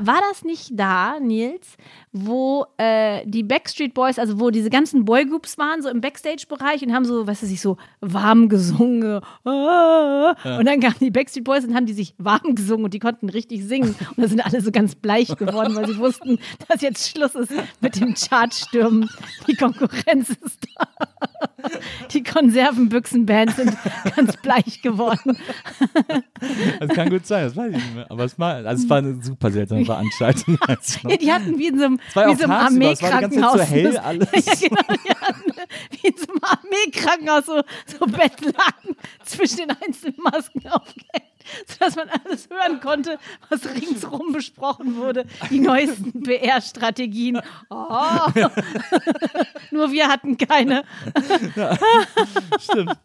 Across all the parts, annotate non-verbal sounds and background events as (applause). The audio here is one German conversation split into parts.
War das nicht da, Nils, wo äh, die Backstreet Boys, also wo diese ganzen Boygroups waren, so im Backstage-Bereich und haben so, was weiß ich, so warm gesungen. Ah, Und dann kamen die Backstreet Boys und haben die sich warm gesungen und die konnten richtig singen. Und da sind alle so ganz bleich geworden, weil sie wussten, dass jetzt Schluss ist mit dem Chartstürmen. Die Konkurrenz ist da. Die Konservenbüchsenbands sind ganz bleich geworden. (laughs) Das kann gut sein, das weiß ich nicht mehr. Aber es war, also es war eine super seltsame Veranstaltung. (laughs) als noch. Ja, die hatten wie in so einem, wie so einem Armeekrankenhaus. so hell (laughs) alles. Ja, genau, die hatten wie in so einem Armeekrankenhaus so, so Bettlaken zwischen den einzelnen Masken aufgehängt, (laughs) sodass man alles hören konnte, was ringsrum besprochen wurde. Die neuesten (laughs) PR-Strategien. Oh. (laughs) Nur wir hatten keine. Stimmt.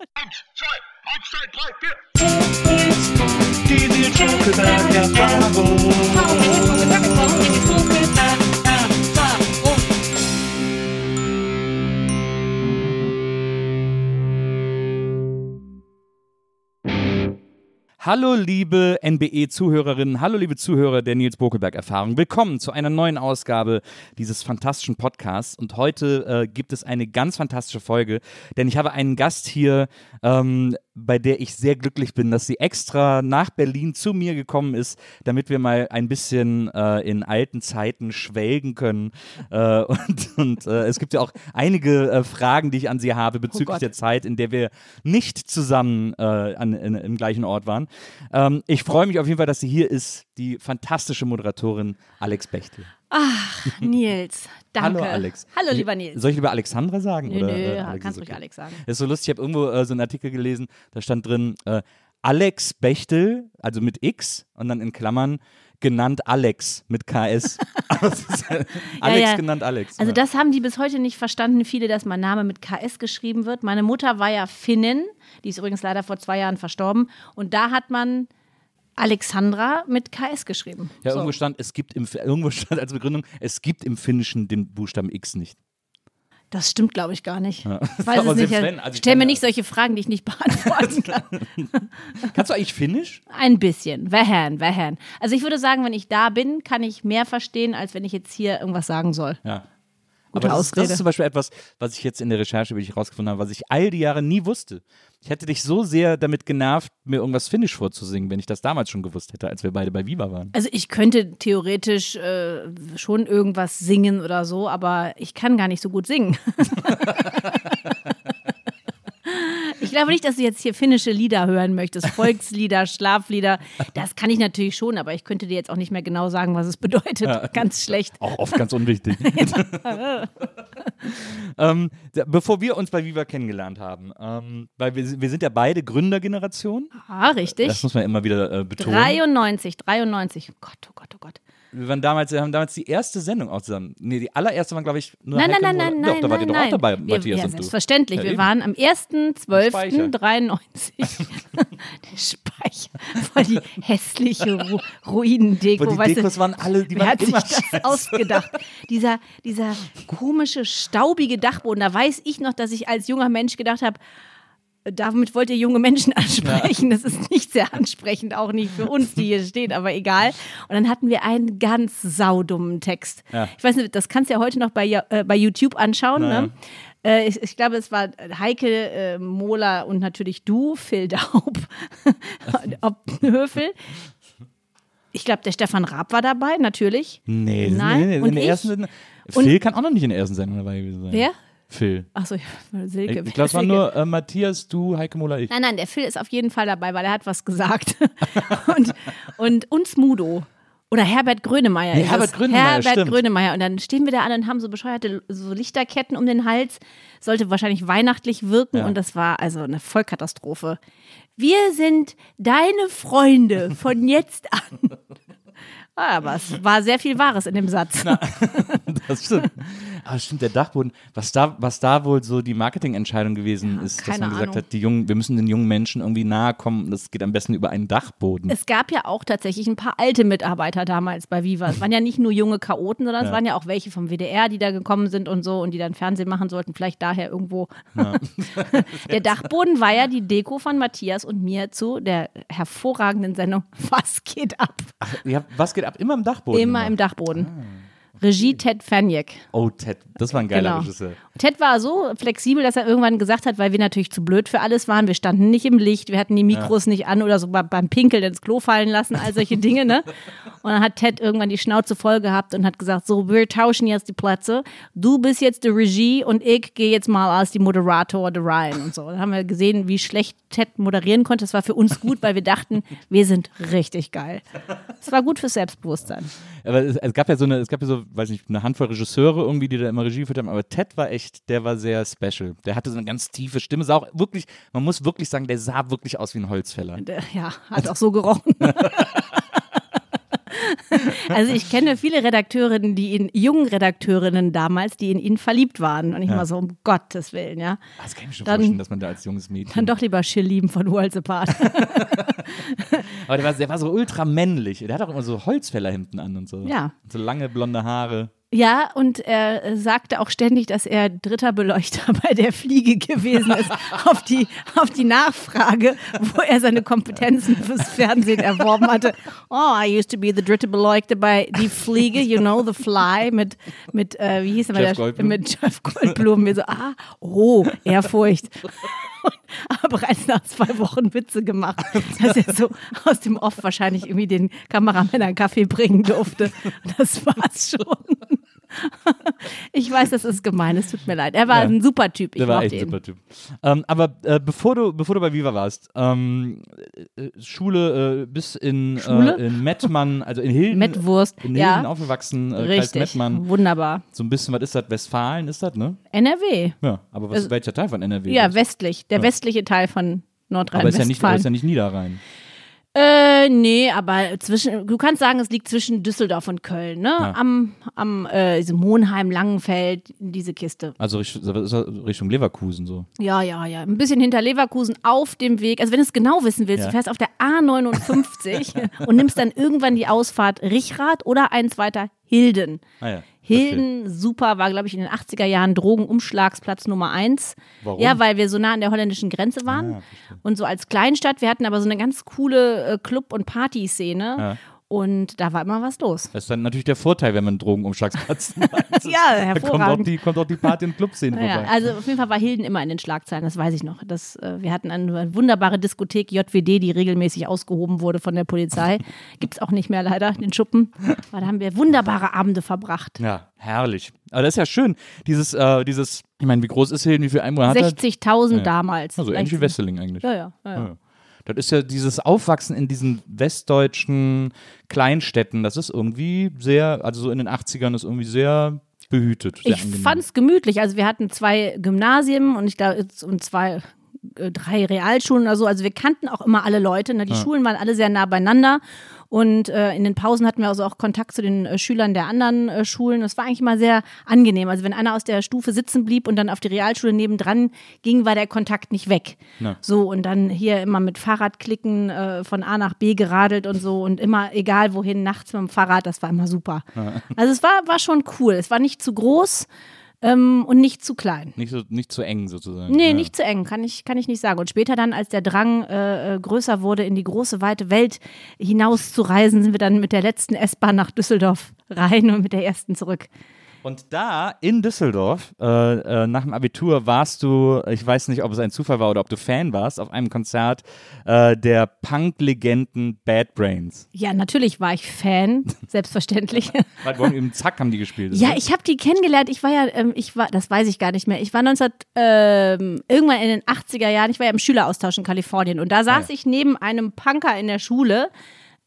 Die Nils Bokelberg Erfahrung. Hallo liebe NBE-Zuhörerinnen, hallo liebe Zuhörer der Nils Bokelberg-Erfahrung. Willkommen zu einer neuen Ausgabe dieses fantastischen Podcasts. Und heute äh, gibt es eine ganz fantastische Folge, denn ich habe einen Gast hier, ähm, bei der ich sehr glücklich bin, dass sie extra nach Berlin zu mir gekommen ist, damit wir mal ein bisschen äh, in alten Zeiten schwelgen können. Äh, (laughs) und und äh, es gibt ja auch einige äh, Fragen, die ich an sie habe bezüglich Gott. der Zeit, in der wir nicht zusammen äh, an, in, im gleichen Ort waren. Ähm, ich freue mich auf jeden Fall, dass sie hier ist, die fantastische Moderatorin Alex Bechtel. Nils, danke. Hallo Alex. Hallo, lieber Nils. Soll ich lieber Alexandra sagen? Nö, oder, nö, äh, Alex kannst ist ruhig okay. Alex sagen. Das ist so lustig, ich habe irgendwo äh, so einen Artikel gelesen, da stand drin, äh, Alex Bechtel, also mit X und dann in Klammern genannt Alex mit KS. (laughs) (laughs) Ist, äh, Alex ja. genannt Alex. Also ja. das haben die bis heute nicht verstanden, viele, dass mein Name mit KS geschrieben wird. Meine Mutter war ja Finnin, die ist übrigens leider vor zwei Jahren verstorben. Und da hat man Alexandra mit KS geschrieben. Ja, so. irgendwo stand, es gibt im, (laughs) irgendwo stand als Begründung, es gibt im Finnischen den Buchstaben X nicht. Das stimmt, glaube ich, gar nicht. Ja. Ich (laughs) weiß es nicht. wenn, also Stell mir ja- nicht solche Fragen, die ich nicht (laughs) beantworten kann. Kannst du eigentlich Finnisch? Ein bisschen. Vähän, vähän. Also ich würde sagen, wenn ich da bin, kann ich mehr verstehen, als wenn ich jetzt hier irgendwas sagen soll. Ja. Gute Aber das, ist- das ist zum Beispiel etwas, was ich jetzt in der Recherche über dich herausgefunden habe, was ich all die Jahre nie wusste. Ich hätte dich so sehr damit genervt, mir irgendwas Finnisch vorzusingen, wenn ich das damals schon gewusst hätte, als wir beide bei Viva waren. Also ich könnte theoretisch äh, schon irgendwas singen oder so, aber ich kann gar nicht so gut singen. (laughs) (laughs) Ich glaube nicht, dass du jetzt hier finnische Lieder hören möchtest. (laughs) Volkslieder, Schlaflieder. Das kann ich natürlich schon, aber ich könnte dir jetzt auch nicht mehr genau sagen, was es bedeutet. Ganz schlecht. Auch oft ganz unwichtig. (laughs) (laughs) ähm, bevor wir uns bei Viva kennengelernt haben, ähm, weil wir, wir sind ja beide Gründergeneration, Ah, richtig. das muss man immer wieder äh, betonen. 93, 93. Oh Gott, oh Gott, oh Gott. Wir waren damals, wir haben damals die erste Sendung auch zusammen. Nee, die allererste war, glaube ich, nur Nein, nein, Heike nein, Mola- nein, Doch, da nein, wart ihr doch nein. auch dabei, wir, Matthias ja, und du. selbstverständlich. Ja, wir waren am (laughs) Speicher. 1.12.93. (laughs) Der Speicher. Voll die hässliche Ru Ruinendeko. Aber die weißt du, Dekos waren alle, die waren hat sich immer das scheiße. ausgedacht? Dieser, dieser komische, staubige Dachboden. Da weiß ich noch, dass ich als junger Mensch gedacht habe, damit wollt ihr junge Menschen (laughs) ansprechen. Das ist nicht sehr ansprechend, auch nicht für uns, die hier stehen, aber egal. Und dann hatten wir einen ganz saudummen Text. Ja. Ich weiß nicht, das kannst du ja heute noch bei, äh, bei YouTube anschauen. Na Ne? Äh, ich, ich glaube, es war Heike äh, Mohler und natürlich du, Phil Daub, (laughs) Optenhöfel. Ich glaube, der Stefan Raab war dabei, natürlich. Nee, Nein. nee, nee, Und in der ersten Sendung. Phil kann auch noch nicht in der ersten Sendung dabei gewesen sein. Wer? Phil. Achso, Silke. Ich, glaube, es Silke. nur äh, Matthias, du, Heike Mola, ich. Nein, nein, der Phil ist auf jeden Fall dabei, weil er hat was gesagt. (laughs) und, und uns Mudo. Oder Herbert Grönemeyer. Nee, ist Herbert. Grönemeyer, Herbert stimmt. Grönemeyer. Und dann stehen wir da alle und haben so bescheuerte so Lichterketten um den Hals. Sollte wahrscheinlich weihnachtlich wirken Ja. und das war also eine Vollkatastrophe. Wir sind deine Freunde von jetzt an. (laughs) Ah, Aber es war sehr viel Wahres in dem Satz. (laughs) Das stimmt. Ah, stimmt, der Dachboden. Was da, was da wohl so die Marketingentscheidung gewesen ist, dass man gesagt Ahnung. hat, die jungen, wir müssen den jungen Menschen irgendwie nahe kommen. Das geht am besten über einen Dachboden. Es gab ja auch tatsächlich ein paar alte Mitarbeiter damals bei Viva. Es waren ja nicht nur junge Chaoten, sondern es waren ja auch welche vom WDR, die da gekommen sind und so und die dann Fernsehen machen sollten. Vielleicht daher irgendwo. (laughs) (laughs) der Dachboden war ja die Deko von Matthias und mir zu der hervorragenden Sendung Was geht ab? ja, was geht ab? Immer im Dachboden. Immer im Dachboden. Regie Ted Faniak. Oh, Ted, das war ein geiler Genau. Regisseur. Ted war so flexibel, dass er irgendwann gesagt hat, weil wir natürlich zu blöd für alles waren. Wir standen nicht im Licht, wir hatten die Mikros nicht an oder so bei- beim Pinkeln ins Klo fallen lassen, all solche Dinge, ne? Und dann hat Ted irgendwann die Schnauze voll gehabt und hat gesagt, so, wir tauschen jetzt die Plätze. Du bist jetzt die Regie und ich gehe jetzt mal als die Moderator da rein und so. Dann haben wir gesehen, wie schlecht Ted moderieren konnte. Das war für uns gut, weil wir dachten, wir sind richtig geil. Es war gut fürs Selbstbewusstsein. Aber es, es gab ja so eine, es gab ja so, weiß nicht, eine Handvoll Regisseure irgendwie, die da immer Regie geführt haben, aber Ted war echt, der war sehr special. Der hatte so eine ganz tiefe Stimme, sah auch wirklich, man muss wirklich sagen, der sah wirklich aus wie ein Holzfäller. Äh, Ja, hat auch so gerochen. (laughs) Also ich kenne viele Redakteurinnen, die in jungen Redakteurinnen damals, die in ihn verliebt waren. Und ich Ja. mal so, um Gottes Willen, ja. Das kann ich mir schon Dann- vorstellen, dass man da als junges Mädchen. Dann doch lieber Chill lieben von Worlds Apart. (laughs) Aber der war, der war so ultra männlich. Der hat auch immer so Holzfällerhemden an und so. Ja. Und so lange blonde Haare. Ja, und er äh, sagte auch ständig, dass er dritter Beleuchter (laughs) bei der Fliege gewesen ist, auf die, auf die Nachfrage, wo er seine Kompetenzen fürs Fernsehen erworben hatte. Oh, I used to be the dritte Beleuchter bei Die Fliege, you know, The Fly, mit, mit äh, wie hieß er, Jeff der, mit Jeff Goldblum. Wir so, ah, oh, Ehrfurcht. Aber bereits nach zwei Wochen Witze gemacht, dass er so aus dem Off wahrscheinlich irgendwie den Kameramann einen Kaffee bringen durfte. Das war's schon. (laughs) Ich weiß, das ist gemein, es tut mir leid. Er war Ja. ein super Typ. Ich Der war echt ein super Typ. Ähm, aber äh, bevor, du, bevor du bei Viva warst, ähm, äh, Schule äh, bis in, Schule? Äh, in Mettmann, also in Hilden. Mettwurst, In ja. Hilden aufgewachsen, äh, Kreis Richtig, Mettmann. wunderbar. So ein bisschen, was ist das? Westfalen ist das, ne? NRW. Ja, aber was, Also- welcher Teil von NRW? Ja, westlich. Der westliche Teil von aber ist ja, nicht, aber Nordrhein-Westfalen. ist ja nicht Niederrhein. Äh, nee, aber zwischen, du kannst sagen, es liegt zwischen Düsseldorf und Köln, ne? Ja. Am, am äh, diesem Monheim, Langenfeld, diese Kiste. Also Richtung, Leverkusen so. Ja, ja, ja. Ein bisschen hinter Leverkusen auf dem Weg. Also wenn du es genau wissen willst, Ja. du fährst auf der A59 (laughs) und nimmst dann irgendwann die Ausfahrt Richrath oder eins weiter Hilden. Ah ja. Hilden, super, war, glaube ich, in den 80er Jahren Drogenumschlagsplatz Nummer eins. Warum? Ja, weil wir so nah an der holländischen Grenze waren. Ah, und so als Kleinstadt, wir hatten aber so eine ganz coole äh, Club- und Partyszene. Ja. Und da war immer was los. Das ist dann natürlich der Vorteil, wenn man einen Drogenumschlagsplatz (laughs) macht. (laughs) Ja, Da kommt auch hervorragend. die, kommt auch die Party- und Clubszene Ja, vorbei. also auf jeden Fall war Hilden immer in den Schlagzeilen, das weiß ich noch. Das, äh, wir hatten eine, eine wunderbare Diskothek JWD, die regelmäßig ausgehoben wurde von der Polizei. (laughs) Gibt es auch nicht mehr leider, den Schuppen. Aber da haben wir wunderbare Abende verbracht. Ja, herrlich. Aber das ist ja schön. Dieses, äh, dieses, ich meine, wie groß ist Hilden? Wie viel Einwohner hat er? 60.000 Ja. damals. Also ähnlich wie Wesseling eigentlich. Ja, ja. ja, ja. Ja. Das ist ja dieses Aufwachsen in diesen westdeutschen Kleinstädten, das ist irgendwie sehr, also so in den 80ern ist irgendwie sehr behütet. Sehr Ich fand es gemütlich. Also wir hatten zwei Gymnasien und ich glaube und zwei äh, drei Realschulen oder so. Also wir kannten auch immer alle Leute. Ne? Die Schulen waren alle sehr nah beieinander. Und äh, in den Pausen hatten wir also auch Kontakt zu den äh, Schülern der anderen äh, Schulen. Das war eigentlich mal sehr angenehm. Also wenn einer aus der Stufe sitzen blieb und dann auf die Realschule nebendran ging, war der Kontakt nicht weg. Ja. So und dann hier immer mit Fahrradklicken äh, von A nach B geradelt und so und immer egal wohin nachts mit dem Fahrrad. Das war immer super. Also es war, war schon cool. Es war nicht zu groß ähm, und nicht zu klein. Nicht, so, nicht zu eng sozusagen. Nee, ja. nicht zu eng, kann ich, kann ich nicht sagen. Und später dann, als der Drang äh, äh, größer wurde, in die große, weite Welt hinaus zu reisen, sind wir dann mit der letzten S-Bahn nach Düsseldorf rein und mit der ersten zurück. Und da in Düsseldorf, äh, äh, nach dem Abitur, warst du, ich weiß nicht, ob es ein Zufall war oder ob du Fan warst, auf einem Konzert äh, der Punk-Legenden Bad Brains. Ja, natürlich war ich Fan, (laughs) selbstverständlich. Weil morgen im Zack haben die gespielt. Ja, ich habe die kennengelernt. Ich war ja, ähm, ich war, das weiß ich gar nicht mehr. Ich war 19, ähm, irgendwann in den 80er Jahren, ich war ja im Schüleraustausch in Kalifornien und da saß ja. ich neben einem Punker in der Schule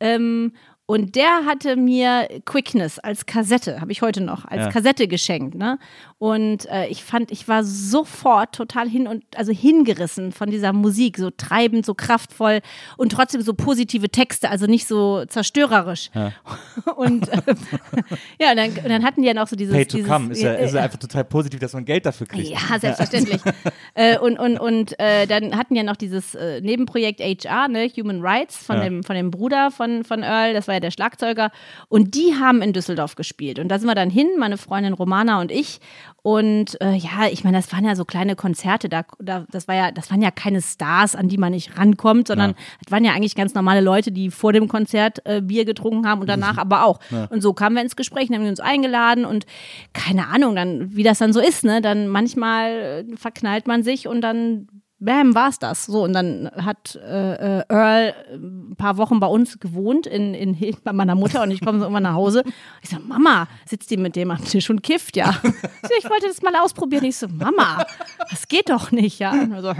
ähm, und der hatte mir Quickness als Kassette, habe ich heute noch, als Ja. Kassette geschenkt. Ne? Und äh, ich fand, ich war sofort total hin und also hingerissen von dieser Musik, so treibend, so kraftvoll und trotzdem so positive Texte, also nicht so zerstörerisch. Ja. (laughs) Und äh, (laughs) ja, und dann, und dann hatten die ja noch so dieses. Pay to dieses, come ist ja, ist ja einfach total positiv, dass man Geld dafür kriegt. ja, selbstverständlich. (laughs) äh, und und, und äh, dann hatten ja noch dieses äh, Nebenprojekt HR, ne, Human Rights, von, Ja. dem, von dem Bruder von, von Earl, das war ja der Schlagzeuger. Und die haben in Düsseldorf gespielt. Und da sind wir dann hin, meine Freundin Romana und ich. Und äh, ja, ich meine, das waren ja so kleine Konzerte, da, da, das, war ja, das waren ja keine Stars, an die man nicht rankommt, sondern das waren ja eigentlich ganz normale Leute, die vor dem Konzert äh, Bier getrunken haben und danach aber auch. Und so kamen wir ins Gespräch, haben wir uns eingeladen und keine Ahnung, dann, wie das dann so ist, ne? Dann manchmal äh, verknallt man sich und dann Bam, war's das. So, und dann hat äh, äh, Earl äh, ein paar Wochen bei uns gewohnt in, in (laughs) bei meiner Mutter und ich komme so irgendwann nach Hause. Ich so, Mama, sitzt die mit dem am Tisch und kifft, ja. (laughs) So, ich wollte das mal ausprobieren. Ich so, Mama, das geht doch nicht, ja. Und so,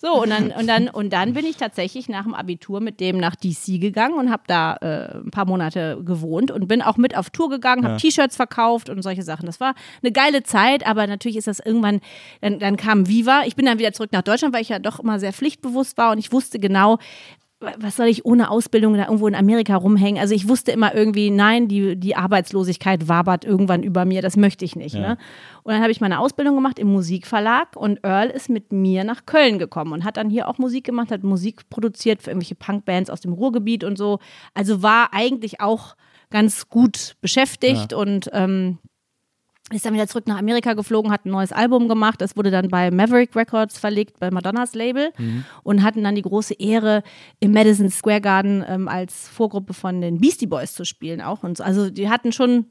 so und dann, und, dann, und dann bin ich tatsächlich nach dem Abitur mit dem nach DC gegangen und habe da äh, ein paar Monate gewohnt und bin auch mit auf Tour gegangen, habe T-Shirts verkauft und solche Sachen. Das war eine geile Zeit, aber natürlich ist das irgendwann, dann, dann kam Viva. Ich bin dann wieder zurück nach Deutschland, weil ich ja doch immer sehr pflichtbewusst war und ich wusste genau, was soll ich ohne Ausbildung da irgendwo in Amerika rumhängen? Also ich wusste immer irgendwie, nein, die, die Arbeitslosigkeit wabert irgendwann über mir, das möchte ich nicht. Ne? Und dann habe ich meine Ausbildung gemacht im Musikverlag und Earl ist mit mir nach Köln gekommen und hat dann hier auch Musik gemacht, hat Musik produziert für irgendwelche Punkbands aus dem Ruhrgebiet und so. Also war eigentlich auch ganz gut beschäftigt und ähm, ist dann wieder zurück nach Amerika geflogen, hat ein neues Album gemacht. Das wurde dann bei Maverick Records verlegt, bei Madonnas Label. Und hatten dann die große Ehre, im Madison Square Garden ähm, als Vorgruppe von den Beastie Boys zu spielen auch. Und so. Also die hatten schon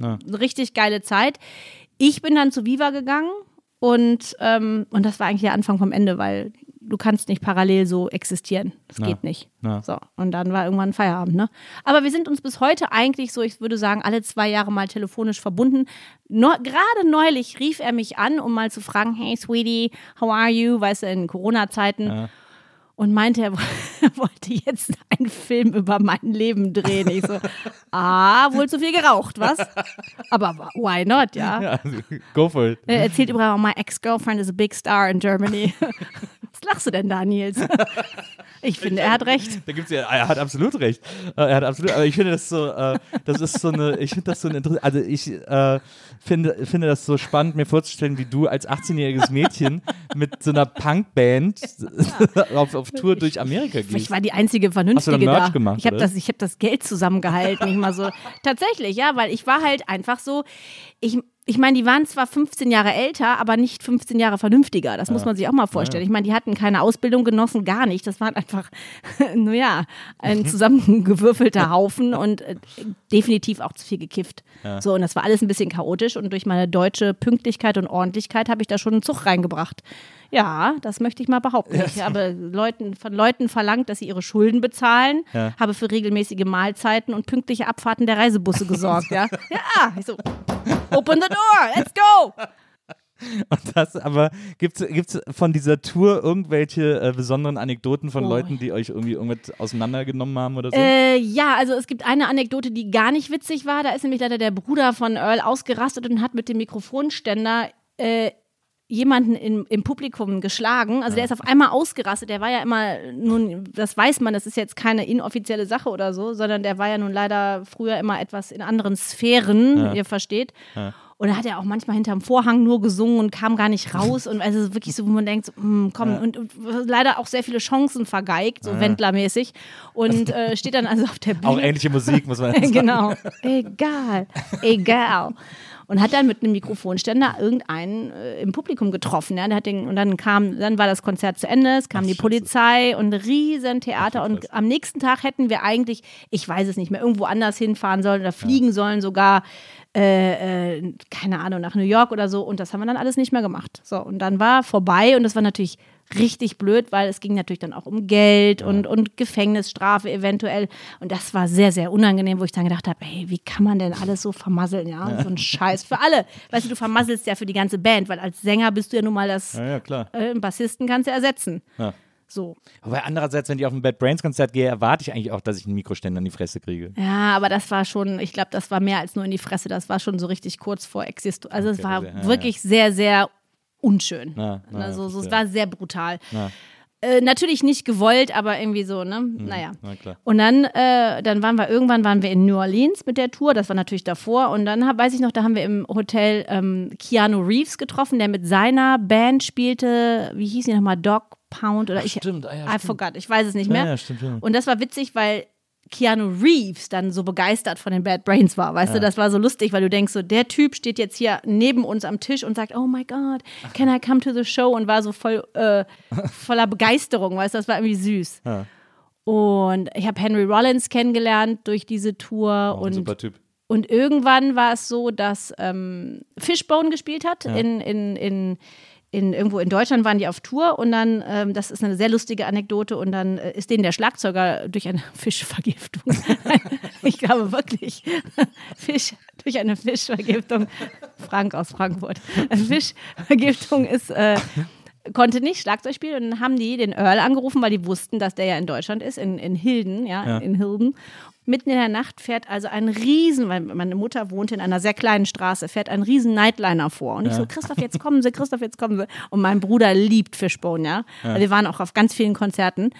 Ja. eine richtig geile Zeit. Ich bin dann zu Viva gegangen und, ähm, und das war eigentlich der Anfang vom Ende, weil du kannst nicht parallel so existieren. Das Ja. geht nicht. Ja. So, und dann war irgendwann Feierabend, ne? Aber wir sind uns bis heute eigentlich so, ich würde sagen, alle zwei Jahre mal telefonisch verbunden. No, Gerade neulich rief er mich an, um mal zu fragen, hey Sweetie, how are you? Weißt du, in Corona-Zeiten. Ja. Und meinte, er (laughs) wollte jetzt einen Film über mein Leben drehen. Ich so, (laughs) ah, wohl zu viel geraucht, was? Aber why not, ja? Ja, (laughs) go for it. Er erzählt übrigens, my ex-girlfriend is a big star in Germany. Was lachst du denn da, Nils? (laughs) Ich finde, er hat recht. Da gibt's ja, er hat absolut recht. Äh, Er hat absolut, aber ich finde das so, äh, das ist so eine, ich finde das so ein Interesse, also ich äh, finde, finde das so spannend, mir vorzustellen, wie du als 18-jähriges Mädchen mit so einer Punkband (laughs) auf, auf Tour durch Amerika Ich gehst. war die einzige Vernünftige Hast du Merch da. gemacht, ich habe das, ich hab das Geld zusammengehalten. Ich mal so. Tatsächlich, ja, weil ich war halt einfach so. Ich, ich meine, die waren zwar 15 Jahre älter, aber nicht 15 Jahre vernünftiger. Das muss man sich auch mal vorstellen. Ich meine, die hatten keine Ausbildung genossen, gar nicht. Das waren einfach, (laughs) naja, ein zusammengewürfelter Haufen und äh, definitiv auch zu viel gekifft. So, und das war alles ein bisschen chaotisch und durch meine deutsche Pünktlichkeit und Ordentlichkeit habe ich da schon einen Zug reingebracht. Ja, das möchte ich mal behaupten. Ich habe Leuten, von Leuten verlangt, dass sie ihre Schulden bezahlen, Ja. habe für regelmäßige Mahlzeiten und pünktliche Abfahrten der Reisebusse gesorgt. Ja, (laughs) ja ich so, open the door, let's go. Und das, aber gibt's gibt's von dieser Tour irgendwelche äh, besonderen Anekdoten von Oh. Leuten, die euch irgendwie irgendwas auseinandergenommen haben oder so? Äh, ja, also es gibt eine Anekdote, die gar nicht witzig war. Da ist nämlich leider der Bruder von Earl ausgerastet und hat mit dem Mikrofonständer äh, jemanden im, im Publikum geschlagen. Also der ist auf einmal ausgerastet. Der war ja immer, nun, das weiß man, das ist jetzt keine inoffizielle Sache oder so, sondern der war ja nun leider früher immer etwas in anderen Sphären, Ja. ihr versteht. Und da hat er auch manchmal hinterm Vorhang nur gesungen und kam gar nicht (laughs) raus. Und also wirklich so, wo man denkt, so, hm, komm, und, und leider auch sehr viele Chancen vergeigt, so Wendlermäßig. Und (laughs) äh, steht dann also auf der Bühne. Auch ähnliche Musik, muss man (laughs) sagen. genau. Egal. Egal. Und hat dann mit einem Mikrofonständer irgendeinen äh, im Publikum getroffen. Ja? Der hat den, und dann kam, dann war das Konzert zu Ende, es kam die Polizei und ein riesen Theater. Und am nächsten Tag hätten wir eigentlich, ich weiß es nicht mehr, irgendwo anders hinfahren sollen oder fliegen sollen sogar. Äh, äh, keine Ahnung, nach New York oder so. Und das haben wir dann alles nicht mehr gemacht. So, und dann war vorbei und das war natürlich richtig blöd, weil es ging natürlich dann auch um Geld und, und Gefängnisstrafe eventuell. Und das war sehr, sehr unangenehm, wo ich dann gedacht habe, ey, wie kann man denn alles so vermasseln, ja? So ein Scheiß für alle. Weißt du, du vermasselst ja für die ganze Band, weil als Sänger bist du ja nun mal das, Ja, ja, äh, Bassisten kannst du ersetzen. Ja. So. Wobei andererseits, wenn ich auf ein Bad Brains Konzert gehe, erwarte ich eigentlich auch, dass ich einen Mikroständer in die Fresse kriege. Ja, aber das war schon, ich glaube, das war mehr als nur in die Fresse. Das war schon so richtig kurz vor Existenz. Also es Okay, war ja, ja. wirklich sehr, sehr unschön. Na, na, also, so, es war sehr brutal. Na. Äh, natürlich nicht gewollt, aber irgendwie so, ne? naja. na. Und dann, äh, dann waren wir irgendwann waren wir in New Orleans mit der Tour. Das war natürlich davor. Und dann hab, weiß ich noch, da haben wir im Hotel ähm, Keanu Reeves getroffen, der mit seiner Band spielte. Wie hieß die nochmal? Dog Pound oder ich. stimmt, ah ja, I stimmt. forgot. Ich weiß es nicht mehr. Ja, ja, stimmt, ja. Und das war witzig, weil Keanu Reeves dann so begeistert von den Bad Brains war. Weißt du, das war so lustig, weil du denkst, so der Typ steht jetzt hier neben uns am Tisch und sagt, oh my God, can I come to the show? Und war so voll äh, (laughs) voller Begeisterung, weißt du, das war irgendwie süß. Ja. Und ich habe Henry Rollins kennengelernt durch diese Tour Oh, und super Typ. und irgendwann war es so, dass ähm, Fishbone gespielt hat. In, in, in, in, irgendwo in Deutschland waren die auf Tour und dann, ähm, das ist eine sehr lustige Anekdote, und dann äh, ist denen der Schlagzeuger durch eine (laughs) Fischvergiftung, (laughs) ich glaube wirklich, (laughs) Fisch, durch eine Fischvergiftung, Frank aus Frankfurt, Fischvergiftung ist. Äh, konnte nicht Schlagzeug spielen und dann haben die den Earl angerufen, weil die wussten, dass der ja in Deutschland ist, in, in Hilden, ja, Ja. in Hilden. Mitten in der Nacht fährt also ein Riesen, weil meine Mutter wohnte in einer sehr kleinen Straße, fährt ein riesen Nightliner vor. Und ich so, Christoph, jetzt kommen Sie, Christoph, jetzt kommen Sie. Und mein Bruder liebt Fishbone, ja. Also wir waren auch auf ganz vielen Konzerten.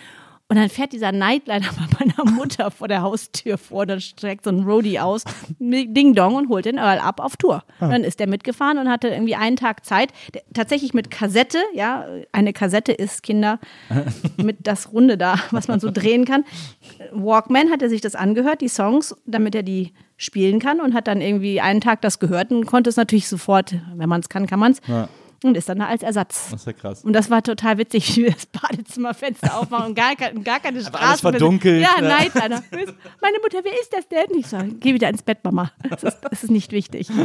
Und dann fährt dieser Nightliner (laughs) bei meiner Mutter vor der Haustür vor, dann streckt so ein Roadie aus, Ding Dong und holt den Earl ab auf Tour. Und dann ist der mitgefahren und hatte irgendwie einen Tag Zeit, der, tatsächlich mit Kassette, ja, eine Kassette ist Kinder (laughs) mit das Runde da, was man so drehen kann. Walkman hat er sich das angehört, die Songs, damit er die spielen kann und hat dann irgendwie einen Tag das gehört und konnte es natürlich sofort, wenn man es kann, kann man es. Ja. Und ist dann da als Ersatz. Das ist ja krass. Und das war total witzig, (laughs) wie wir das Badezimmerfenster aufmachen und gar, gar keine Straße. alles verdunkelt, Ja, ne? Nightliner. (laughs) Meine Mutter, wer ist das denn? Ich so, geh wieder ins Bett, Mama. Das ist, das ist nicht wichtig. (laughs)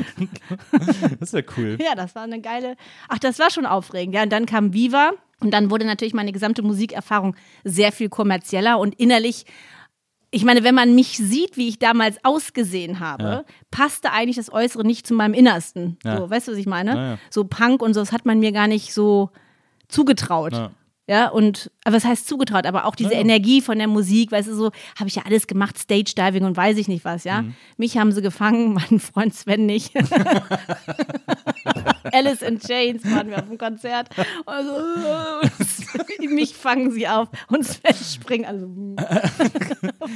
Das ist ja cool. Ja, das war eine geile. Ach, das war schon aufregend. Ja, und dann kam Viva und dann wurde natürlich meine gesamte Musikerfahrung sehr viel kommerzieller und innerlich. Ich meine, wenn man mich sieht, wie ich damals ausgesehen habe, Ja. passte eigentlich das Äußere nicht zu meinem Innersten. Ja. So, weißt du, was ich meine? Ja. So Punk und so, das hat man mir gar nicht so zugetraut. Ja. Und, aber was heißt zugetraut? Aber auch diese. Energie von der Musik, weißt du, so, habe ich ja alles gemacht, Stage Diving und weiß ich nicht was, ja. Mhm. Mich haben sie gefangen, (laughs) meinen Freund Sven nicht. (laughs) Alice in Chains waren wir auf dem Konzert. Also, mich fangen sie auf und Sven springt. Also,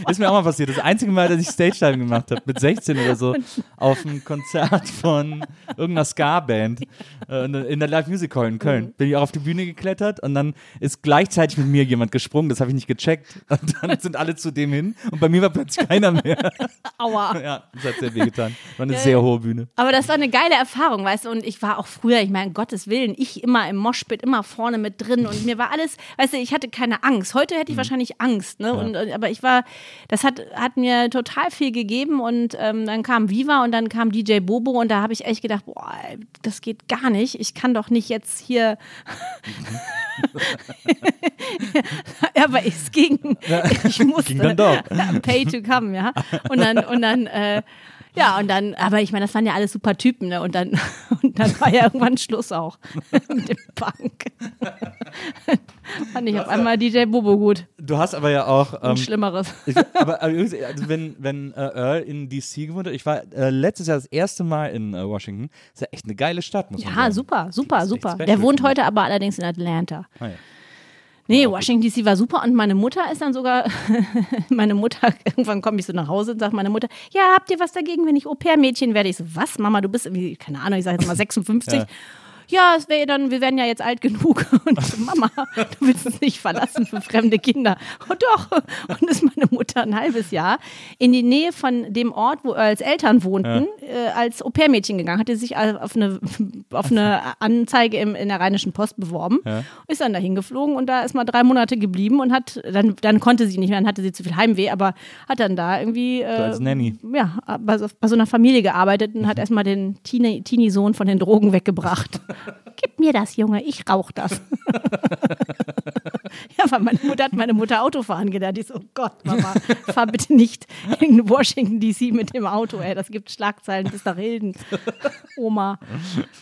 Ist mir auch mal passiert. Das einzige Mal, dass ich Stage Diving gemacht habe, mit 16 oder so, (laughs) auf einem Konzert von irgendeiner Ska-Band äh, in der Live Music Hall in Köln. Bin ich auch auf die Bühne geklettert und dann ist gleichzeitig mit mir jemand gesprungen. Das habe ich nicht gecheckt. (laughs) Und dann sind alle zu dem hin und bei mir war plötzlich keiner mehr. (laughs) aua. ja, das hat sehr weh getan. War eine Ja, sehr hohe Bühne. Aber das war eine geile Erfahrung, weißt du, und ich war auch früher, ich meine, Gottes Willen, ich immer im Moshpit, immer vorne mit drin und mir war alles, weißt du, ich hatte keine Angst. Heute hätte ich wahrscheinlich Angst, ne? Und, und, aber ich war, das hat, hat mir total viel gegeben und ähm, dann kam Viva und dann kam DJ Bobo und da habe ich echt gedacht, boah, das geht gar nicht. Ich kann doch nicht jetzt hier. ja, (laughs) aber es ging. Ich musste. Ging dann doch. (laughs) Pay to come, ja. Und dann, und dann, äh, ja, und dann, aber ich meine, das waren ja alles super Typen, ne? Und dann, (laughs) und dann war ja irgendwann Schluss auch (laughs) mit dem Punk. (laughs) Fand ich auf einmal DJ Bobo gut. Du hast aber ja auch. Ähm, Schlimmeres. Ich, aber aber also wenn, wenn äh, Earl in DC gewohnt hat, ich war äh, letztes Jahr das erste Mal in äh, Washington, ist ja echt eine geile Stadt, muss man Ja, sagen. super, super, super. special, Der wohnt heute aber allerdings in Atlanta. Ah, ja. Nee, Washington DC war super und meine Mutter ist dann sogar, (laughs) meine Mutter, (laughs) irgendwann komme ich so nach Hause und sagt meine Mutter, ja, habt ihr was dagegen, wenn ich Au-pair-Mädchen werde? Ich so, was, Mama, du bist irgendwie, keine Ahnung, ich sage jetzt mal (laughs) 56. Ja. Ja, es wäre dann, wir wären ja jetzt alt genug. (laughs) Und so, Mama, du willst uns nicht verlassen für fremde Kinder. Oh doch. Und ist meine Mutter ein halbes Jahr in die Nähe von dem Ort, wo Earls Eltern wohnten, äh, als Au-pair-Mädchen gegangen. Hatte sich auf eine, auf eine Anzeige im, in der Rheinischen Post beworben. Ja. Ist dann dahin geflogen und da ist mal drei Monate geblieben und hat, dann, dann konnte sie nicht mehr, dann hatte sie zu viel Heimweh, aber hat dann da irgendwie äh, als Nanny. ja, bei so, bei so einer Familie gearbeitet und hat erstmal den Teenie- Teenie-Sohn von den Drogen weggebracht. (laughs) Gib mir das, Junge, ich rauch das. (laughs) Ja, weil meine Mutter hat meine Mutter Autofahren gelernt. Die so, oh Gott, Mama, fahr bitte nicht in Washington DC mit dem Auto, ey. Das gibt Schlagzeilen bis nach Hilden. Oma.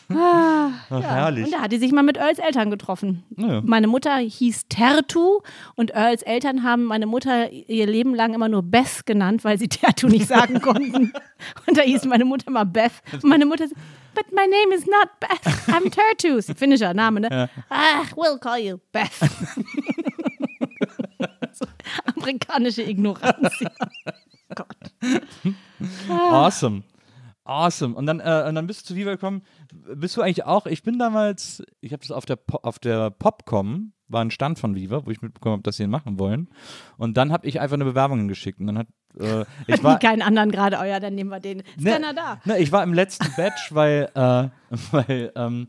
Ah, ja. herrlich. Und da hat die sich mal mit Earls Eltern getroffen. Ja. Meine Mutter hieß Tertu und Earls Eltern haben meine Mutter ihr Leben lang immer nur Beth genannt, weil sie Tertu nicht sagen konnten. (laughs) Und da hieß meine Mutter mal Beth. Und meine Mutter but my name is not Beth, I'm ein Finnischer Name, ne? Ach, we'll call you Beth. (laughs) amerikanische Ignoranz. Ja. (laughs) Gott. Awesome. Awesome. Und dann, äh, und dann bist du zu Viva gekommen. Bist du eigentlich auch, ich bin damals, ich habe das auf der, Po- auf der Popcom, war ein Stand von Viva, wo ich mitbekommen habe, dass sie ihn machen wollen. Und dann habe ich einfach eine Bewerbung hingeschickt. Und dann hat, äh, (laughs) ich war, Keinen anderen gerade, oh ja, dann nehmen wir den. Ist Ne, keiner da. Ne, ich war im letzten Batch, (laughs) weil, äh, weil ähm,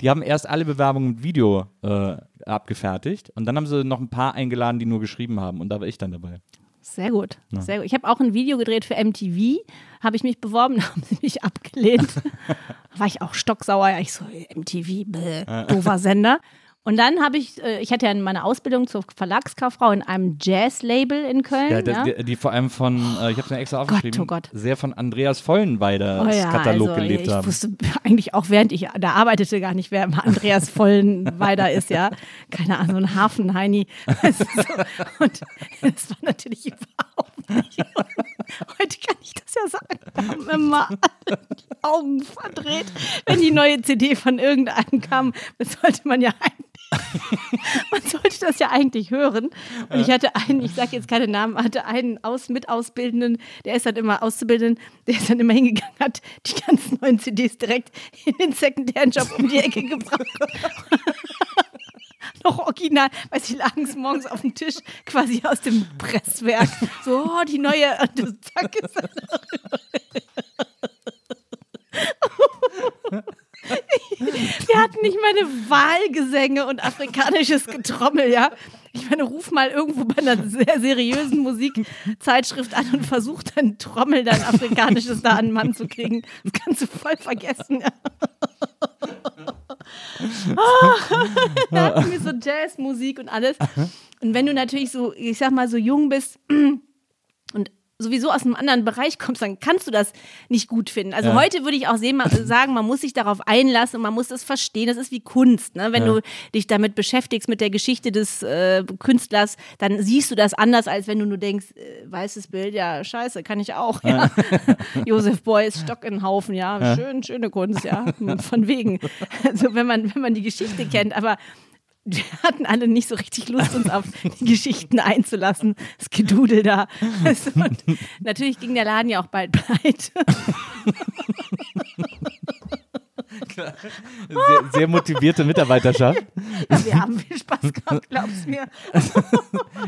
die haben erst alle Bewerbungen mit Video äh, abgefertigt und dann haben sie noch ein paar eingeladen, die nur geschrieben haben und da war ich dann dabei. Sehr gut, sehr gut. Ich habe auch ein Video gedreht für MTV, habe ich mich beworben, (laughs) haben sie mich abgelehnt. war ich auch stocksauer, ja, ich so, MTV, bäh, doofer Sender. Und dann habe ich, äh, ich hatte ja meine Ausbildung zur Verlagskauffrau in einem Jazz-Label in Köln. Ja, Ja, die, die, vor allem von, äh, ich habe es mir extra aufgeschrieben, oh Gott. sehr von Andreas Vollenweiders Oh ja, Katalog also, gelebt ich haben. wusste eigentlich auch, während ich da arbeitete, gar nicht, wer Andreas (laughs) Vollenweider ist, ja. Keine Ahnung, so ein Hafenheini. Weißt du, so. Und das war natürlich überhaupt. (laughs) Heute kann ich das ja sagen. Haben immer alle die Augen verdreht. Wenn die neue CD von irgendeinem kam, das sollte man ja eigentlich (laughs) man sollte das ja eigentlich hören. Und ich hatte einen, ich sage jetzt keine Namen, hatte einen aus, mit Ausbildenden, der ist dann immer Auszubildenden, der ist dann immer hingegangen, hat die ganzen neuen CDs direkt in den Secondhand-Shop um die Ecke gebracht. (laughs) (laughs) Noch original, weil sie lagen es morgens auf dem Tisch, quasi aus dem Presswerk. So, oh, die neue, (laughs) und zack, ist er (laughs) Wir hatten nicht meine Wahlgesänge und afrikanisches Getrommel, ja. Ich meine, ruf mal irgendwo bei einer sehr seriösen Musikzeitschrift an und versuch dann Trommel, dann afrikanisches da an den Mann zu kriegen. Das kannst du voll vergessen. Ja. (laughs) da hatten wir so Jazzmusik und alles. Und wenn du natürlich so, ich sag mal, so jung bist (clears throat) sowieso aus einem anderen Bereich kommst, dann kannst du das nicht gut finden. Also Ja. heute würde ich auch sehen, ma- sagen, man muss sich darauf einlassen und man muss das verstehen. Das ist wie Kunst. Ne? Wenn Ja. du dich damit beschäftigst, mit der Geschichte des äh, Künstlers, dann siehst du das anders, als wenn du nur denkst, äh, weißes Bild, ja, scheiße, kann ich auch. Ja. (laughs) (laughs) Josef Beuys, Stock in Haufen, ja, schön, schöne Kunst, ja, von wegen. Also wenn man, wenn man die Geschichte kennt, aber wir (laughs) hatten alle nicht so richtig Lust, uns auf die Geschichten einzulassen. Das Gedudel da. (laughs) Und natürlich ging der Laden ja auch bald (laughs) pleite. (laughs) Sehr, sehr motivierte Mitarbeiterschaft. Ja, wir haben viel Spaß gehabt, glaub's mir. (laughs)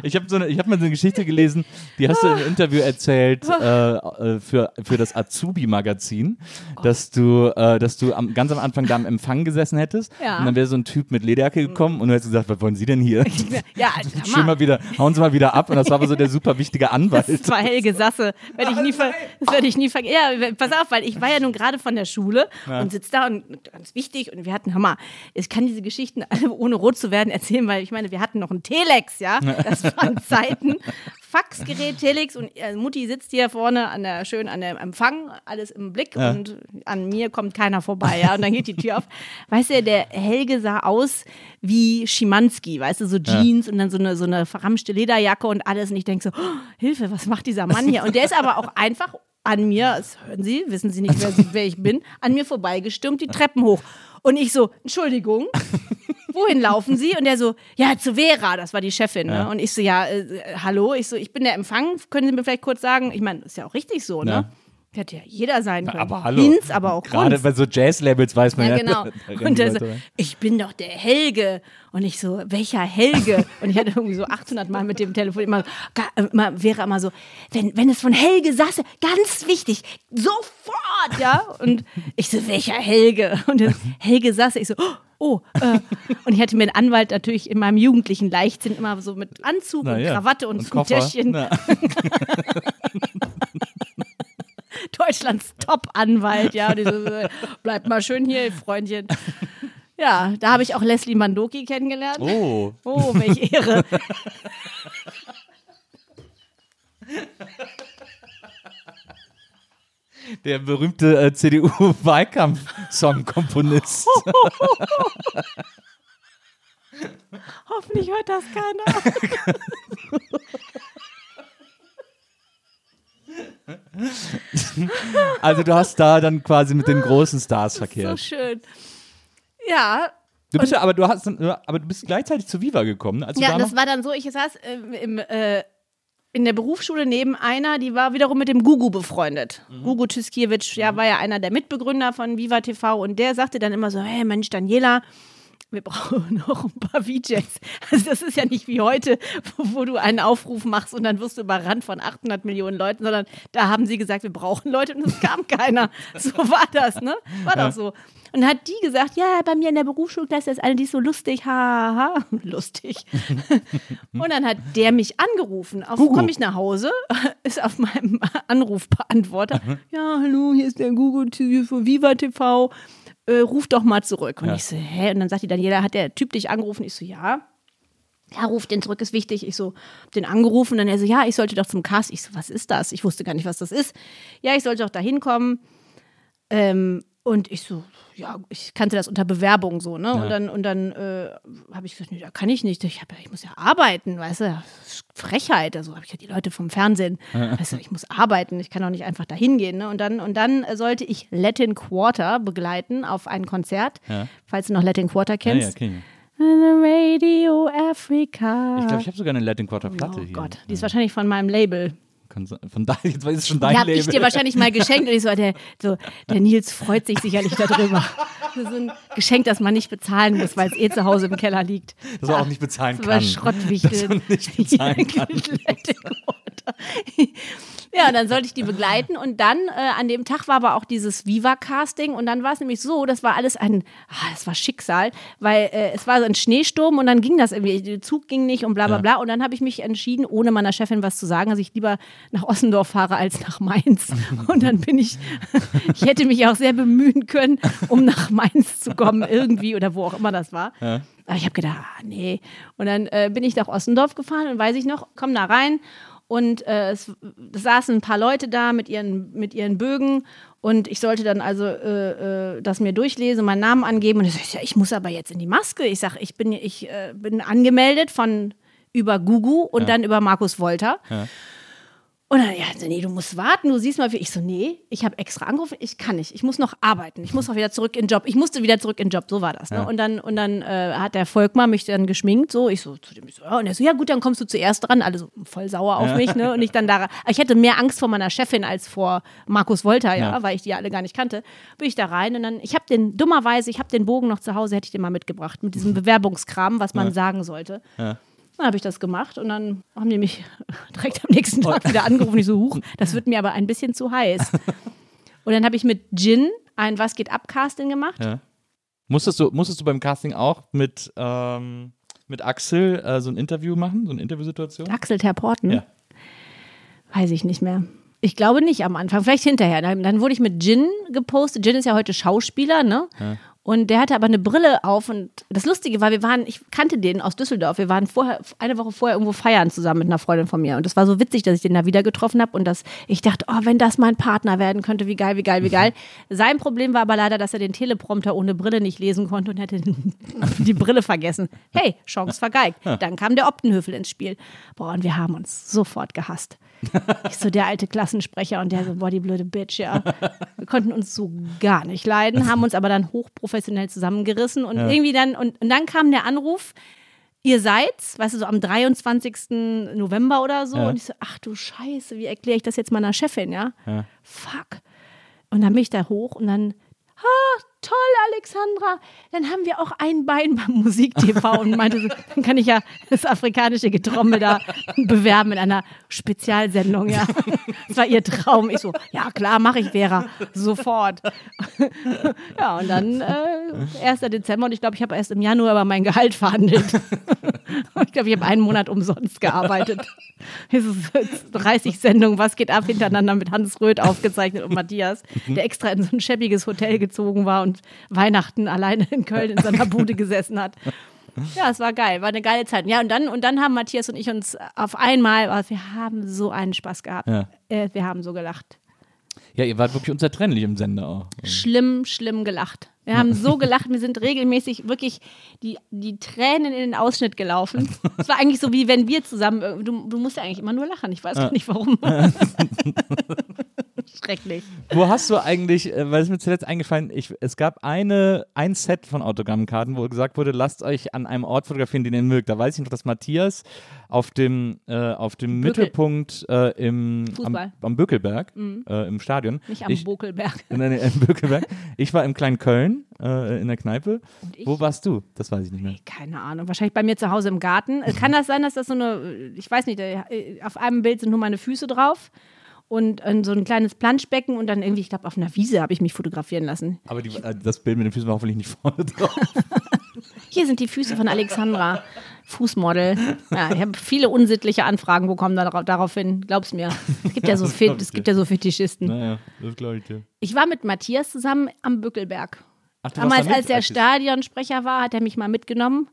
Ich habe so eine, ich hab mal so eine Geschichte gelesen, die hast du im Interview erzählt äh, äh, für, für das Azubi-Magazin, dass du, äh, dass du am, ganz am Anfang da am Empfang gesessen hättest Ja. und dann wäre so ein Typ mit Lederjacke gekommen und du hättest gesagt, was wollen Sie denn hier? (laughs) Ja, hör Schön mal. wieder, hauen Sie mal wieder ab und das war aber so der super wichtige Anwalt. Das war Helge Sasse. Werde ich nie ver das werde ich nie vergessen. Ja, pass auf, weil ich war ja nun gerade von der Schule und sitze da und ganz wichtig und wir hatten, hör mal, ich kann diese Geschichten alle ohne rot zu werden erzählen, weil ich meine, wir hatten noch einen Telex, ja. (laughs) Das waren Zeiten. Faxgerät, Telex und äh, Mutti sitzt hier vorne an der, schön an dem Empfang, alles im Blick Ja. und an mir kommt keiner vorbei, ja. Und dann geht die Tür auf. Weißt du, der Helge sah aus wie Schimanski, weißt du, so Jeans und dann so eine, so eine verramschte Lederjacke und alles. Und ich denke so, oh, Hilfe, was macht dieser Mann hier? Und der ist aber auch einfach an mir, das hören Sie, wissen Sie nicht, wer, wer ich bin, an mir vorbeigestürmt, die Treppen hoch. Und ich so, Entschuldigung, wohin laufen Sie? Und der so, ja, zu Vera, das war die Chefin. Ne? Und ich so, ja, äh, hallo, ich so, ich bin der Empfang, können Sie mir vielleicht kurz sagen? Ich meine, ist ja auch richtig so, ne? Hätte ja jeder sein können. Aber hallo. Hinz, aber auch Gerade Kunst. bei so Jazz-Labels weiß man ja. Ja, genau. (laughs) Und der so, ich bin doch der Helge. Und ich so, welcher Helge? (laughs) Und ich hatte irgendwie so 800 Mal mit dem Telefon immer, immer wäre immer so, wenn, wenn es von Helge Sasse, ganz wichtig, sofort, ja. Und ich so, welcher Helge? Und der, Helge Sasse, ich so, oh, äh. Und ich hatte mir einen Anwalt natürlich in meinem jugendlichen Leichtsinn immer so mit Anzug Na und ja. Krawatte und, Koffer. (laughs) (laughs) Deutschlands Top-Anwalt, ja. So, bleib mal schön hier, Freundchen. Ja, da habe ich auch Leslie Mandoki kennengelernt. Oh. Oh, welche Ehre. (laughs) Der berühmte äh, CDU-Wahlkampf-Song-Komponist. (laughs) Hoffentlich hört das keiner. (laughs) also du hast da dann quasi mit den großen Stars So verkehrt. schön. Ja, Du bist ja, aber du hast, aber du bist gleichzeitig zu Viva gekommen, als ja da das war dann so, ich saß ähm, im, äh, in der Berufsschule neben einer, die war wiederum mit dem Gugu befreundet. Gugu Tüskiewicz, ja, war ja einer der Mitbegründer von Viva TV und der sagte dann immer so, hey Mensch, Daniela, wir brauchen noch ein paar VJs. Also das ist ja nicht wie heute, wo, wo du einen Aufruf machst und dann wirst du überrannt von 800 Millionen Leuten, sondern da haben sie gesagt, wir brauchen Leute und es kam keiner. (laughs) So war das, ne? War doch so. Und dann hat die gesagt, ja, bei mir in der Berufsschulklasse ist eine, die ist so lustig, haha, (laughs) lustig. (laughs) und dann hat der mich angerufen. Auf komme ich nach Hause, ist auf meinem Anrufbeantworter. ja, hallo, hier ist der Google von Viva TV äh, ruf doch mal zurück. Und Ja. ich so, hä? Und dann sagt die Daniela, hat der Typ dich angerufen? Ich so, ja. Ja, ruf den zurück, ist wichtig. Ich so, hab den angerufen. Und dann er so, ja, ich sollte doch zum Cast. Ich so, was ist das? Ich wusste gar nicht, was das ist. Ja, ich sollte doch da hinkommen. Ähm, und ich so, ja, ich kannte das unter Bewerbung so, ne? Und dann, und dann äh, habe ich gesagt, nee, da kann ich nicht. Ich, hab, ja- ich muss ja arbeiten, weißt du? Frechheit. Also habe ich ja die Leute vom Fernsehen. (laughs) Weißt du, ich muss arbeiten, ich kann auch nicht einfach da hingehen. Ne? Und dann, und dann sollte ich Latin Quarter begleiten auf ein Konzert, Ja. falls du noch Latin Quarter ja, kennst. ja, kenn The Radio Africa. ich. Glaube, ich habe sogar eine Latin Quarter Platte oh hier. Gott, die ist wahrscheinlich von meinem Label. Kann. Von da, (laughs) jetzt ist es schon dein habe ich Label. dir wahrscheinlich mal geschenkt und ich so, der, so, der Nils freut sich sicherlich darüber. Das ist ein Geschenk, das man nicht bezahlen muss, weil es eh zu Hause im Keller liegt. Das man auch nicht bezahlen Das war kann. Schrottwichtel. Das man nicht (laughs) bezahlen kann. Ja, und dann sollte ich die begleiten. Und dann äh, an dem Tag war aber auch dieses Viva-Casting. Und dann war es nämlich so, das war alles ein, ah, das war Schicksal, weil äh, es war so ein Schneesturm und dann ging das irgendwie, der Zug ging nicht und bla bla bla. Und dann habe ich mich entschieden, ohne meiner Chefin was zu sagen, dass ich lieber nach Ossendorf fahre als nach Mainz. (laughs) Und dann bin ich, (laughs) ich hätte mich auch sehr bemühen können, um nach Mainz zu kommen irgendwie oder wo auch immer das war. Aber ich habe gedacht, ah, nee. Und dann äh, bin ich nach Ossendorf gefahren und weiß ich noch, komm da rein und äh, es, saßen ein paar Leute da mit ihren, mit ihren Bögen und ich sollte dann also äh, äh, das mir durchlesen, meinen Namen angeben und ich sag, ja, ich muss aber jetzt in die Maske. Ich sage, ich bin, ich äh, bin angemeldet von über Gugu und dann über Markus Wolter. Und dann, ja, nee, du musst warten, du siehst mal, wie ich so, nee, ich habe extra angerufen, ich kann nicht, ich muss noch arbeiten, ich muss auch wieder zurück in den Job, ich musste wieder zurück in den Job, so war das. Ne? Und dann, und dann äh, hat der Volkmar mich dann geschminkt, so, ich so, zu dem, ich so, ja, und er so, ja gut, dann kommst du zuerst dran, alle so voll sauer auf mich, ne, und ich dann da, ich hätte mehr Angst vor meiner Chefin als vor Markus Wolter, ja, Ja. weil ich die alle gar nicht kannte, bin ich da rein und dann, ich habe den, dummerweise, ich habe den Bogen noch zu Hause, hätte ich den mal mitgebracht, mit diesem Bewerbungskram, was man sagen sollte. Dann habe ich das gemacht und dann haben die mich (laughs) direkt am nächsten Tag wieder angerufen. Ich so, huch, das wird mir aber ein bisschen zu heiß. (laughs) Und dann habe ich mit Jin ein Was geht ab Casting gemacht. Ja. Musstest, du, musstest du beim Casting auch mit, ähm, mit Axel äh, so ein Interview machen, so eine Interviewsituation? Axel Terporten. Ja. Weiß ich nicht mehr. Ich glaube nicht am Anfang, vielleicht hinterher. Dann, dann wurde ich mit Jin gepostet. Jin ist ja heute Schauspieler, ne? Und der hatte aber eine Brille auf und das Lustige war, wir waren, ich kannte den aus Düsseldorf, wir waren vorher, eine Woche vorher irgendwo feiern zusammen mit einer Freundin von mir und das war so witzig, dass ich den da wieder getroffen habe und dass ich dachte, oh, wenn das mein Partner werden könnte, wie geil, wie geil, wie geil. Sein Problem war aber leider, dass er den Teleprompter ohne Brille nicht lesen konnte und hätte (laughs) die Brille vergessen. Hey, Chance vergeigt. Dann kam der Optenhöfel ins Spiel. Boah, und wir haben uns sofort gehasst. Ich so der alte Klassensprecher und der so, boah, die blöde Bitch, ja. Wir konnten uns so gar nicht leiden, haben uns aber dann hochprofessionell zusammengerissen und irgendwie dann, und, und dann kam der Anruf, ihr seid's, weißt du, so am 23. November oder so. Ja. Und ich so, ach du Scheiße, wie erkläre ich das jetzt meiner Chefin, ja? Ja. Fuck. Und dann bin ich da hoch und dann, ah, toll, Alexandra. Dann haben wir auch ein Bein beim Musik-TV und meinte so, dann kann ich ja das afrikanische Getrommel da bewerben in einer Spezialsendung, ja. Das war ihr Traum. Ich so, ja klar, mache ich, Vera, sofort. Ja, und dann äh, 1. Dezember und ich glaube, ich habe erst im Januar über mein Gehalt verhandelt. Ich glaube, ich habe einen Monat umsonst gearbeitet. Es ist 30 Sendungen, was geht ab, hintereinander mit Hans Röth aufgezeichnet und Matthias, der extra in so ein schäbiges Hotel gezogen war und Weihnachten alleine in Köln in seiner Bude (laughs) gesessen hat. Ja, es war geil, war eine geile Zeit. Ja, und dann, und dann haben Matthias und ich uns auf einmal, oh, wir haben so einen Spaß gehabt. Ja. Äh, wir haben so gelacht. Ja, ihr wart wirklich unzertrennlich im Sender auch. Schlimm, schlimm gelacht. Wir haben so gelacht, wir sind regelmäßig wirklich die, die Tränen in den Ausschnitt gelaufen. Es war eigentlich so, wie wenn wir zusammen, äh, du, du musst ja eigentlich immer nur lachen, ich weiß gar nicht warum. (laughs) Schrecklich. Wo hast du eigentlich, äh, weil es mir zuletzt eingefallen, ich, es gab eine, ein Set von Autogrammkarten, wo gesagt wurde, lasst euch an einem Ort fotografieren, den ihr mögt. Da weiß ich noch, dass Matthias auf dem, äh, auf dem Bökel. Mittelpunkt äh, im, am, Fußball. Mhm. am Bökelberg, äh, im Stadion. Nicht am ich, Bokelberg. (laughs) Nein, im Bökelberg. Ich war im kleinen Köln äh, in der Kneipe. Wo warst du? Das weiß ich nicht mehr. Keine Ahnung, wahrscheinlich bei mir zu Hause im Garten. Äh, Kann (laughs) das sein, dass das so eine, ich weiß nicht, auf einem Bild sind nur meine Füße drauf und äh, so ein kleines Planschbecken und dann irgendwie, ich glaube, auf einer Wiese habe ich mich fotografieren lassen. Aber die, äh, das Bild mit den Füßen war hoffentlich nicht vorne drauf. (laughs) Hier sind die Füße von Alexandra, Fußmodel. Ja, ich habe viele unsittliche Anfragen bekommen darauf, daraufhin, glaub's mir. Es gibt ja so, (laughs) Fe es gibt ja so Fetischisten. naja, das glaube ich dir. Ich war mit Matthias zusammen am Bückelberg. Ach, Damals, als ich- Stadionsprecher war, hat er mich mal mitgenommen.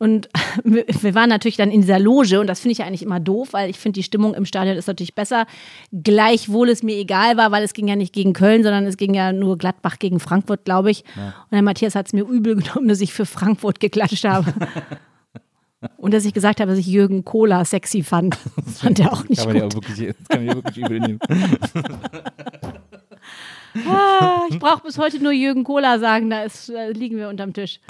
Und (laughs) wir waren natürlich dann in dieser Loge und das finde ich ja eigentlich immer doof, weil ich finde, die Stimmung im Stadion ist natürlich besser. Gleichwohl es mir egal war, weil es ging ja nicht gegen Köln, sondern es ging ja nur Gladbach gegen Frankfurt, glaube ich. Und der Matthias hat es mir übel (laughs) genommen, dass ich für Frankfurt geklatscht habe. (laughs) Und dass ich gesagt habe, dass ich Jürgen Kohler sexy fand. Das fand er auch nicht Kann ja gut. auch wirklich, das kann man ja wirklich übel nehmen. Ah, ich brauche bis heute nur Jürgen Kohler sagen, da, ist, da liegen wir unterm Tisch.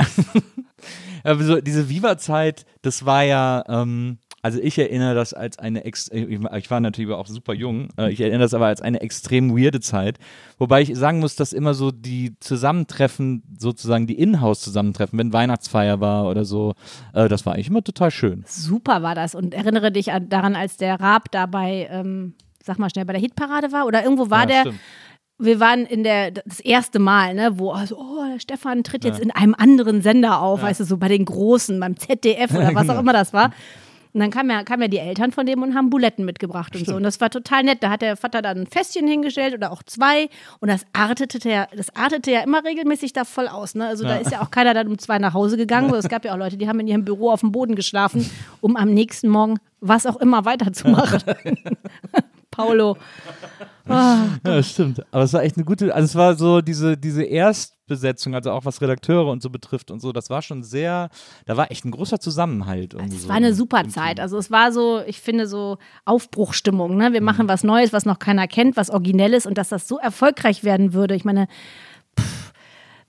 Aber so diese Viva-Zeit, das war ja, ähm, also ich erinnere das als eine, ex ich ich war natürlich auch super jung, äh, ich erinnere das aber als eine extrem weirde Zeit, wobei ich sagen muss, dass immer so die Zusammentreffen, sozusagen die Inhouse-Zusammentreffen, wenn Weihnachtsfeier war oder so, äh, das war eigentlich immer total schön. Super war das. Und erinnere dich an, daran, als der Raab dabei, ähm, sag mal schnell, bei der Hitparade war oder irgendwo war Ja, der. stimmt. Wir waren in der das erste Mal, ne, wo also, oh, Stefan tritt jetzt in einem anderen Sender auf, weißt du, so bei den Großen, beim ZDF oder (laughs) was genau. auch immer das war. Und dann kamen ja, kamen ja die Eltern von dem und haben Buletten mitgebracht und so. Und das war total nett. Da hat der Vater dann ein Fässchen hingestellt oder auch zwei. Und das artete ja, das artete ja immer regelmäßig da voll aus. Ne? Also da ist ja auch keiner dann um zwei nach Hause gegangen. Es gab ja auch Leute, die haben in ihrem Büro auf dem Boden geschlafen, um am nächsten Morgen was auch immer weiterzumachen. (laughs) Paulo. Ja, stimmt. Aber es war echt eine gute, also es war so diese, diese Erstbesetzung, also auch was Redakteure und so betrifft und so, das war schon sehr, da war echt ein großer Zusammenhalt. Es so war eine super Zeit. Team. Also es war so, ich finde so Aufbruchstimmung. Ne? Mhm. Wir machen was Neues, was noch keiner kennt, was Originelles und dass das so erfolgreich werden würde. Ich meine, pff,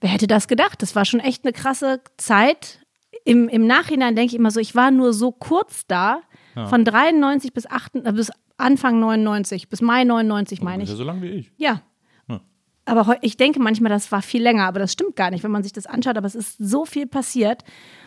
wer hätte das gedacht? Das war schon echt eine krasse Zeit. Im, im Nachhinein denke ich immer so, ich war nur so kurz da, von 93 bis, 8, äh, bis Anfang 99, bis Mai 99 meine ich. Ungefähr so lange wie ich. Ja. Aber ich denke manchmal, das war viel länger, aber das stimmt gar nicht, wenn man sich das anschaut. Aber es ist so viel passiert.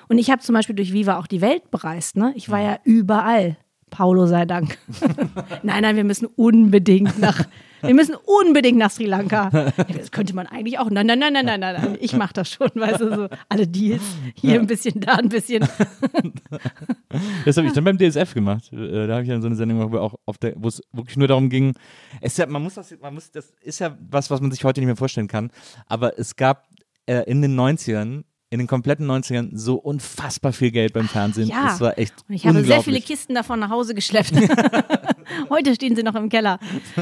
Und ich habe zum Beispiel durch Viva auch die Welt bereist. Ne? Ich war ja überall. Paulo sei Dank. (laughs) nein, nein, wir müssen unbedingt nach. Wir müssen unbedingt nach Sri Lanka. (laughs) Das könnte man eigentlich auch. Nein, nein, nein, nein, nein, nein. nein. Ich mache das schon, weißt du, so alle Deals. Hier ein bisschen, da ein bisschen. (laughs) Das habe ich dann beim DSF gemacht. Äh, Da habe ich dann so eine Sendung gemacht, wo es wirklich nur darum ging. Es ist ja, man muss das, man muss, das ist ja was, was man sich heute nicht mehr vorstellen kann. Aber es gab äh, in den 90ern, in den kompletten 90ern, so unfassbar viel Geld beim Fernsehen. Ja. Das war echt. Und ich habe sehr viele. Kisten davon nach Hause geschleppt. (laughs) Heute stehen sie noch im Keller.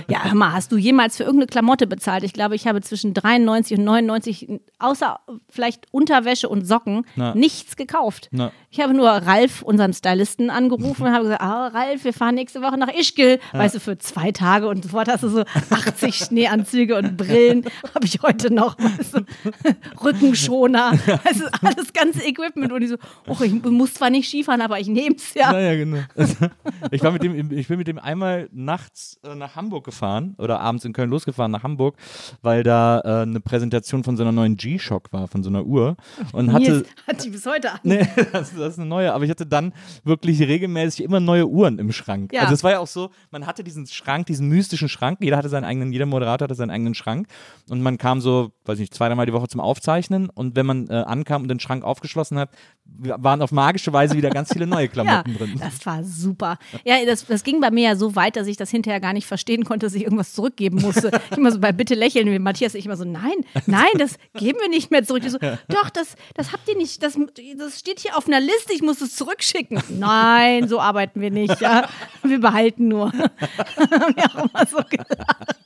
Ja, hör mal, hast du jemals für irgendeine Klamotte bezahlt? Ich glaube, ich habe zwischen 93 und 99, außer vielleicht Unterwäsche und Socken, Na. nichts gekauft. Na. Ich habe nur Ralf, unseren Stylisten, angerufen und habe gesagt, ah, Ralf, wir fahren nächste Woche nach Ischgl. Weißt du, für zwei Tage und sofort hast du so 80 Schneeanzüge und Brillen. Habe ich heute noch, weißt du, (laughs) Rückenschoner. Weißt du, (laughs) alles ganze Equipment. Und ich so, oh, ich muss zwar nicht Skifahren, aber ich nehme es ja. Naja, genau. (laughs) ich, war mit dem, ich bin mit dem einmal nachts äh, nach Hamburg gefahren oder abends in Köln losgefahren nach Hamburg, weil da äh, eine Präsentation von so einer neuen G-Shock war, von so einer Uhr. Und hatte. Hat die bis heute an. Nee, (laughs) das, das ist eine neue, aber ich hatte dann wirklich regelmäßig immer neue Uhren im Schrank. Ja. Also es war ja auch so, man hatte diesen Schrank, diesen mystischen Schrank, jeder hatte seinen eigenen, jeder Moderator hatte seinen eigenen Schrank und man kam so, weiß nicht, zwei, dreimal die Woche zum Aufzeichnen und wenn man äh, ankam und den Schrank aufgeschlossen hat, waren auf magische Weise wieder ganz viele neue (laughs) Ja, Klamotten drin. das war super. Ja, das, das ging bei mir ja so weit, dass ich das hinterher gar nicht verstehen konnte, dass ich irgendwas zurückgeben musste. (laughs) Ich immer so bei Bitte lächeln wie Matthias, ich immer so, nein, nein, das geben wir nicht mehr zurück. So, doch, das, das habt ihr nicht, das, das steht hier auf einer Liste, ich muss es zurückschicken. Nein, so arbeiten wir nicht, ja. Wir behalten nur. (laughs) Haben wir auch immer so gedacht.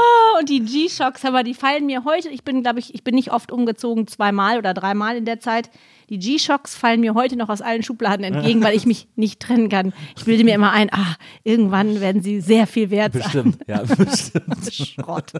Ah, Und die G-Shocks, aber die fallen mir heute, ich bin, glaube ich, ich bin nicht oft umgezogen, zweimal oder dreimal in der Zeit. Die G-Shocks fallen mir heute noch aus allen Schubladen entgegen, weil ich mich nicht trennen kann. Ich bilde mir immer ein, ah, irgendwann werden sie sehr viel wert sein. Bestimmt, ja, (laughs) bestimmt. Schrott.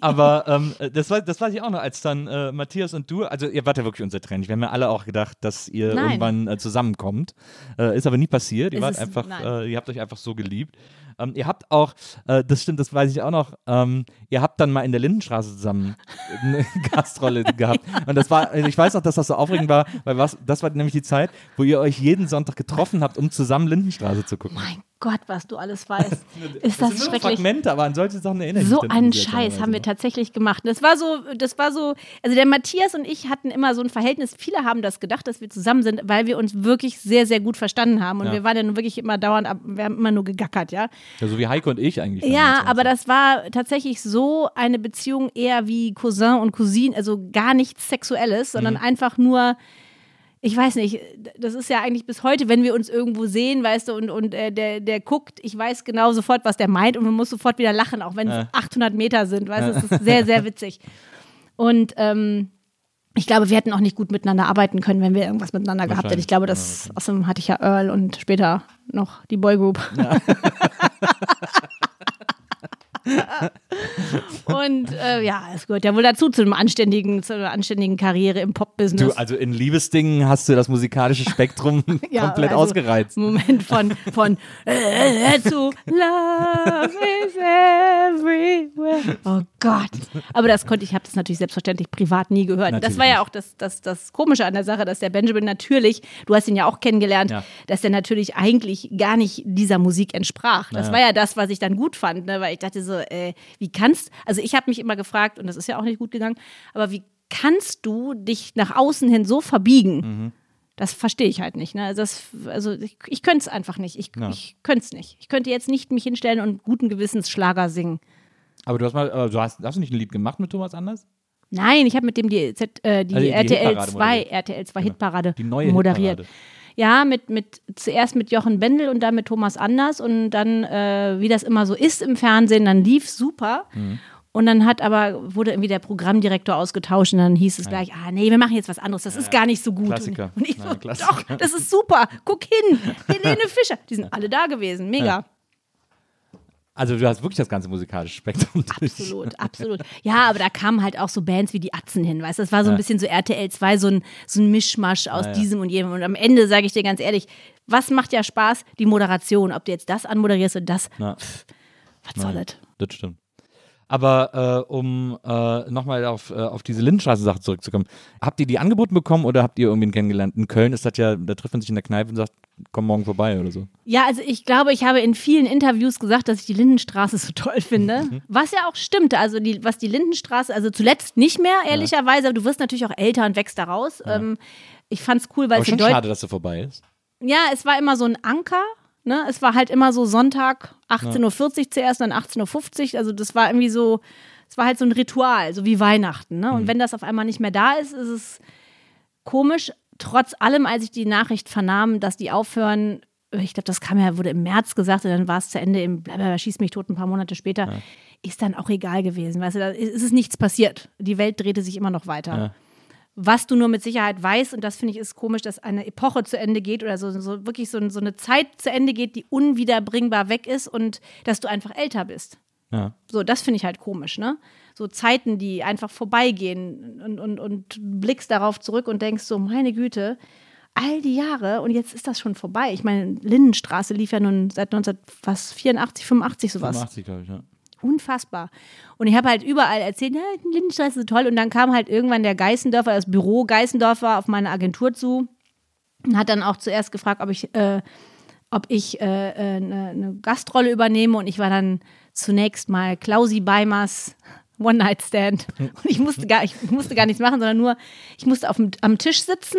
Aber ähm, das, war, das weiß ich auch noch, als dann äh, Matthias und du, also ihr wart ja wirklich unzertrennlich. Wir haben ja alle auch gedacht, dass ihr Nein. irgendwann äh, zusammenkommt. Äh, ist aber nie passiert. Ihr wart einfach, äh, ihr habt euch einfach so geliebt. Ähm, ihr habt auch, äh, das stimmt, das weiß ich auch noch, ähm, ihr habt dann mal in der Lindenstraße zusammen eine (laughs) Gastrolle gehabt. Und das war, also ich weiß auch, dass das so aufregend war, weil was, das war nämlich die Zeit, wo ihr euch jeden Sonntag getroffen habt, um zusammen Lindenstraße zu gucken. Mein Gott, was du alles weißt. (laughs) Ist das sind nur schrecklich. Fragmente, aber an solche Sachen erinnere ich So mich dann einen Scheiß haben wir tatsächlich gemacht. Das war so, das war so, also der Matthias und ich hatten immer so ein Verhältnis. Viele haben das gedacht, dass wir zusammen sind, weil wir uns wirklich sehr, sehr gut verstanden haben. Und Ja. wir waren ja nun wirklich immer dauernd, wir haben immer nur gegackert, ja. Ja, so wie Heike und ich eigentlich. Ja, aber das war tatsächlich so eine Beziehung eher wie Cousin und Cousine, also gar nichts Sexuelles, sondern Mhm. einfach nur, ich weiß nicht, das ist ja eigentlich bis heute, wenn wir uns irgendwo sehen, weißt du, und, und äh, der, der guckt, ich weiß genau sofort, was der meint und man muss sofort wieder lachen, auch wenn es 800 Meter sind, weißt du, es ist sehr, sehr witzig. Und ähm, ich glaube, wir hätten auch nicht gut miteinander arbeiten können, wenn wir irgendwas miteinander gehabt hätten. Ich glaube, das außerdem hatte ich ja Earl und später noch die Boygroup. (laughs) (laughs) (laughs) und äh, ja, es gehört ja wohl dazu zu einem anständigen, zu einer anständigen Karriere im Pop-Business. Du, also in Liebesdingen hast du das musikalische Spektrum (laughs) (laughs) Ja, komplett also, ausgereizt. Moment von, von äh, zu Love is everywhere. Oh Gott. Aber das konnte ich, habe das natürlich selbstverständlich privat nie gehört. das Natürlich war ja auch das, das, das Komische an der Sache, dass der Benjamin natürlich, du hast ihn ja auch kennengelernt, Ja. dass der natürlich eigentlich gar nicht dieser Musik entsprach. Das Ja. war ja das, was ich dann gut fand, ne? weil ich dachte so, äh, wie kannst, also ich habe mich immer gefragt, und das ist ja auch nicht gut gegangen, aber wie kannst du dich nach außen hin so verbiegen? Mhm. Das verstehe ich halt nicht. Ne? Also, das, also ich, ich könnte es einfach nicht. Ich, Ja. ich könnte es nicht. Ich könnte jetzt nicht mich hinstellen und guten Gewissens Schlager singen. Aber du hast mal, du hast, hast du nicht ein Lied gemacht mit Thomas Anders? Nein, ich habe mit dem die, Z, äh, die, Also die RTL Hitparade 2, moderiert. RTL 2 Genau. Hitparade Die neue moderiert. Hitparade. Ja, mit, mit zuerst mit Jochen Bendel und dann mit Thomas Anders und dann, äh, wie das immer so ist im Fernsehen, dann lief super. Mhm. Und dann hat aber, wurde irgendwie der Programmdirektor ausgetauscht und dann hieß es gleich, ah nee, wir machen jetzt was anderes, das ist gar nicht so gut. Klassiker. Und ich so, Ja, Klassiker. doch, das ist super, guck hin, (laughs) Helene Fischer, die sind alle da gewesen, mega. Also du hast wirklich das ganze musikalische Spektrum. (laughs) durch. Absolut, absolut. Ja, aber da kamen halt auch so Bands wie die Atzen hin, weißt du? Das war so ein bisschen so RTL 2, so ein, so ein Mischmasch aus Ja, ja. diesem und jenem. Und am Ende sage ich dir ganz ehrlich, was macht ja Spaß? Die Moderation. Ob du jetzt das anmoderierst und das, Na, was soll das? das stimmt. Aber äh, um äh, nochmal auf, äh, auf diese Lindenstraße-Sache zurückzukommen, habt ihr die angeboten bekommen oder habt ihr irgendwen kennengelernt? In Köln ist das ja, da trifft man sich in der Kneipe und sagt, komm morgen vorbei oder so. Ja, also ich glaube, ich habe in vielen Interviews gesagt, dass ich die Lindenstraße so toll finde. Mhm. Was ja auch stimmte. Also die, was die Lindenstraße, also zuletzt nicht mehr, ehrlicherweise, aber du wirst natürlich auch älter und wächst da raus. Ähm, ich fand's cool, weil Aber es in schon schade, dass er vorbei ist. Ja, es war immer so ein Anker. Ne? Es war halt immer so Sonntag 18.40 Uhr zuerst, dann 18.50 Uhr. Also das war irgendwie so, es war halt so ein Ritual, so wie Weihnachten. Ne? Und wenn das auf einmal nicht mehr da ist, ist es komisch. Trotz allem, als ich die Nachricht vernahm, dass die aufhören, ich glaube, das kam ja, wurde im März gesagt und dann war es zu Ende im Blablabla, schieß mich tot ein paar Monate später, ist dann auch egal gewesen. Weißt du, da ist ist nichts passiert. Die Welt drehte sich immer noch weiter. Ja. Was du nur mit Sicherheit weißt, und das finde ich ist komisch, dass eine Epoche zu Ende geht oder so, so wirklich so, so eine Zeit zu Ende geht, die unwiederbringbar weg ist und dass du einfach älter bist. Ja. So, das finde ich halt komisch, ne? So Zeiten, die einfach vorbeigehen und, und, und blickst darauf zurück und denkst so, meine Güte, all die Jahre und jetzt ist das schon vorbei. Ich meine, Lindenstraße lief ja nun seit 1984, 85 sowas. 85, glaube ich, ja. Unfassbar. Und ich habe halt überall erzählt, ja, Lindenstraße ist so toll. Und dann kam halt irgendwann der Geißendorfer, das Büro Geißendorfer auf meine Agentur zu und hat dann auch zuerst gefragt, ob ich, äh, ob ich äh, äh, eine, eine Gastrolle übernehme. Und ich war dann zunächst mal Klausi Beimers One-Night-Stand. Und ich musste, gar, ich musste gar nichts machen, sondern nur, ich musste auf dem, am Tisch sitzen.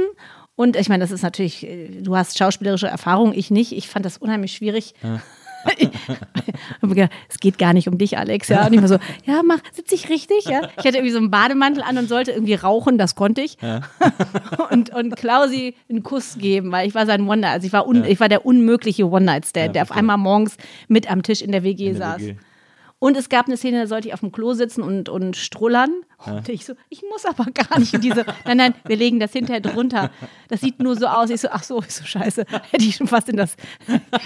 Und ich meine, das ist natürlich, äh, du hast schauspielerische Erfahrung, ich nicht. Ich fand das unheimlich schwierig. Ich hab mir gedacht, es geht gar nicht um dich, Alex. Ja, und ich war so, ja, mach, sitze ich richtig? Ja, ich hatte irgendwie so einen Bademantel an und sollte irgendwie rauchen, das konnte ich. (laughs) und, und Klausi einen Kuss geben, weil ich war sein One, also ich war, un, ich war der unmögliche One-Night-Stand, Ja, der auf einmal morgens mit am Tisch in der WG In der saß. WG. Und es gab eine Szene, da sollte ich auf dem Klo sitzen und, und strullern. Und ich so, ich muss aber gar nicht in diese. Nein, nein, wir legen das hinterher drunter. Das sieht nur so aus. Ich so, ach so, ich so scheiße. Hätte ich schon fast in das,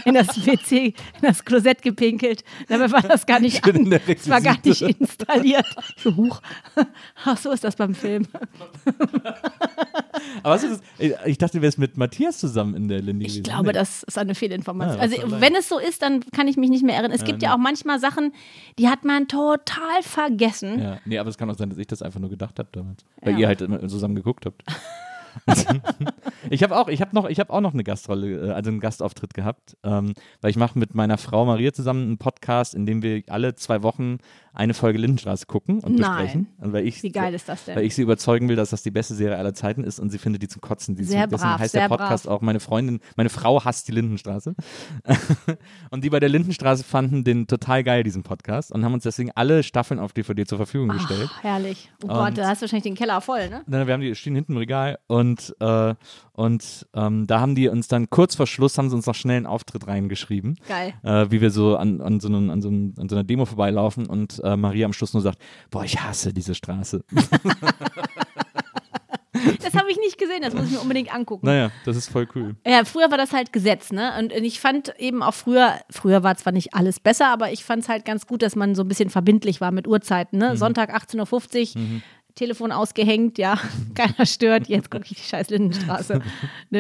in das WC, in das Klosett gepinkelt. Dabei war das gar nicht an. Es war gar nicht installiert. Ich so, huch. Ach so ist das beim Film. Aber was ist das? Ich dachte, du wärst mit Matthias zusammen in der Lindy Ich glaube, Nee. das ist eine Fehlinformation. Ah, was also, wenn es so ist, dann kann ich mich nicht mehr erinnern. Es gibt ja auch manchmal Sachen, die hat man total vergessen. Ja, nee, aber es kann auch sein, dass ich das einfach nur gedacht habe damals. Weil Ja. ihr halt zusammen geguckt habt. (laughs) ich habe auch, ich habe noch, ich habe auch noch eine Gastrolle, äh, also einen Gastauftritt gehabt, ähm, weil ich mache mit meiner Frau Maria zusammen einen Podcast, in dem wir alle zwei Wochen eine Folge Lindenstraße gucken und Nein. besprechen. Und weil ich, Wie geil ist das denn? Weil ich sie überzeugen will, dass das die beste Serie aller Zeiten ist und sie findet die zum Kotzen. Die Sehr deswegen brav, heißt der Podcast auch meine Freundin, meine Frau hasst die Lindenstraße. (laughs) und die bei der Lindenstraße fanden den total geil, diesen Podcast, und haben uns deswegen alle Staffeln auf DVD zur Verfügung gestellt. Ach, herrlich. Oh Und- Gott, da hast du wahrscheinlich den Keller voll, ne? Na, wir haben die stehen hinten im Regal und, äh, und ähm, da haben die uns dann kurz vor Schluss haben sie uns noch schnell einen Auftritt reingeschrieben. Geil. Äh, wie wir so an, an, so einem, an, so einem, an so einer Demo vorbeilaufen und äh, Maria am Schluss nur sagt, boah, ich hasse diese Straße. Das habe ich nicht gesehen, das muss ich mir unbedingt angucken. naja, das ist voll cool. Ja, früher war das halt Gesetz, ne? Und ich fand eben auch früher, früher war zwar nicht alles besser, aber ich fand es halt ganz gut, dass man so ein bisschen verbindlich war mit Uhrzeiten, Mhm. ne? Sonntag 18.50 Uhr. Telefon ausgehängt, ja, (laughs) keiner stört. Jetzt gucke ich die scheiß Lindenstraße. (laughs)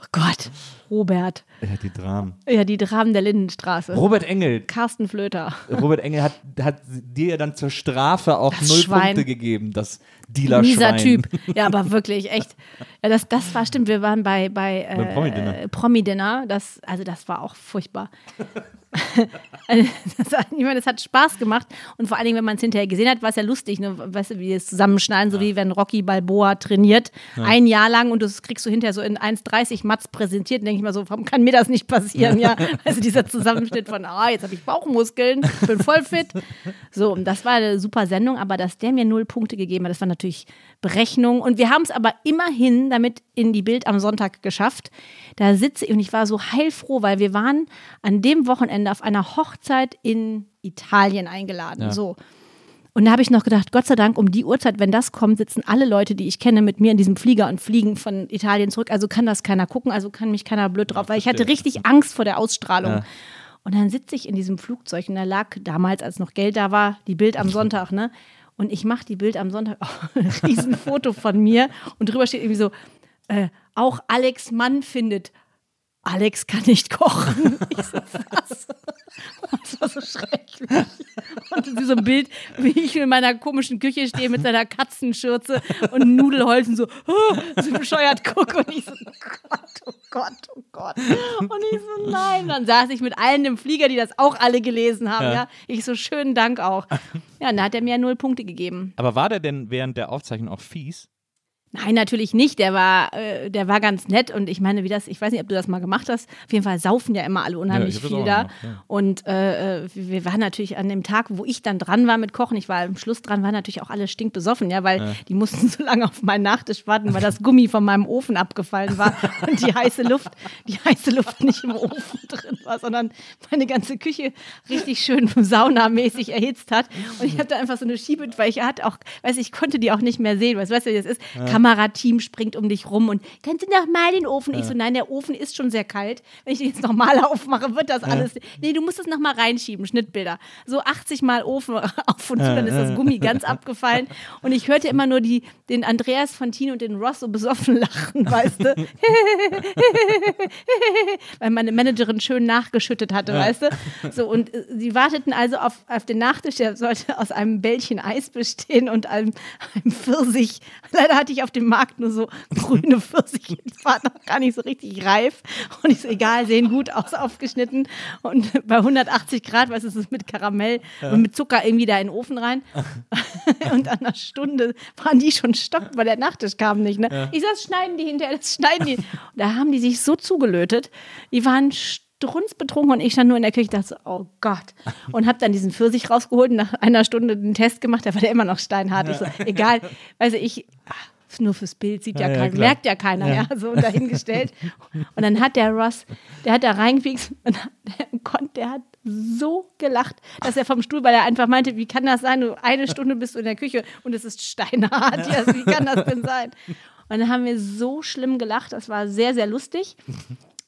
oh Gott, Robert. Ja, die Dramen. Ja, die Dramen der Lindenstraße. Robert Engel. Carsten Flöter. Robert Engel hat, hat dir ja dann zur Strafe auch Das null Schwein. Punkte gegeben, das Dealer-Schwein. Mieser Typ. (laughs) Ja, aber wirklich, echt. Ja, das, das war stimmt. Wir waren bei, bei, äh, Beim Promi-Dinner. Promi-Dinner. Das, also das war auch furchtbar. (laughs) das, ich meine, es hat Spaß gemacht. Und vor allen Dingen, wenn man es hinterher gesehen hat, war es ja lustig. Ne? Weißt du, wie es zusammenschneiden, so wie wenn Rocky Balboa trainiert. Ein Jahr lang und das kriegst du hinterher so in 1,30 Mats präsentiert. Und denke ich mal so, warum kann mir das nicht passieren? Ja, (laughs) also dieser Zusammenschnitt von, ah, jetzt habe ich Bauchmuskeln, bin voll fit. So, und das war eine super Sendung, aber dass der mir null Punkte gegeben hat, das war natürlich Berechnung. Und wir haben es aber immerhin damit in die Bild am Sonntag geschafft. Da sitze ich und ich war so heilfroh, weil wir waren an dem Wochenende auf einer Hochzeit in Italien eingeladen. So. Und da habe ich noch gedacht, Gott sei Dank, um die Uhrzeit, wenn das kommt, sitzen alle Leute, die ich kenne, mit mir in diesem Flieger und fliegen von Italien zurück. Also kann das keiner gucken, also kann mich keiner blöd drauf, weil ich hatte richtig Angst vor der Ausstrahlung. Und dann sitze ich in diesem Flugzeug und da lag damals, als noch Geld da war, die Bild am Sonntag, ne? Und ich mache die Bild am Sonntag, (laughs) oh, ein Riesenfoto von mir und drüber steht irgendwie so, äh, auch Alex Mann findet, Alex kann nicht kochen. (laughs) Ich so, was? Das war so schrecklich. Und so ein Bild, wie ich in meiner komischen Küche stehe mit seiner Katzenschürze und Nudelholzen so, oh, (laughs) so bescheuert gucke. Und ich so, oh Gott, oh Gott, oh Gott. Und ich so, nein. Dann saß ich mit allen im Flieger, die das auch alle gelesen haben. Ja. Ich so, schönen Dank auch. Ja, und da hat er mir null Punkte gegeben. Aber war der denn während der Aufzeichnung auch fies? Nein, natürlich nicht. Der war, äh, der war ganz nett und ich meine, wie das, ich weiß nicht, ob du das mal gemacht hast. Auf jeden Fall saufen ja immer alle unheimlich Ja, viel da. gemacht, ja. Und äh, äh, wir waren natürlich an dem Tag, wo ich dann dran war mit Kochen, ich war am Schluss dran, waren natürlich auch alle stinkbesoffen, ja, weil die mussten (laughs) so lange auf meinen Nachtisch warten, weil das Gummi von meinem Ofen abgefallen war (laughs) und die heiße Luft, die heiße Luft nicht im Ofen (laughs) drin war, sondern meine ganze Küche richtig schön saunamäßig erhitzt hat. Und ich habe da einfach so eine Schiebe, weil ich hatte auch, weiß ich, konnte die auch nicht mehr sehen. Weißt, weißt du, wie das ist? Kamerateam springt um dich rum und kannst du noch mal den Ofen? Ich so, nein, der Ofen ist schon sehr kalt. Wenn ich den jetzt nochmal (laughs) aufmache, wird das alles. Nee, du musst es nochmal reinschieben, Schnittbilder. So 80 Mal Ofen (laughs) auf und zu, dann ist das Gummi ganz (laughs) abgefallen. Und ich hörte immer nur die, den Andreas von Tino und den Ross so besoffen lachen, weißt du? Weil meine Managerin schön nachgeschüttet hatte, weißt du? So, und äh, sie warteten also auf, auf den Nachtisch, der sollte aus einem Bällchen Eis bestehen und einem, einem Pfirsich. Leider hatte ich auf dem Markt nur so (laughs) grüne Pfirsiche, die waren noch gar nicht so richtig reif. Und ich so, egal, sehen gut aus, aufgeschnitten. Und bei 180 Grad, was ist es mit Karamell und mit Zucker irgendwie da in den Ofen rein. (laughs) und an einer Stunde waren die schon stock, weil der Nachtisch kam nicht. Ne? Ich sag, das schneiden die hinterher, das schneiden die. Und da haben die sich so zugelötet. Die waren strunzbetrunken und ich stand nur in der Küche, dachte so, oh Gott. Und habe dann diesen Pfirsich rausgeholt und nach einer Stunde den Test gemacht, da war der immer noch steinhart. Ich so, egal, also ich, ach, (laughs) nur fürs Bild, sieht ja, Ja, ja, keiner, merkt ja keiner, ja. so dahingestellt. Und dann hat der Ross, der hat da reingepiekst und der, konnt- (laughs) der hat so gelacht, dass er vom Stuhl, weil er einfach meinte, wie kann das sein, du eine Stunde bist du in der Küche und es ist steinhart, ja, wie kann das denn sein? Und dann haben wir so schlimm gelacht, das war sehr, sehr lustig.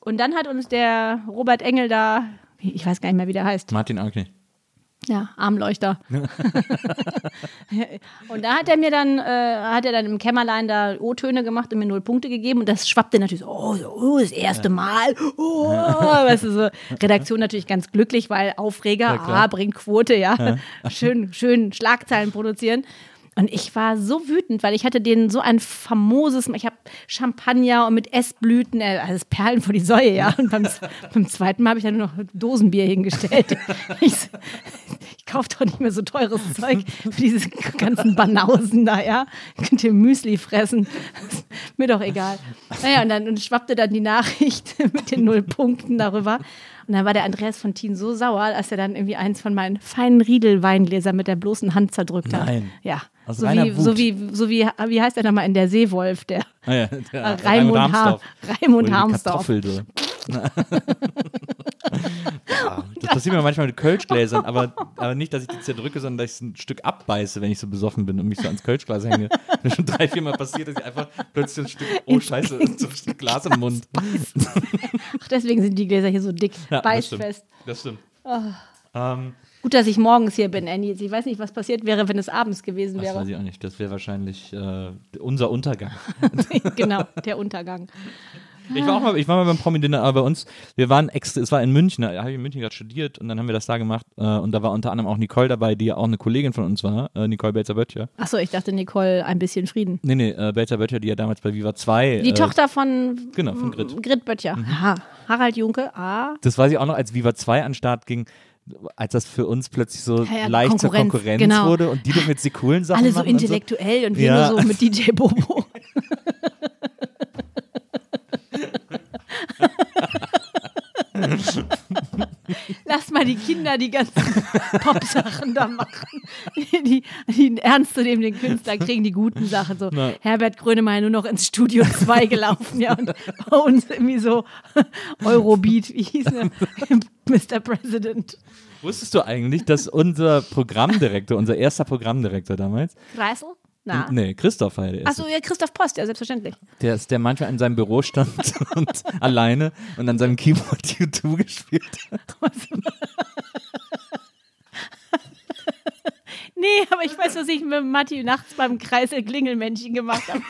Und dann hat uns der Robert Engel da, ich weiß gar nicht mehr, wie der heißt, Martin Ankney. Ja, Armleuchter. (laughs) und da hat er mir dann, äh, hat er dann im Kämmerlein da O-Töne gemacht und mir null Punkte gegeben und das schwappte natürlich so, oh, so, oh das erste Mal, oh, (laughs) weißt du, so. Redaktion natürlich ganz glücklich, weil Aufreger, klar. ah, bringt Quote, ja, schön, schön Schlagzeilen produzieren. Und ich war so wütend, weil ich hatte denen so ein famoses, ich habe Champagner und mit Essblüten, äh, also Perlen vor die Säue, ja. Und beim, beim zweiten Mal habe ich dann nur noch Dosenbier hingestellt. Ich, so, ich kaufe doch nicht mehr so teures Zeug für diese ganzen Banausen da, ja. Könnt ihr Müsli fressen. Mir doch egal. Naja, und dann und schwappte dann die Nachricht (laughs) mit den null Punkten darüber. Und dann war der Andreas von Thien so sauer, als er dann irgendwie eins von meinen feinen Riedel-Weingläsern mit der bloßen Hand zerdrückt hat. Nein. Ja. Aus so wie, so wie, so wie, wie heißt der nochmal in der Seewolf, der Ah, ja, der (laughs) Raimund, Har Harmsdorf. Raimund Harmsdorf. (laughs) Ja, das passiert mir manchmal mit Kölschgläsern, aber, aber nicht, dass ich die zerdrücke, sondern dass ich ein Stück abbeiße, wenn ich so besoffen bin und mich so ans Kölschglas hänge. Mir schon drei, vier Mal passiert, dass ich einfach plötzlich ein Stück, oh Scheiße, so ein Stück Glas im Mund. (laughs) Ach, deswegen sind die Gläser hier so dick, Ja, das stimmt. beißfest. Das stimmt. Ähm, Gut, dass ich morgens hier bin, Annie. Ich weiß nicht, was passiert wäre, wenn es abends gewesen das weiß wäre. ich auch nicht. Das wäre wahrscheinlich äh, unser Untergang. (laughs) genau, der Untergang. Ich war auch mal, ich war mal beim Promi-Dinner, aber bei uns, wir waren extra, es war in München, da habe ich in München gerade studiert und dann haben wir das da gemacht äh, und da war unter anderem auch Nicole dabei, die ja auch eine Kollegin von uns war, äh, Nicole Belzer-Böttcher. Achso, ich dachte, Nicole, ein bisschen Frieden. Nee, nee, äh, Belzer-Böttcher, die ja damals bei Viva 2. Die äh, Tochter von, genau, von Grit. Mhm. Grit Böttcher. Aha. Harald Junke, ah. Das weiß ich auch noch, als Viva 2 an den Start ging, als das für uns plötzlich so Ja, ja, leicht zur Konkurrenz, Konkurrenz genau. wurde und die dürfen jetzt die coolen Sachen Alle so machen und intellektuell und wir Ja. nur so mit DJ Bobo. (laughs) (laughs) Lass mal die Kinder die ganzen (laughs) Pop-Sachen da machen. Die, die ernst zu nehmen, den Künstler kriegen die guten Sachen. So Na. Herbert Grönemeyer nur noch ins Studio (laughs) 2 gelaufen, ja, und bei uns irgendwie so Eurobeat, wie hieß der? Mr. President. Wusstest du eigentlich, dass unser Programmdirektor, unser erster Programmdirektor damals, Kreisel? Na. nee, Christoph erste. Achso, ja, Christoph Post, ja, selbstverständlich. Der ist der manchmal in seinem Büro stand (laughs) und alleine und an seinem Keyboard (laughs) U2 gespielt hat. (laughs) Nee, aber ich weiß, was ich mit Matti nachts beim Kreisel Klingelmännchen gemacht habe.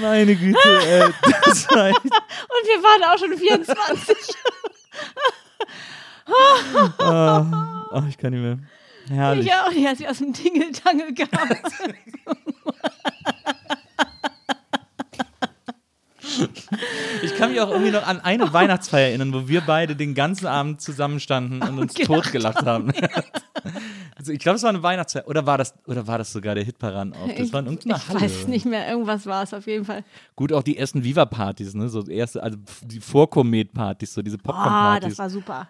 Meine Güte, ey, das war echt, Und wir waren auch schon 24. oh, ich kann nicht mehr. Herrlich. Ich auch, die hat sie aus dem Tingeltangel gehabt. (laughs) (laughs) Ich kann mich auch irgendwie noch an eine Weihnachtsfeier erinnern, wo wir beide den ganzen Abend zusammenstanden und uns gelacht totgelacht haben. (laughs) also ich glaube, es war eine Weihnachtsfeier. Oder war das, oder war das sogar der Hitparaden auf? Das war in irgendeiner ich Halle. weiß nicht mehr, irgendwas war es auf jeden Fall. Gut, auch die ersten Viva-Partys, ne? So erste, also die Vorkomet-Partys, so diese Ah, Popcorn-Partys. das war super.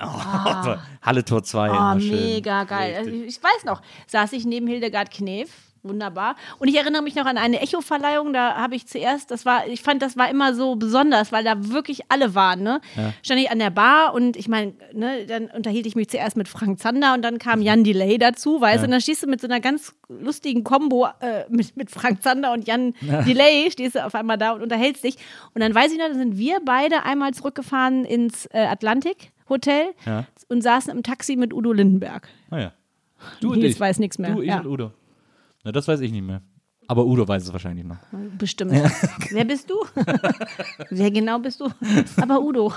Oh, (laughs) Halle Tor 2. Oh, schön. mega geil. Also ich weiß noch, saß ich neben Hildegard Knef. Wunderbar. Und ich erinnere mich noch an eine Echo-Verleihung, da habe ich zuerst, das war, ich fand, das war immer so besonders, weil da wirklich alle waren, ne? Stand ich an der Bar und ich meine, ne, dann unterhielt ich mich zuerst mit Frank Zander und dann kam Jan Delay dazu, weißt du, und dann stehst du mit so einer ganz lustigen Kombo äh, mit, mit Frank Zander und Jan Delay, stehst du auf einmal da und unterhältst dich. Und dann weiß ich noch, dann sind wir beide einmal zurückgefahren ins äh, Atlantik Hotel Ja. und saßen im Taxi mit Udo Lindenberg. Ah, ja. Du und ich. weiß nichts mehr. Du, ich Ja. und Udo. Na, das weiß ich nicht mehr. Aber Udo weiß es wahrscheinlich noch. Bestimmt. Wer bist du? (laughs) Wer genau bist du? Aber Udo.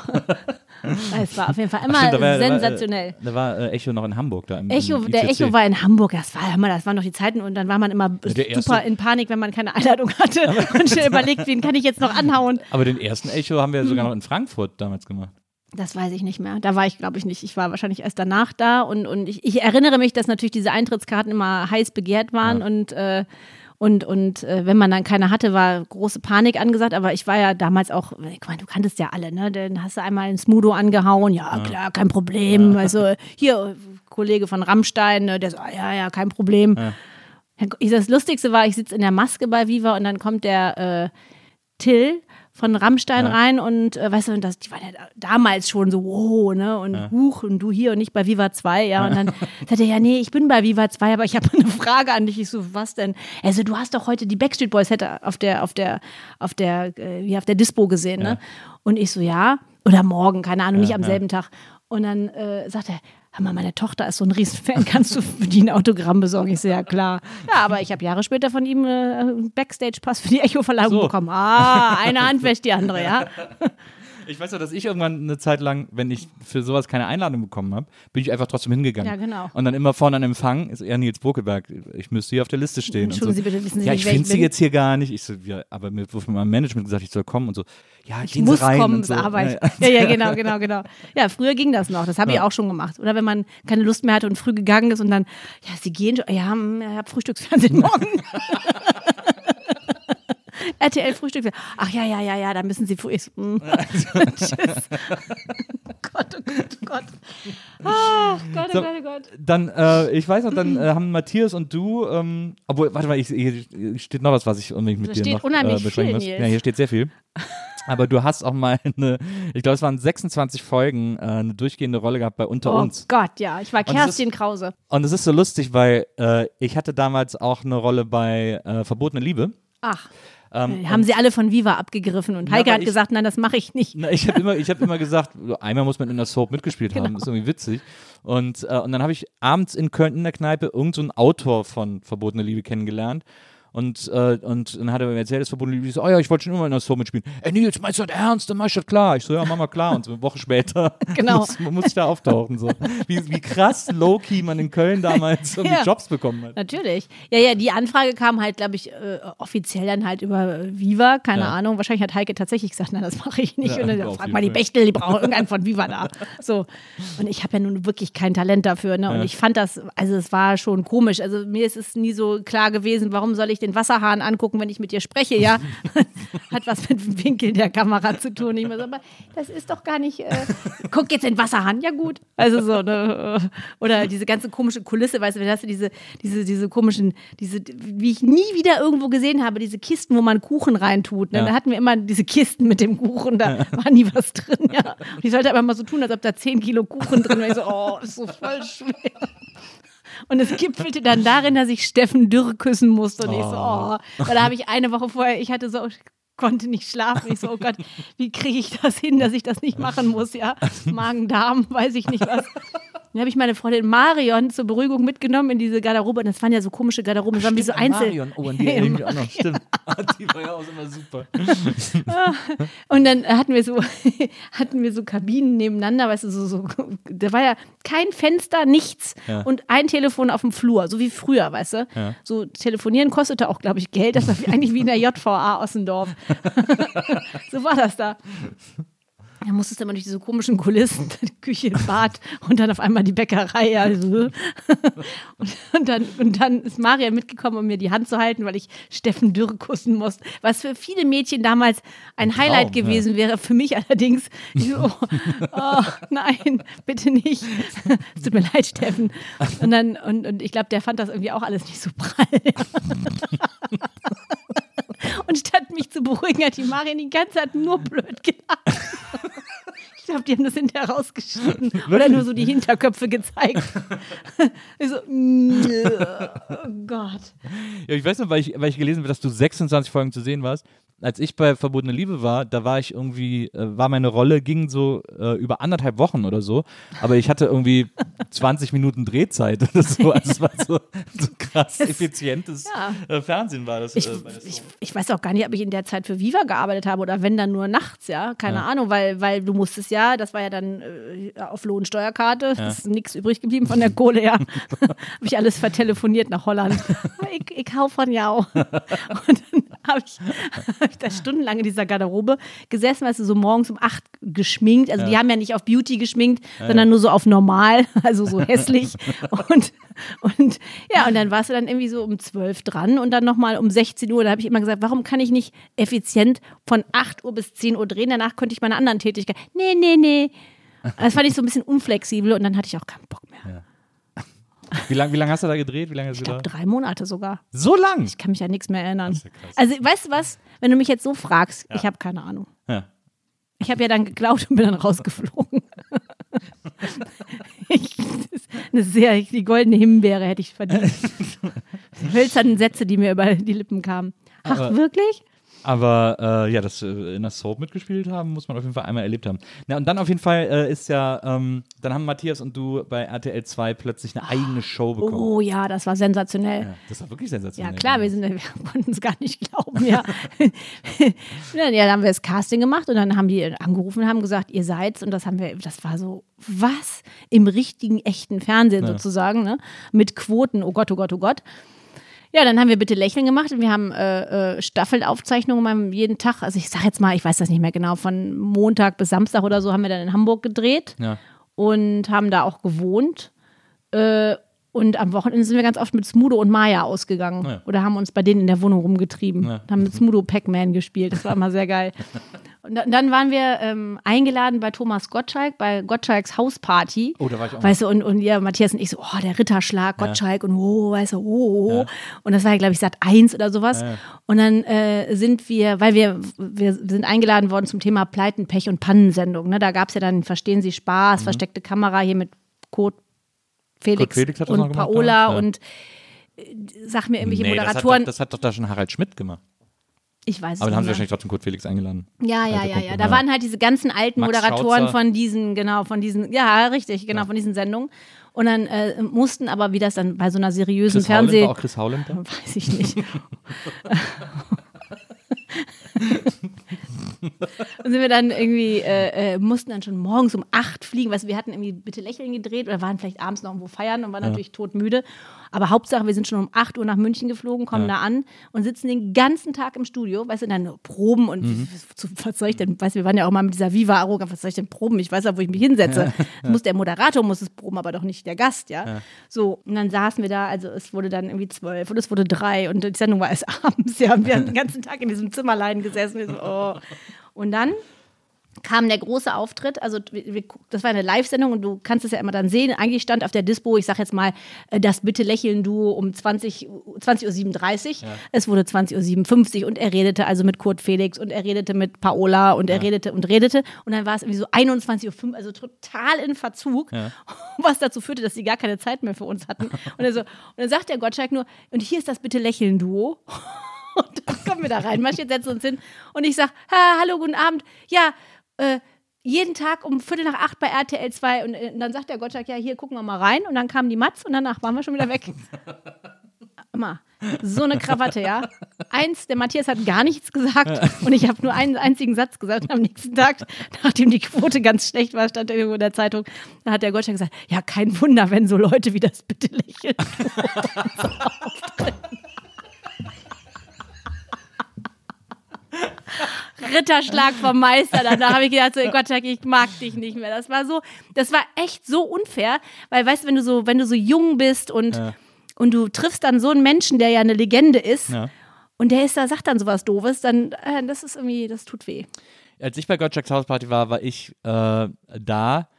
Es war auf jeden Fall immer Stimmt, da war- sensationell. Da war, da war äh, Echo noch in Hamburg. Da im, Echo, im der. Echo war in Hamburg, das war immer, das waren noch die Zeiten und dann war man immer erste- super in Panik, wenn man keine Einladung hatte (laughs) und schnell überlegt, wen kann ich jetzt noch anhauen. Aber den ersten Echo haben wir sogar noch in Frankfurt damals gemacht. Das weiß ich nicht mehr. Da war ich, glaube ich, nicht. Ich war wahrscheinlich erst danach da und, und ich, ich erinnere mich, dass natürlich diese Eintrittskarten immer heiß begehrt waren Ja. und äh, und, und äh, wenn man dann keine hatte, war große Panik angesagt. Aber ich war ja damals auch, ich meine, du kanntest ja alle, ne? Dann hast du einmal einen Smudo angehauen, ja, klar, kein Problem. Also hier, Kollege von Rammstein, ne, der so, ja, ja, kein Problem. Ich- Das Lustigste war, ich sitze in der Maske bei Viva und dann kommt der äh, Till von Rammstein Ja. rein und äh, weißt du, und das, die waren ja da- damals schon so, wow, ne? Und huch, und du hier und nicht bei Viva 2, ja. Und dann (laughs) sagt er, ja, nee, ich bin bei Viva 2, aber ich habe (laughs) eine Frage an dich. Ich so, was denn? Also, du hast doch heute die Backstreet Boys hätte auf der, auf der, auf der, äh, wie auf der Dispo gesehen, ne? Und ich so, ja, oder morgen, keine Ahnung, nicht am ja. selben Tag. Und dann äh, sagt er, hör mal, meine Tochter ist so ein Riesenfan, (laughs) kannst du für die ein Autogramm besorgen? Ich so, ja klar. Ja, aber ich habe Jahre später von ihm äh, einen Backstage-Pass für die Echo-Verleihung So. bekommen. Ah, eine Hand wäscht die andere, ja. (laughs) Ich weiß ja, dass ich irgendwann eine Zeit lang, wenn ich für sowas keine Einladung bekommen habe, bin ich einfach trotzdem hingegangen. Ja, genau. Und dann immer vorne an Empfang ist er Nils Bokeberg. Ich müsste hier auf der Liste stehen. Und so. Entschuldigen Sie bitte, wissen Sie ja, ich ich finde sie jetzt hier gar nicht. Ich so, ja, aber mir wurde von meinem Management gesagt, ich soll kommen und so. Ja, Ich gehen muss Sie rein kommen und so. Arbeit. Ja, Ja, genau, genau, genau. Ja, früher ging das noch. Das habe ich Ja. auch schon gemacht. Oder wenn man keine Lust mehr hatte und früh gegangen ist und dann, ja, Sie gehen, schon- ja, hm, ich habe Frühstücksfernsehen morgen. (laughs) (laughs) (laughs) RTL Frühstück. Ach ja, ja, ja, ja, da müssen Sie früh. Ich so, (laughs) hm. (laughs) Tschüss. Gott, oh Gott, oh Gott. Ach Gott, oh So. Gott, oh Gott. Dann, äh, ich weiß noch, dann äh, haben Matthias und du, ähm, obwohl, warte mal, ich, hier steht noch was, was ich unbedingt mit Da dir steht noch unheimlich äh, besprechen viel, muss. Nils. Ja, hier steht sehr viel. Aber du hast auch mal eine, ich glaube, es waren 26 Folgen, äh, eine durchgehende Rolle gehabt bei Unter Oh uns. Gott, ja. Ich war Und es ist- Kerstin Krause. Und es ist so lustig, weil äh, ich hatte damals auch eine Rolle bei äh, Verbotene Liebe. Ach, Ähm, haben sie alle von Viva abgegriffen und Heike weil hat ich- gesagt, nein, das mache ich nicht. Na, ich habe immer, ich hab immer gesagt, (laughs) einmal muss man in der Soap mitgespielt haben, Genau. ist irgendwie witzig. Und, äh, und dann habe ich abends in Köln in der Kneipe irgendeinen so Autor von Verbotene Liebe kennengelernt. Und, äh, und dann hat er mir erzählt, das Verbotene Liebe, ich so, oh ja, ich wollte schon immer in der Soap mitspielen. Ey Nils, meinst du das ernst? Dann mach ich das klar. Ich so, ja, Mama, klar. Und so eine Woche später (laughs) (laughs) Genau. muss, muss ich da auftauchen. So. Wie, wie krass low-key man in Köln damals irgendwie (laughs) Ja. Jobs bekommen hat. Natürlich. Ja, ja, die Anfrage kam halt, glaube ich, äh, offiziell dann halt über Viva, keine Ja. Ahnung. Wahrscheinlich hat Heike tatsächlich gesagt, nein, das mache ich nicht. Ja, und dann frag mal die. Bechtel, die brauchen irgendeinen von Viva da. So. Und ich habe ja nun wirklich kein Talent dafür. Ne? Und ich fand das, also es war schon komisch. Also mir ist es nie so klar gewesen, warum soll ich den Wasserhahn angucken, wenn ich mit dir spreche, ja? (laughs) hat was mit dem Winkel der Kamera zu tun. Ich so, aber das ist doch gar nicht, äh, guck jetzt den Wasserhahn, ja gut. Also so, ne? Oder diese ganze komische Kulisse, weißt du, hast du diese, diese, diese komischen, diese, wie ich nie wieder irgendwo gesehen habe, diese Kisten, wo man Kuchen reintut. Ne? Ja. Da hatten wir immer diese Kisten mit dem Kuchen, da war nie was drin, ja. Und ich sollte aber mal so tun, als ob da 10 Kilo Kuchen drin wäre. Ich so, oh, das ist so voll schwer. Und es gipfelte dann darin, dass ich Steffen Dürr küssen musste. Und ich so, oh. Weil da habe ich eine Woche vorher, ich hatte so, konnte nicht schlafen. Ich so, oh Gott, wie kriege ich das hin, dass ich das nicht machen muss, ja? Magen-Darm, weiß ich nicht was. Dann habe ich meine Freundin Marion zur Beruhigung mitgenommen in diese Garderobe. Und das waren ja so komische Garderoben, das waren wie so Einzel. Marion. Oh, an die (laughs) ich mich auch noch. Stimmt. die war ja auch immer super. Und dann hatten wir so, (laughs) hatten wir so Kabinen nebeneinander, weißt du, so, so, da war ja kein Fenster, nichts Ja. und ein Telefon auf dem Flur, so wie früher, weißt du. Ja. So telefonieren kostete auch, glaube ich, Geld. Das war eigentlich wie in der JVA Ossendorf. (laughs) so war das da. Da musstest du immer durch diese komischen Kulissen, (laughs) Küche, Bad und dann auf einmal die Bäckerei. Also. (laughs) Und, und, dann, und dann ist Maria mitgekommen, um mir die Hand zu halten, weil ich Steffen Dürr kussen musste. Was für viele Mädchen damals ein, Traum, Highlight gewesen wäre. Für mich allerdings, so, oh, nein, bitte nicht. Es tut mir leid, Steffen. Und, dann, und, und ich glaube, der fand das irgendwie auch alles nicht so prall. Und statt mich zu beruhigen, hat die Marion die ganze Zeit nur blöd gelacht. Ich glaube, die haben das hinterher rausgeschnitten oder nur so die Hinterköpfe gezeigt. (laughs) Ich so, oh Gott. Ja, ich weiß noch, weil ich, weil ich gelesen habe, dass du 26 Folgen zu sehen warst. Als ich bei Verbotene Liebe war, da war ich irgendwie, äh, war meine Rolle, ging so äh, über anderthalb Wochen oder so. Aber ich hatte irgendwie 20 Minuten Drehzeit (laughs) oder so. Also es war so, so krass effizientes äh, Fernsehen war das. Ich, äh, ich, ich weiß auch gar nicht, ob ich in der Zeit für Viva gearbeitet habe oder wenn dann nur nachts, ja. Keine Ahnung, weil, weil du musstest ja, das war ja dann äh, auf Lohnsteuerkarte, es ist nichts übrig geblieben von der Kohle, ja. (laughs) habe ich alles vertelefoniert nach Holland. ich, ich hau von Jau. Und dann habe ich, hab ich da stundenlang in dieser Garderobe gesessen, weißt du, so morgens um acht geschminkt. Also die haben ja nicht auf Beauty geschminkt, sondern nur so auf normal, (laughs) also so hässlich. (laughs) und, und ja, und dann warst du dann irgendwie so um zwölf dran und dann nochmal um 16 Uhr. Da habe ich immer gesagt, warum kann ich nicht effizient von 8 Uhr bis 10 Uhr drehen? Danach könnte ich meine anderen Tätigkeiten. Nee, nee, nee. Das fand ich so ein bisschen unflexibel und dann hatte ich auch keinen Bock mehr. Wie lange wie lang hast du da gedreht? Wie lange Ich glaube, drei Monate sogar. So lang? Ich kann mich an nichts mehr erinnern. ja also, weißt du was? Wenn du mich jetzt so fragst, ich habe keine Ahnung. Ja. Ich habe ja dann geklaut und bin dann rausgeflogen. (laughs) ich, eine sehr, die goldene Himbeere hätte ich verdient. Die (laughs) hölzernen Sätze, die mir über die Lippen kamen. Ach, Aber- wirklich? Aber äh, ja, dass äh, in der Soap mitgespielt haben, muss man auf jeden Fall einmal erlebt haben. Na, und dann auf jeden Fall äh, ist ja, ähm, dann haben Matthias und du bei RTL 2 plötzlich eine eigene Show bekommen. Oh ja, das war sensationell. Ja, das war wirklich sensationell. Ja, klar, wir, sind, wir konnten es gar nicht glauben, ja. (laughs) ja. Dann haben wir das Casting gemacht und dann haben die angerufen und haben gesagt, ihr seid's. Und das haben wir, das war so, was? Im richtigen, echten Fernsehen sozusagen, ne? Mit Quoten, oh Gott, oh Gott, oh Gott. Ja, dann haben wir bitte Lächeln gemacht und wir haben äh, äh, Staffelaufzeichnungen jeden Tag, also ich sag jetzt mal, ich weiß das nicht mehr genau, von Montag bis Samstag oder so haben wir dann in Hamburg gedreht Ja. und haben da auch gewohnt. Äh, und am Wochenende sind wir ganz oft mit Smudo und Maya ausgegangen. Ja. Oder haben uns bei denen in der Wohnung rumgetrieben. Ja. Haben mit Smudo Pac-Man gespielt. Das war immer sehr geil. (laughs) Und dann, waren wir ähm, eingeladen bei Thomas Gottschalk, bei Gottschalks Hausparty. Oh, da war ich auch Weißt du, und, und ja, Matthias und ich so, oh, der Ritterschlag, Gottschalk und oh, weißt du, oh, oh. Und das war ja, glaube ich, Sat 1 oder sowas. Ja. Und dann äh, sind wir, weil wir, wir sind eingeladen worden zum Thema Pleiten, Pech und Pannensendung. Ne? Da gab es ja dann, verstehen Sie Spaß, versteckte Kamera hier mit Kurt Felix, Felix hat das noch und gemacht, Paola ja. und äh, sag mir irgendwelche nee, Moderatoren. Das hat, doch, das hat doch da schon Harald Schmidt gemacht. ich weiß Aber dann haben sie wahrscheinlich trotzdem Kurt Felix eingeladen. Ja, ja, ja, ja. Da ja. waren halt diese ganzen alten Max Moderatoren Schautzer. von diesen, genau, von diesen, ja, richtig, genau, von diesen Sendungen. Und dann äh, mussten aber, wie das dann bei so einer seriösen Chris Howland Fernseh... war auch Chris Howland da? (laughs) Weiß ich nicht. (laughs) und sind wir dann irgendwie, äh, äh, mussten dann schon morgens um acht fliegen. Weißt, du, wir hatten irgendwie Bitte lächeln gedreht oder waren vielleicht abends noch irgendwo feiern und waren natürlich todmüde. Aber Hauptsache, wir sind schon um 8 Uhr nach München geflogen, kommen da an und sitzen den ganzen Tag im Studio, weißt du, dann proben und zu- was soll ich denn, weißt du, wir waren ja auch mal mit dieser Viva arrogant, was soll ich denn proben? Ich weiß ja, wo ich mich hinsetze. (laughs) Muss der Moderator muss es proben, aber doch nicht der Gast, ja. So, und dann saßen wir da, also es wurde dann irgendwie zwölf und es wurde drei und die Sendung war erst (laughs) abends, ja, und wir haben den ganzen Tag in diesem Zimmerlein gesessen. So, oh. Und dann kam der große Auftritt, also das war eine Live-Sendung und du kannst es ja immer dann sehen. Eigentlich stand auf der Dispo, ich sag jetzt mal, äh, das Bitte lächeln Duo um 20, Uhr- 20.37 Uhr. Es wurde 20.57 Uhr und er redete also mit Kurt Felix und er redete mit Paola und er redete und redete und dann war es irgendwie so 21.05 Uhr, also total in Verzug, (laughs) was dazu führte, dass sie gar keine Zeit mehr für uns hatten. Und, er so, und dann sagt der Gottschalk nur, und hier ist das Bitte lächeln Duo. (laughs) Und dann kommen wir da rein, marschiert, setzen uns hin und ich sag, ha, hallo, guten Abend. Ja, äh, jeden Tag um Viertel nach acht bei RTL 2 und, äh, dann sagt der Gottschalk, ja, hier gucken wir mal rein und dann kam die Matz und danach waren wir schon wieder weg. (laughs) Immer. So eine Krawatte, ja. Eins, der Matthias hat gar nichts gesagt und ich habe nur einen einzigen Satz gesagt. Und am nächsten Tag, nachdem die Quote ganz schlecht war, stand irgendwo in der Zeitung, da hat der Gottschalk gesagt, ja, kein Wunder, wenn so Leute wie das bitte lächeln. (laughs) (laughs) Ritterschlag vom Meister. Dann da habe ich gedacht, so, Gottschalk, ich mag dich nicht mehr. Das war so, das war echt so unfair, weil weißt du, wenn du so, wenn du so jung bist und, und du triffst dann so einen Menschen, der ja eine Legende ist, Ja. und der ist da, sagt dann sowas Doofes, dann, äh, das ist irgendwie, das tut weh. Als ich bei Gottschalks Hausparty war, war ich äh, da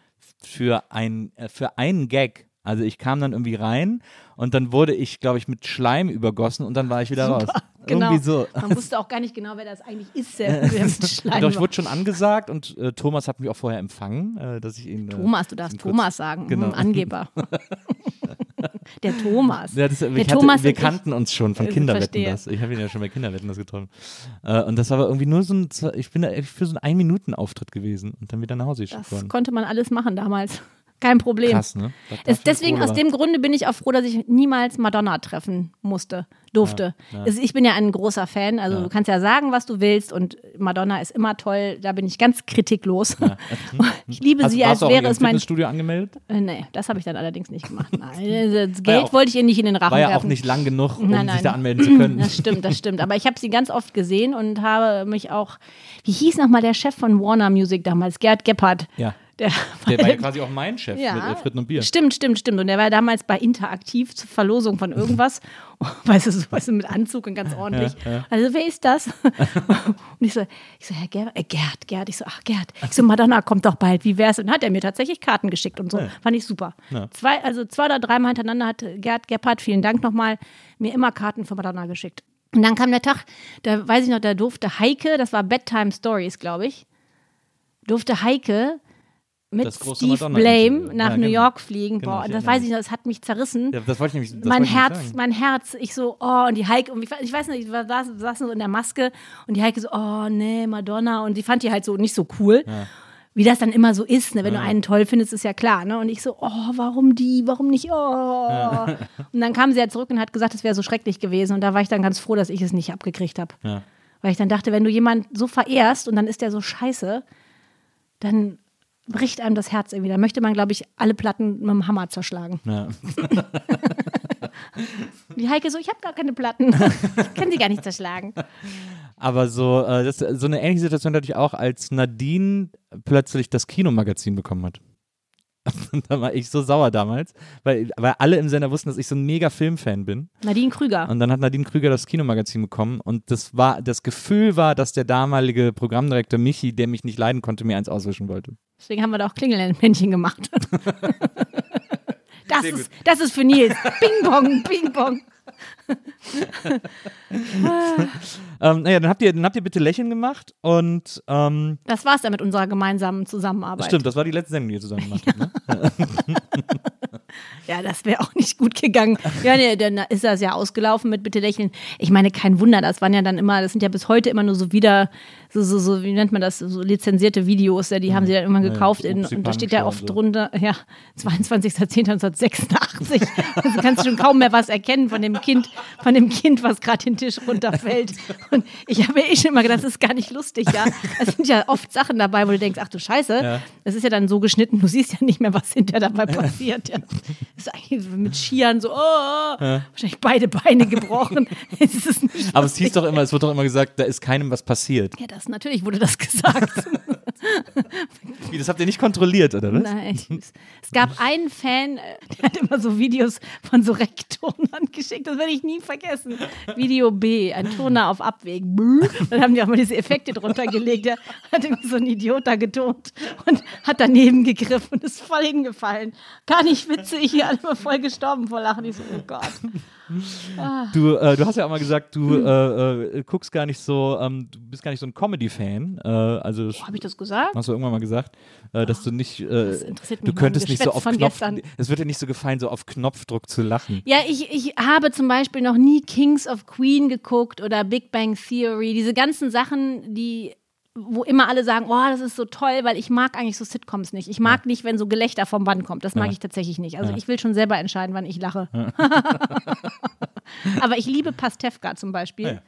für, ein, äh, für einen Gag. Also ich kam dann irgendwie rein und dann wurde ich, glaube ich, mit Schleim übergossen und dann war ich wieder raus. (laughs) Genau. Irgendwie so. Man wusste auch gar nicht genau, wer das eigentlich ist, der, (laughs) mit Schleim Doch, ich wurde schon angesagt und äh, Thomas hat mich auch vorher empfangen, äh, dass ich ihn. Äh, Thomas, du darfst Thomas sagen, Genau. genau. Angeber. (laughs) der Thomas. Ja, das, der hatte, Thomas wir und ich- kannten uns schon von Äh, Kinderwetten das. Ich habe ihn ja schon bei Kinderwetten das getroffen. Äh, und das war aber irgendwie nur so ein, ich bin da für so einen Ein-Minuten-Auftritt gewesen und dann wieder nach Hause geschickt Das worden. konnte man alles machen damals. Kein Problem. Krass, ne? Dafür deswegen, aus dem Grunde bin ich auch froh, dass ich niemals Madonna treffen musste, durfte. Also ich bin ja ein großer Fan, also du kannst ja sagen, was du willst und Madonna ist immer toll, da bin ich ganz kritiklos. (laughs) ich liebe Hast, sie, als auch wäre es mein... Fitnessstudio angemeldet? Äh, nee, das habe ich dann allerdings nicht gemacht. Nein, (laughs) das Geld ja auch- wollte ich ihr nicht in den Rachen War ja auch werfen. nicht lang genug, um Nein, sich nein. da anmelden zu können. (laughs) Das stimmt, das stimmt. Aber ich habe sie ganz oft gesehen und habe mich auch, wie hieß nochmal der Chef von Warner Music damals, Gerd Gebhardt. Ja. Der, Der war ja quasi auch mein Chef Ja. mit äh, Fritten und Bier. Stimmt, stimmt, stimmt. Und der war damals bei Interaktiv zur Verlosung von irgendwas. (laughs) weißt du, so weißt du, mit Anzug und ganz ordentlich. Also, wer ist das? (laughs) und ich so, ich so, Herr Ger äh, Gerd, Gerd. Ich so, ach, Gerd. Ich so, Madonna kommt doch bald. Wie wär's? Und hat er mir tatsächlich Karten geschickt und so. Fand ich super. Zwei, also zwei oder dreimal hintereinander hat Gerd Gebhardt, vielen Dank nochmal, mir immer Karten für Madonna geschickt. Und dann kam der Tag, da weiß ich noch, da durfte Heike, das war Bedtime Stories, glaube ich, durfte Heike mit Steve. Blame nach Ja, New genau. York fliegen. Genau, Boah, das weiß ich noch, das hat mich zerrissen. Ja, das wollte ich nämlich mein Herz, mein Herz, ich so, oh, und die Heike, und ich, ich weiß nicht, ich war, saß, saß so in der Maske und die Heike so, oh, nee, Madonna, und die fand die halt so nicht so cool. Wie das dann immer so ist, ne? wenn du einen toll findest, ist ja klar. Ne? Und ich so, oh, warum die, warum nicht, oh. Und dann kam sie ja zurück und hat gesagt, es wäre so schrecklich gewesen. Und da war ich dann ganz froh, dass ich es nicht abgekriegt habe. Ja. Weil ich dann dachte, wenn du jemanden so verehrst und dann ist der so scheiße, dann bricht einem das Herz irgendwie. Da möchte man, glaube ich, alle Platten mit dem Hammer zerschlagen. Ja. (laughs) Die Heike so, ich habe gar keine Platten. (laughs) ich kann sie gar nicht zerschlagen. Aber so, äh, das, so eine ähnliche Situation hatte ich auch, als Nadine plötzlich das Kinomagazin bekommen hat. (laughs) Und da war ich so sauer damals, weil, weil alle im Sender wussten, dass ich so ein mega Filmfan bin. Nadine Krüger. Und dann hat Nadine Krüger das Kinomagazin bekommen und das war, das Gefühl war, dass der damalige Programmdirektor Michi, der mich nicht leiden konnte, mir eins auswischen wollte. Deswegen haben wir da auch Klingelmännchen gemacht. (laughs) Das Sehr gut. ist, das ist für Nils. Ping Pong, Ping Pong. (laughs) Ähm, naja, dann habt ihr, dann habt ihr bitte Lächeln gemacht und ähm, Das war's dann mit unserer gemeinsamen Zusammenarbeit. stimmt, das war die letzte Sendung, die ihr zusammen gemacht habt. Ne? (laughs) Ja, das wäre auch nicht gut gegangen. Ja, nee, dann ist das ja ausgelaufen mit Bitte lächeln. Ich meine, kein Wunder, das waren ja dann immer, das sind ja bis heute immer nur so wieder, so, so, so wie nennt man das, so lizenzierte Videos, ja, die haben sie dann immer gekauft in, und da steht ja oft drunter, ja, 22.10.1986. Also kannst du schon kaum mehr was erkennen von dem Kind, von dem Kind, was gerade den Tisch runterfällt. Und ich habe ja eh schon immer gedacht, das ist gar nicht lustig, ja. Es sind ja oft Sachen dabei, wo du denkst, ach du Scheiße, Ja. das ist ja dann so geschnitten, du siehst ja nicht mehr, was hinter dabei passiert. Ja. Das ist eigentlich mit Skiern so, oh, wahrscheinlich beide Beine gebrochen. (laughs) es ist nicht Aber es hieß doch immer, es wird doch immer gesagt, da ist keinem was passiert. ja, das natürlich wurde das (laughs) gesagt. Wie, das habt ihr nicht kontrolliert, oder was? Nein, es, gab einen Fan, der hat immer so Videos von so Rektornern geschickt, das werde ich nie vergessen. Video B, ein Turner auf Abweg. Dann haben die auch mal diese Effekte drunter gelegt. Der hat irgendwie so ein Idiot da getont und hat daneben gegriffen und ist voll hingefallen. Gar nicht witzig, hier alle mal voll gestorben vor Lachen. Ich so, oh Gott. Du, äh, du hast ja auch mal gesagt, du Hm. äh, äh, guckst gar nicht so, ähm, du bist gar nicht so ein Comedy-Fan. Äh, also das Habe ich das gesagt? hast du irgendwann mal gesagt, äh, dass du nicht, äh, interessiert mich du könntest nicht so auf Knopf, es wird dir nicht so gefallen, so auf Knopfdruck zu lachen. Ja, ich, ich habe zum Beispiel noch nie Kings of Queen geguckt oder Big Bang Theory. Diese ganzen Sachen, die wo immer alle sagen, oh, das ist so toll, weil ich mag eigentlich so Sitcoms nicht. Ich mag nicht, wenn so Gelächter vom Band kommt. Das mag Ja. ich tatsächlich nicht. Also Ja. ich will schon selber entscheiden, wann ich lache. (laughs) Aber ich liebe Pastewka zum Beispiel.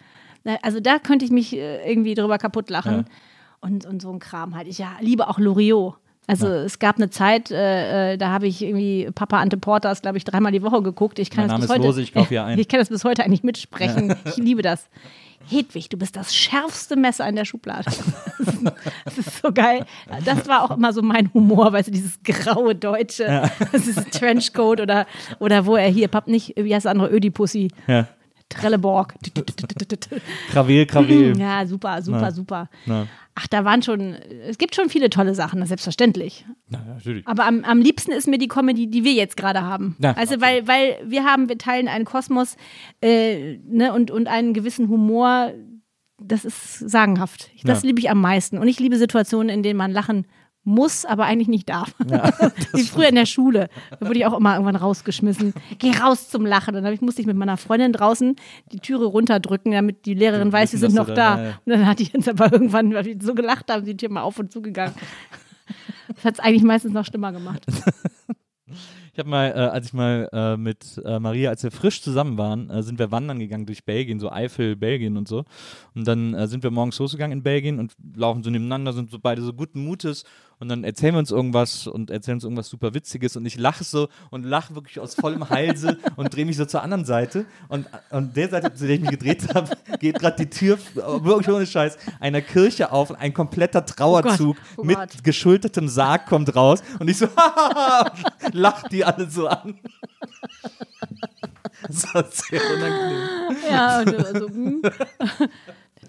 Na, Also da könnte ich mich äh, irgendwie drüber kaputt lachen. Ja. Und, und so ein Kram halt. Ich ja, liebe auch Loriot. Also es gab eine Zeit, äh, äh, da habe ich irgendwie Papa Ante Porters, glaube ich, dreimal die Woche geguckt. Ich kann Mein das Name bis heute, Lose, ich kaufe hier (laughs) ein. Ich kann das bis heute eigentlich mitsprechen. Ich liebe das. Hedwig, du bist das schärfste Messer in der Schublade. (laughs) Das ist so geil. Das war auch immer so mein Humor, weißt du, dieses graue Deutsche, das ist Trenchcoat oder, oder wo er hier, Papp nicht, wie heißt das andere, Ödipussy, Ja. Trelleborg. (laughs) Krawel, Krawel. (laughs) Ja, super, super, Na. super. Na. Ach, da waren schon, es gibt schon viele tolle Sachen, selbstverständlich. Na, natürlich. Aber am, am liebsten ist mir die Comedy, die wir jetzt gerade haben. Ja, also, weil, weil wir haben, wir teilen einen Kosmos äh, ne, und, und einen gewissen Humor, das ist sagenhaft. Das Ja. liebe ich am meisten. Und ich liebe Situationen, in denen man lachen muss, aber eigentlich nicht darf. (laughs) Wie früher in der Schule. Da wurde ich auch immer irgendwann rausgeschmissen. Geh raus zum Lachen. Und dann ich- musste ich mit meiner Freundin draußen die Türe runterdrücken, damit die Lehrerin Die weiß, wir sind noch da- da. ja, ja. Und dann hat die uns aber irgendwann, weil wir so gelacht haben, die Tür mal auf und zugegangen. Das hat es eigentlich meistens noch schlimmer gemacht. (laughs) Ich habe mal, äh, als ich mal äh, mit äh, Maria, als wir frisch zusammen waren, äh, sind wir wandern gegangen durch Belgien, so Eifel, Belgien und so. Und dann äh, sind wir morgens losgegangen in Belgien und laufen so nebeneinander, sind so beide so guten Mutes und dann erzählen wir uns irgendwas und erzählen uns irgendwas super Witziges und ich lache so und lache wirklich aus vollem Halse (laughs) und drehe mich so zur anderen Seite und an der Seite, zu der ich mich gedreht habe, geht gerade die Tür, wirklich ohne Scheiß, einer Kirche auf und ein kompletter Trauerzug Oh oh mit geschultertem Sarg kommt raus und ich so, (laughs) lacht die alle so an. (laughs) Das war sehr unangenehm. Ja, und also, hm.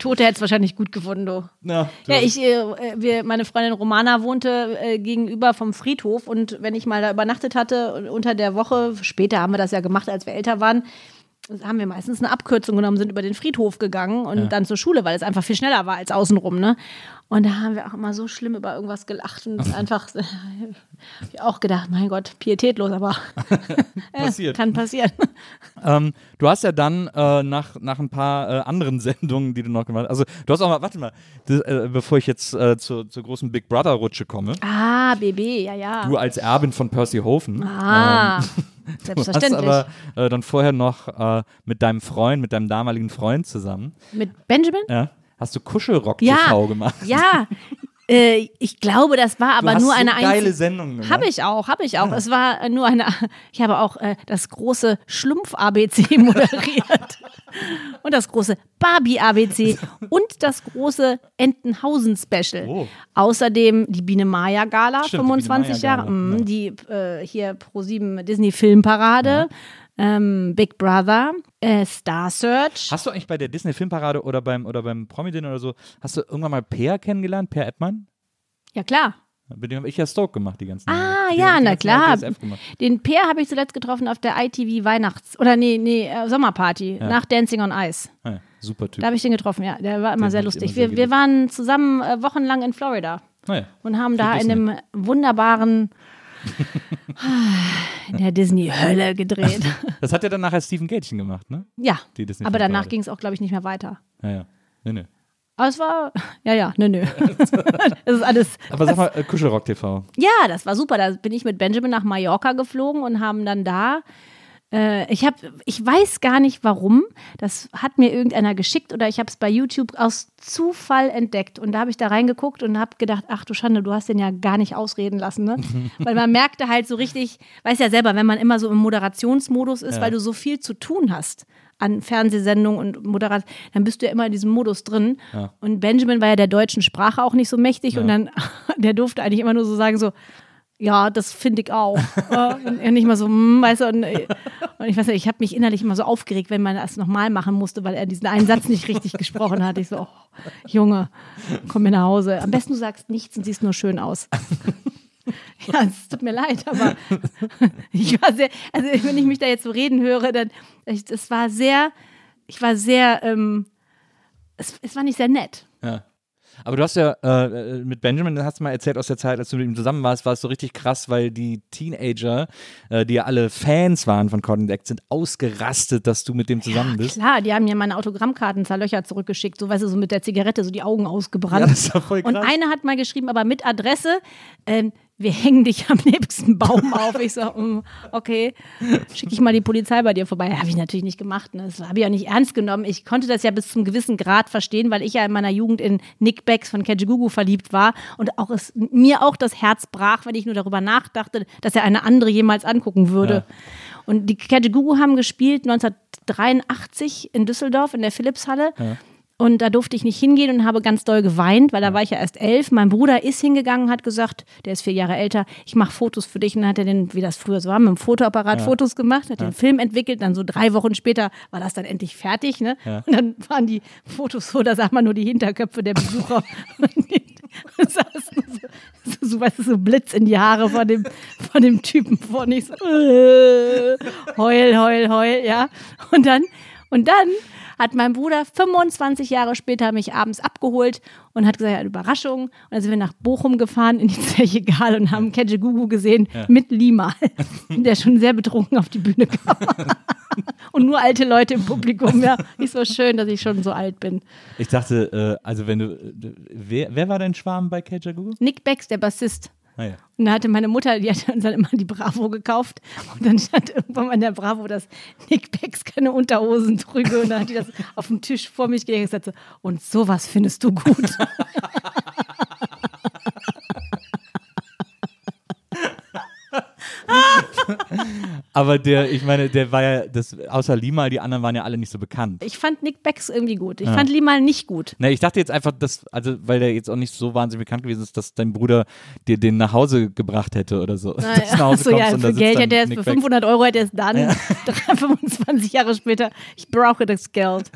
Der Tote hätte es wahrscheinlich gut gefunden, du. Ja, du- Ja, ich, äh, wir, meine Freundin Romana wohnte äh, gegenüber vom Friedhof und wenn ich mal da übernachtet hatte, unter der Woche, später haben wir das ja gemacht, als wir älter waren, haben wir meistens eine Abkürzung genommen, sind über den Friedhof gegangen und dann zur Schule, weil es einfach viel schneller war als außenrum, ne? Und da haben wir auch immer so schlimm über irgendwas gelacht und (laughs) einfach (laughs) auch gedacht, mein Gott, pietätlos, aber (laughs) Passiert. kann passieren. Ähm, du hast ja dann äh, nach, nach ein paar äh, anderen Sendungen, die du noch gemacht hast, also du hast auch mal, warte mal, das, äh, bevor ich jetzt äh, zur, zur großen Big Brother Rutsche komme, Ah, BB, ja, ja. du als Erbin von Percy Hofen, Ah, du hast selbstverständlich. aber äh, dann vorher noch äh, mit deinem Freund, mit deinem damaligen Freund zusammen, Mit Benjamin? ja, hast du Kuschelrock Ja, TV gemacht. ja. Äh, ich glaube, das war aber nur so eine geile gemacht. Habe ich auch, habe ich auch. Es war nur eine. Ich habe auch äh, das große Schlumpf-ABC (laughs) moderiert. und das große Barbie-ABC (laughs) und das große Entenhausen-Special. Oh. Außerdem die Biene Maya Gala, Stimmt, die 25 Biene Maya Jahre. Gala, mm, ja. Die äh, hier Pro7 Disney Filmparade. Ähm, Big Brother, äh, Star Search. Hast du eigentlich bei der Disney Filmparade oder beim oder beim Promi-Dinner oder so, hast du irgendwann mal Peer kennengelernt, Peer Edmann? Ja, klar. Mit dem habe ich ja Stoke gemacht die ganzen Ah. Die ja, na klar. Den Peer habe ich zuletzt getroffen auf der ITV Weihnachts- oder nee, nee, äh, Sommerparty Ja. nach Dancing on Ice. Ah, ja, super Typ. Da habe ich den getroffen, ja. Der war immer Den sehr lustig. immer sehr wir, wir waren zusammen äh, wochenlang in Florida Naja. und haben da in einem wunderbaren in der Disney-Hölle gedreht. Das hat ja dann nachher Stephen Gätchen gemacht, ne? ja, aber danach ging es auch, glaube ich, nicht mehr weiter. Ja, ja. Nee, nee. Aber es war, ja, ja, nö, nö. das ist alles, Aber sag mal, äh, Kuschelrock TV. Ja, das war super. Da bin ich mit Benjamin nach Mallorca geflogen und haben dann da. Äh, ich habe, ich weiß gar nicht warum. Das hat mir irgendeiner geschickt oder ich habe es bei YouTube aus Zufall entdeckt und da habe ich da reingeguckt und habe gedacht, ach du Schande, du hast den ja gar nicht ausreden lassen, ne? (laughs) weil man merkte halt so richtig, weiß ja selber, wenn man immer so im Moderationsmodus ist, Ja. weil du so viel zu tun hast an Fernsehsendungen und Moderat, dann bist du ja immer in diesem Modus drin. Ja. Und Benjamin war ja der deutschen Sprache auch nicht so mächtig und dann, (laughs) der durfte eigentlich immer nur so sagen, so, ja, das finde ich auch. (laughs) Und nicht mal so, hm, weißt du, und, äh, und ich weiß nicht, ich habe mich innerlich immer so aufgeregt, wenn man das nochmal machen musste, weil er diesen einen Satz nicht richtig gesprochen hat. Ich so, oh, Junge, komm mir nach Hause. Am besten du sagst nichts und siehst nur schön aus. (laughs) Ja, es tut mir leid, aber (laughs) ich war sehr, also wenn ich mich da jetzt so reden höre, dann, es war sehr, ich war sehr, ähm, es, es war nicht sehr nett. Ja. Aber du hast ja äh, äh, mit Benjamin, hast du mal erzählt aus der Zeit, als du mit ihm zusammen warst, war es so richtig krass, weil die Teenager, äh, die ja alle Fans waren von Cotton Deck, sind ausgerastet, dass du mit dem zusammen bist. Klar, die haben mir meine Autogrammkarten zerlöchert zurückgeschickt, so weißt du, so mit der Zigarette, so die Augen ausgebrannt. Ja, das ist ja voll Und krass. eine hat mal geschrieben, aber mit Adresse, ähm, wir hängen dich am nächsten Baum (laughs) auf. Ich so, mm, okay, schicke ich mal die Polizei bei dir vorbei. Habe ich natürlich nicht gemacht. Ne? Das habe ich auch nicht ernst genommen. Ich konnte das ja bis zum gewissen Grad verstehen, weil ich ja in meiner Jugend in Nick Becks von Kejigogu verliebt war und auch es, mir auch das Herz brach, wenn ich nur darüber nachdachte, dass er eine andere jemals angucken würde. Ja. Und die Kejigogu haben gespielt 1983 in Düsseldorf in der Philipshalle. Und da durfte ich nicht hingehen und habe ganz doll geweint, weil da war ich ja erst elf. Mein Bruder ist hingegangen, hat gesagt, der ist vier Jahre älter, ich mache Fotos für dich. Und dann hat er den, wie das früher so war, mit dem Fotoapparat Fotos gemacht, hat den Film entwickelt. Dann so drei Wochen später war das dann endlich fertig. Ne? Und dann waren die Fotos so, da sah man nur die Hinterköpfe der Besucher. (laughs) Saßen so, so, so, weißt du, so Blitz in die Haare von dem, von dem Typen vorne. Ich so, äh, heul, heul, heul, ja. Und dann, und dann hat mein Bruder 25 Jahre später mich abends abgeholt und hat gesagt, ja, Überraschung. Und dann sind wir nach Bochum gefahren in die Zeche Gal und haben Kedje Gugu gesehen mit Lima, (laughs) der schon sehr betrunken auf die Bühne kam. (laughs) und nur alte Leute im Publikum. Ja, ist so schön, dass ich schon so alt bin. Ich dachte, äh, also wenn du, äh, wer, wer war dein Schwarm bei Kejagu? Nick Becks, der Bassist. Ah, ja. Und da hatte meine Mutter, die hat uns dann immer die Bravo gekauft. Und dann stand irgendwann mal in der Bravo, dass Nick Becks keine Unterhosen trüge. Und dann hat die das auf dem Tisch vor mich gelegt und gesagt so, und sowas findest du gut. (laughs) (laughs) Aber der, ich meine, der war ja, das, außer Limal, die anderen waren ja alle nicht so bekannt. Ich fand Nick Becks irgendwie gut. Ich fand Limal nicht gut. Ne, ich dachte jetzt einfach, dass, also, weil der jetzt auch nicht so wahnsinnig bekannt gewesen ist, dass dein Bruder dir den nach Hause gebracht hätte oder so. (laughs) Dass du nach Hause Achso, ja, für Geld hätte er für Beck. 500 Euro hätte er es dann, 25 (laughs) Jahre später, ich brauche das Geld.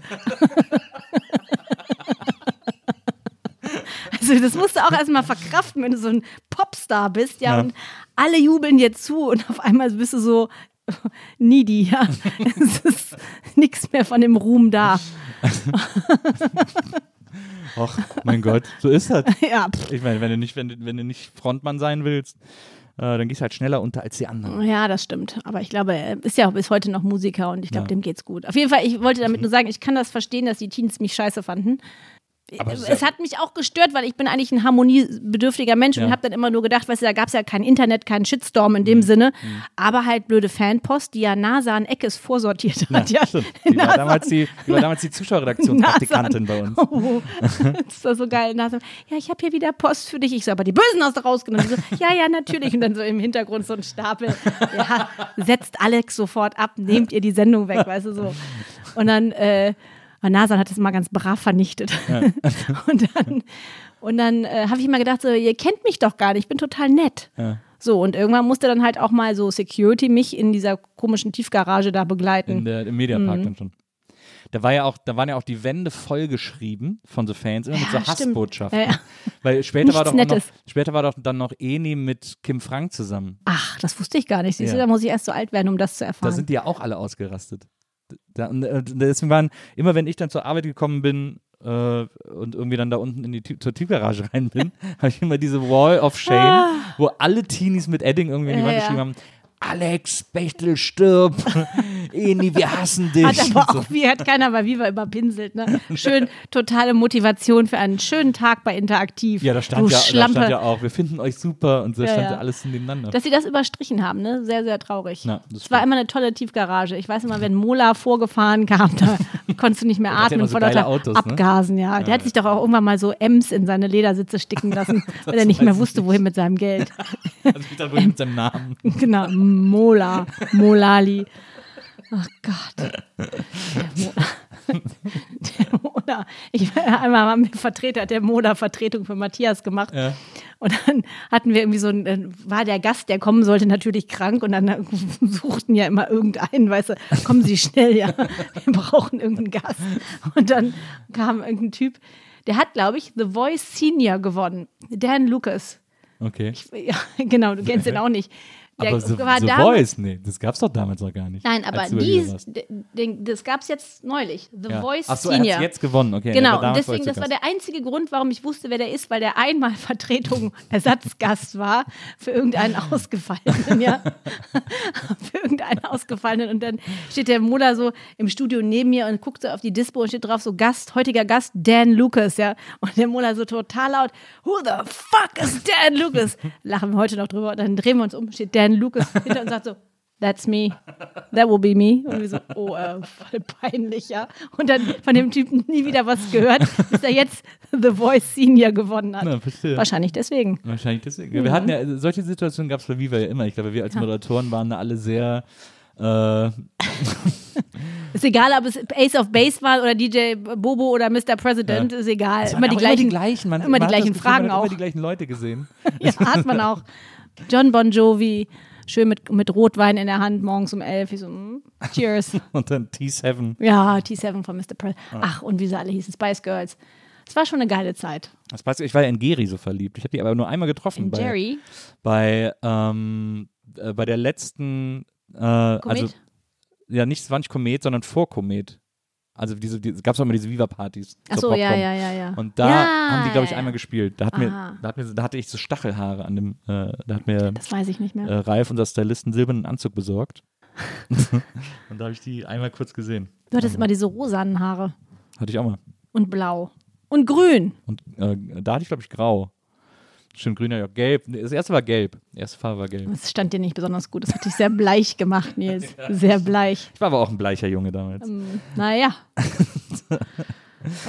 Also das musst du auch erstmal verkraften, wenn du so ein Popstar bist, ja, Ja. und alle jubeln dir zu und auf einmal bist du so (laughs) needy, ja. es ist nichts mehr von dem Ruhm da. (laughs) Ach, mein Gott, so ist das. (laughs) Ja. Ich meine, wenn du nicht, wenn du, wenn du nicht Frontmann sein willst, äh, dann gehst du halt schneller unter als die anderen. Ja, das stimmt. Aber ich glaube, er ist ja bis heute noch Musiker und ich glaube, Ja. dem geht's gut. Auf jeden Fall, ich wollte damit nur sagen, ich kann das verstehen, dass die Teens mich scheiße fanden. Aber es ja- hat mich auch gestört, weil ich bin eigentlich ein harmoniebedürftiger Mensch Ja. und habe dann immer nur gedacht, weißt du, da gab es ja kein Internet, keinen Shitstorm in Mhm. dem Sinne, aber halt blöde Fanpost, die ja NASA an Eckes vorsortiert hat. Ja, Stimmt. Die war, damals die, die war damals die Zuschauerredaktionspraktikantin bei uns. Oh, das ist doch so geil. NASA, ja, ich habe hier wieder Post für dich. Ich so, aber die Bösen hast du rausgenommen. So, ja, ja, natürlich. Und dann so im Hintergrund so ein Stapel. Ja, setzt Alex sofort ab, nehmt ihr die Sendung weg, weißt du so. Und dann, äh, Nasan hat das mal ganz brav vernichtet. (laughs) und dann, und dann äh, habe ich immer gedacht, so, ihr kennt mich doch gar nicht, ich bin total nett. Ja. So, und irgendwann musste dann halt auch mal so Security mich in dieser komischen Tiefgarage da begleiten. In der, Im Mediapark dann schon. Da, war ja auch, da waren ja auch die Wände vollgeschrieben von so Fans, immer mit so Ja. Hassbotschaften. Ja, ja. Weil später war, doch noch, später war doch dann noch Eni mit Kim Frank zusammen. Ach, das wusste ich gar nicht. Siehst du, Ja. da muss ich erst so alt werden, um das zu erfahren. Da sind die ja auch alle ausgerastet. Da, äh, deswegen waren, immer wenn ich dann zur Arbeit gekommen bin äh, und irgendwie dann da unten in die zur Tiefgarage (laughs) rein bin, (laughs) habe ich immer diese Wall of Shame, wo alle Teenies mit Edding irgendwie in die Ah. Wand ja. geschrieben haben, Alex, Bechtel, stirb. (laughs) Eni, wir hassen dich. Hat aber auch, wie hat keiner bei Viva überpinselt, ne? Schön, totale Motivation für einen schönen Tag bei Interaktiv. Ja, da stand du ja, da Schlampe. stand ja auch, wir finden euch super und so Ja, stand ja. ja alles nebeneinander. Dass sie das überstrichen haben, ne? Sehr, sehr traurig. Ja, das es war immer eine tolle Tiefgarage. Ich weiß immer, wenn Mola vorgefahren kam, da (laughs) konntest du nicht mehr ja atmen immer so vor lauter Autos, ne? Abgasen, ja. Der hat sich doch auch irgendwann mal so Ems in seine Ledersitze sticken lassen, (laughs) weil er nicht mehr wusste, nicht. wohin mit seinem Geld. (laughs) also ich dachte, wohl mit seinem Namen. genau, Mola, Molali. Ach Gott. Der Mo- (laughs) Der Moda. Ich, einmal haben wir Vertreter, der Moda Vertretung für Matthias gemacht. Ja. Und dann hatten wir irgendwie so ein, äh, war der Gast, der kommen sollte, natürlich krank und dann äh, suchten ja immer irgendeinen, weißt du, kommen Sie schnell, ja, (laughs) wir brauchen irgendeinen Gast. Und dann kam irgendein Typ, der hat, glaube ich, The Voice Senior gewonnen. Dan Lucas. Okay. Ja, (laughs) genau, du kennst ihn auch nicht. Der aber The, war damals- Voice, nee, das gab's doch damals noch gar nicht. Nein, aber dies, das gab es jetzt neulich. The Ja. Voice Ach so, er Senior. hat's jetzt gewonnen, okay. Genau, und deswegen, das war er der einzige Grund, warum ich wusste, wer der ist, weil der einmal Vertretung, (laughs) Ersatzgast war für irgendeinen Ausgefallenen, ja. (laughs) für irgendeinen Ausgefallenen. Und dann steht der Mola so im Studio neben mir und guckt so auf die Dispo und steht drauf so Gast, heutiger Gast, Dan Lucas, ja. Und der Mola so total laut, who the fuck is Dan Lucas? Lachen wir heute noch drüber. Und dann drehen wir uns um, steht Dan Lucas hinter und sagt so, That's me. That will be me. Und wir so, oh, äh, voll peinlich, ja. Und dann von dem Typen nie wieder was gehört, bis er jetzt The Voice Senior gewonnen hat. Na. Wahrscheinlich deswegen. Wahrscheinlich deswegen. Wir hatten ja, solche Situationen gab es bei Viva ja immer. Ich glaube, wir als Moderatoren waren da alle sehr. Äh, Ist egal, ob es Ace of Base war oder DJ Bobo oder Mr. President, ist egal. Immer die, gleichen, immer die gleichen, man, immer man die gleichen Gefühl, Fragen man auch. Immer die gleichen Leute gesehen. (laughs) Ja, hat man auch. John Bon Jovi, schön mit, mit Rotwein in der Hand, morgens um elf. Ich so, mm, cheers. (laughs) Und dann T7. Ja, T7 von Mr. President. Ach, und wie sie alle hießen, Spice Girls. Es war schon eine geile Zeit. Ich war ja in Geri so verliebt. Ich habe die aber nur einmal getroffen. In bei, Jerry, Bei, ähm, äh, bei der letzten. Äh, also, Komet. ja, nicht, nicht Komet, sondern vor Komet. Also diese, die, es gab auch immer diese Viva-Partys. Ach zur so, ja, ja, ja, ja. Und da Ja, haben die, glaube ich, ja, einmal gespielt. Da, hat mir, da, hat mir, da hatte ich so Stachelhaare an dem, äh, da hat mir Das weiß ich nicht mehr. äh, Ralf, unser Stylist, einen silbernen Anzug besorgt. (laughs) und da habe ich die einmal kurz gesehen. Du hattest immer diese rosanen Haare Hatte ich auch mal. und blau und grün. Und äh, da hatte ich, glaube ich, grau. Schön grüner, ja, gelb. Das erste war gelb. Die erste Farbe war gelb. Das stand dir nicht besonders gut. Das hat dich sehr bleich gemacht, Nils. (laughs) Sehr bleich. Ich war aber auch ein bleicher Junge damals. Naja. (laughs)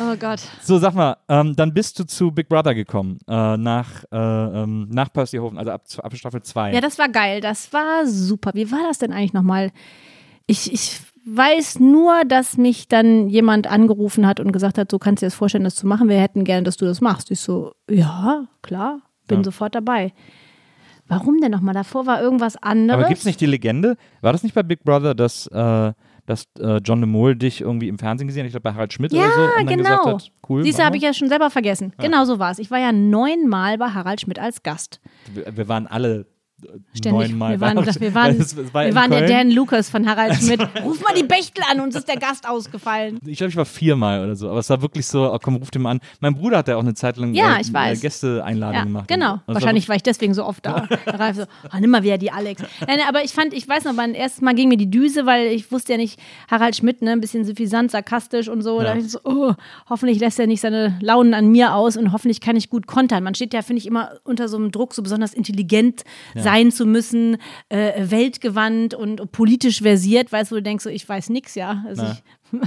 Oh Gott. So, sag mal, ähm, dann bist du zu Big Brother gekommen, äh, nach, äh, ähm, nach Percyhofen, also ab, ab Staffel 2. Ja, das war geil. Das war super. Wie war das denn eigentlich nochmal? Ich, ich weiß nur, dass mich dann jemand angerufen hat und gesagt hat, so kannst du dir das vorstellen, das zu machen. Wir hätten gerne, dass du das machst. Ich so, ja, klar, bin Ja. sofort dabei. Warum denn nochmal? Davor war irgendwas anderes. aber gibt es nicht die Legende? War das nicht bei Big Brother, dass, äh, dass äh, John de Mol dich irgendwie im Fernsehen gesehen hat? Ich glaube bei Harald Schmidt Ja, oder so. Und dann genau. gesagt hat, cool. Siehst du, habe ich ja schon selber vergessen. Genau so war es. Ich war ja neunmal bei Harald Schmidt als Gast. wir. wir waren alle Ständig. neunmal Wir waren, bei- wir waren, es- es war wir waren der. Dan Lucas von Harald Schmidt. Ruf mal die Bechtel an, uns ist der Gast ausgefallen. Ich glaube, ich war viermal oder so, aber es war wirklich so, oh, komm, ruf den mal an. Mein Bruder hat ja auch eine Zeit lang Ja, äh, ich weiß. äh, Gästeeinladungen Ja, gemacht. genau. Also Wahrscheinlich war ich deswegen so oft da. (laughs) Ralf so, oh, nimm mal wieder die Alex. Nein, aber ich fand, ich weiß noch, mein erstes Mal ging mir die Düse, weil ich wusste ja nicht, Harald Schmidt, ne, ein bisschen suffisant, sarkastisch und so. Ja. Da dachte ich so, oh, hoffentlich lässt er nicht seine Launen an mir aus und hoffentlich kann ich gut kontern. Man steht ja, finde ich, immer unter so einem Druck, so besonders intelligent sein zu müssen, äh, weltgewandt und politisch versiert, weißt du, du denkst, so, ich weiß nix, ja. Also ich, (laughs)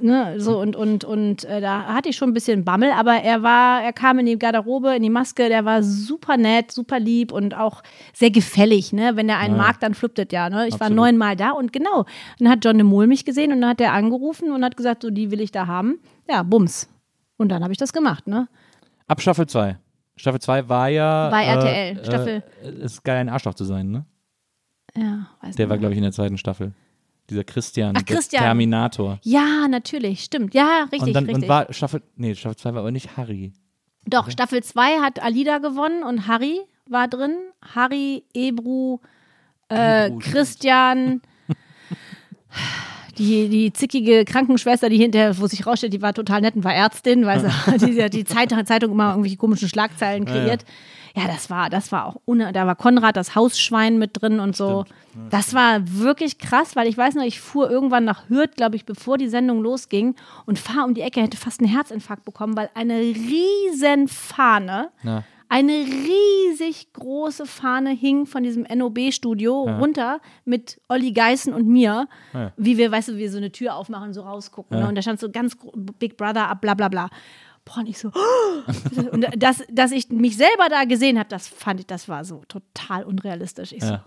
ne, so und und und äh, da hatte ich schon ein bisschen Bammel, aber er war, er kam in die Garderobe, in die Maske, der war super nett, super lieb und auch sehr gefällig, ne? Wenn der einen Ja. mag, dann fluppt das ja, ne? Ich war Absolut. neunmal da und genau, dann hat John de Mol mich gesehen und dann hat er angerufen und hat gesagt, so die will ich da haben. Ja, bums. Und dann habe ich das gemacht, ne? Ab Staffel 2. Staffel 2 war ja. Bei äh, RTL, Staffel- Äh, ist geil, ein Arschloch zu sein, ne? Ja, weiß Der nicht war, glaube ich, in der zweiten Staffel. Dieser Christian, Ach, Christian. Terminator. Ja, natürlich, stimmt. Ja, richtig, und dann richtig. und war Staffel. Nee, Staffel 2 war aber nicht Harry. Doch, Staffel 2 hat Alida gewonnen und Harry war drin. Harry, Ebru, äh, Ebru, Christian, (laughs) die, die zickige Krankenschwester, die hinterher, wo sich rausstellt, die war total nett und war Ärztin, weil sie (laughs) die, die Zeitung, Zeitung immer irgendwelche komischen Schlagzeilen Ja, ja. kreiert. Ja, das war, das war auch, ohne, da war Konrad, das Hausschwein mit drin und so. Das war wirklich krass, weil ich weiß noch, ich fuhr irgendwann nach Hürth, glaube ich, bevor die Sendung losging und fahr um die Ecke, hätte fast einen Herzinfarkt bekommen, weil eine riesen Fahne, Na. Eine riesig große Fahne hing von diesem NOB-Studio Ja. runter mit Olli Geißen und mir, Ja. wie wir, weißt du, wie wir so eine Tür aufmachen, so rausgucken. Ne? Und da stand so ganz Big Brother ab, bla bla bla. Boah, und ich so, (gasps) und das, dass ich mich selber da gesehen habe, das fand ich, das war so total unrealistisch. Ich, so,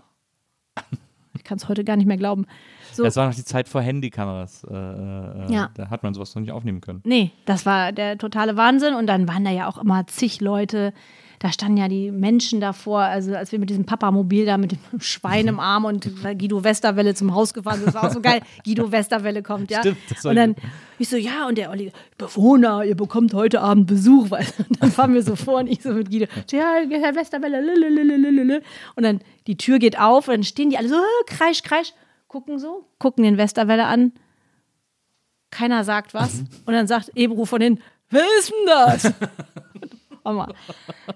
(laughs) ich kann es heute gar nicht mehr glauben. So, Das war noch die Zeit vor Handykameras. Äh, äh, Ja. Da hat man sowas noch nicht aufnehmen können. Nee, das war der totale Wahnsinn. Und dann waren da ja auch immer zig Leute. Da standen ja die Menschen davor, also als wir mit diesem Papamobil da mit dem (laughs) Schwein im Arm und Guido Westerwelle zum Haus gefahren sind, das war auch so geil. (laughs) Guido Westerwelle kommt, ja. Stimmt, das war und dann, ich so, ja, und der Olli, Bewohner, ihr bekommt heute Abend Besuch, weil und (laughs) dann fahren wir so vor und ich so mit Guido, ja, Herr Westerwelle, lülülülülülü. und dann die Tür geht auf und dann stehen die alle so, äh, kreisch, kreisch, gucken so, gucken den Westerwelle an, keiner sagt was. Und dann sagt Ebru von hinten, wer ist denn das? Mama.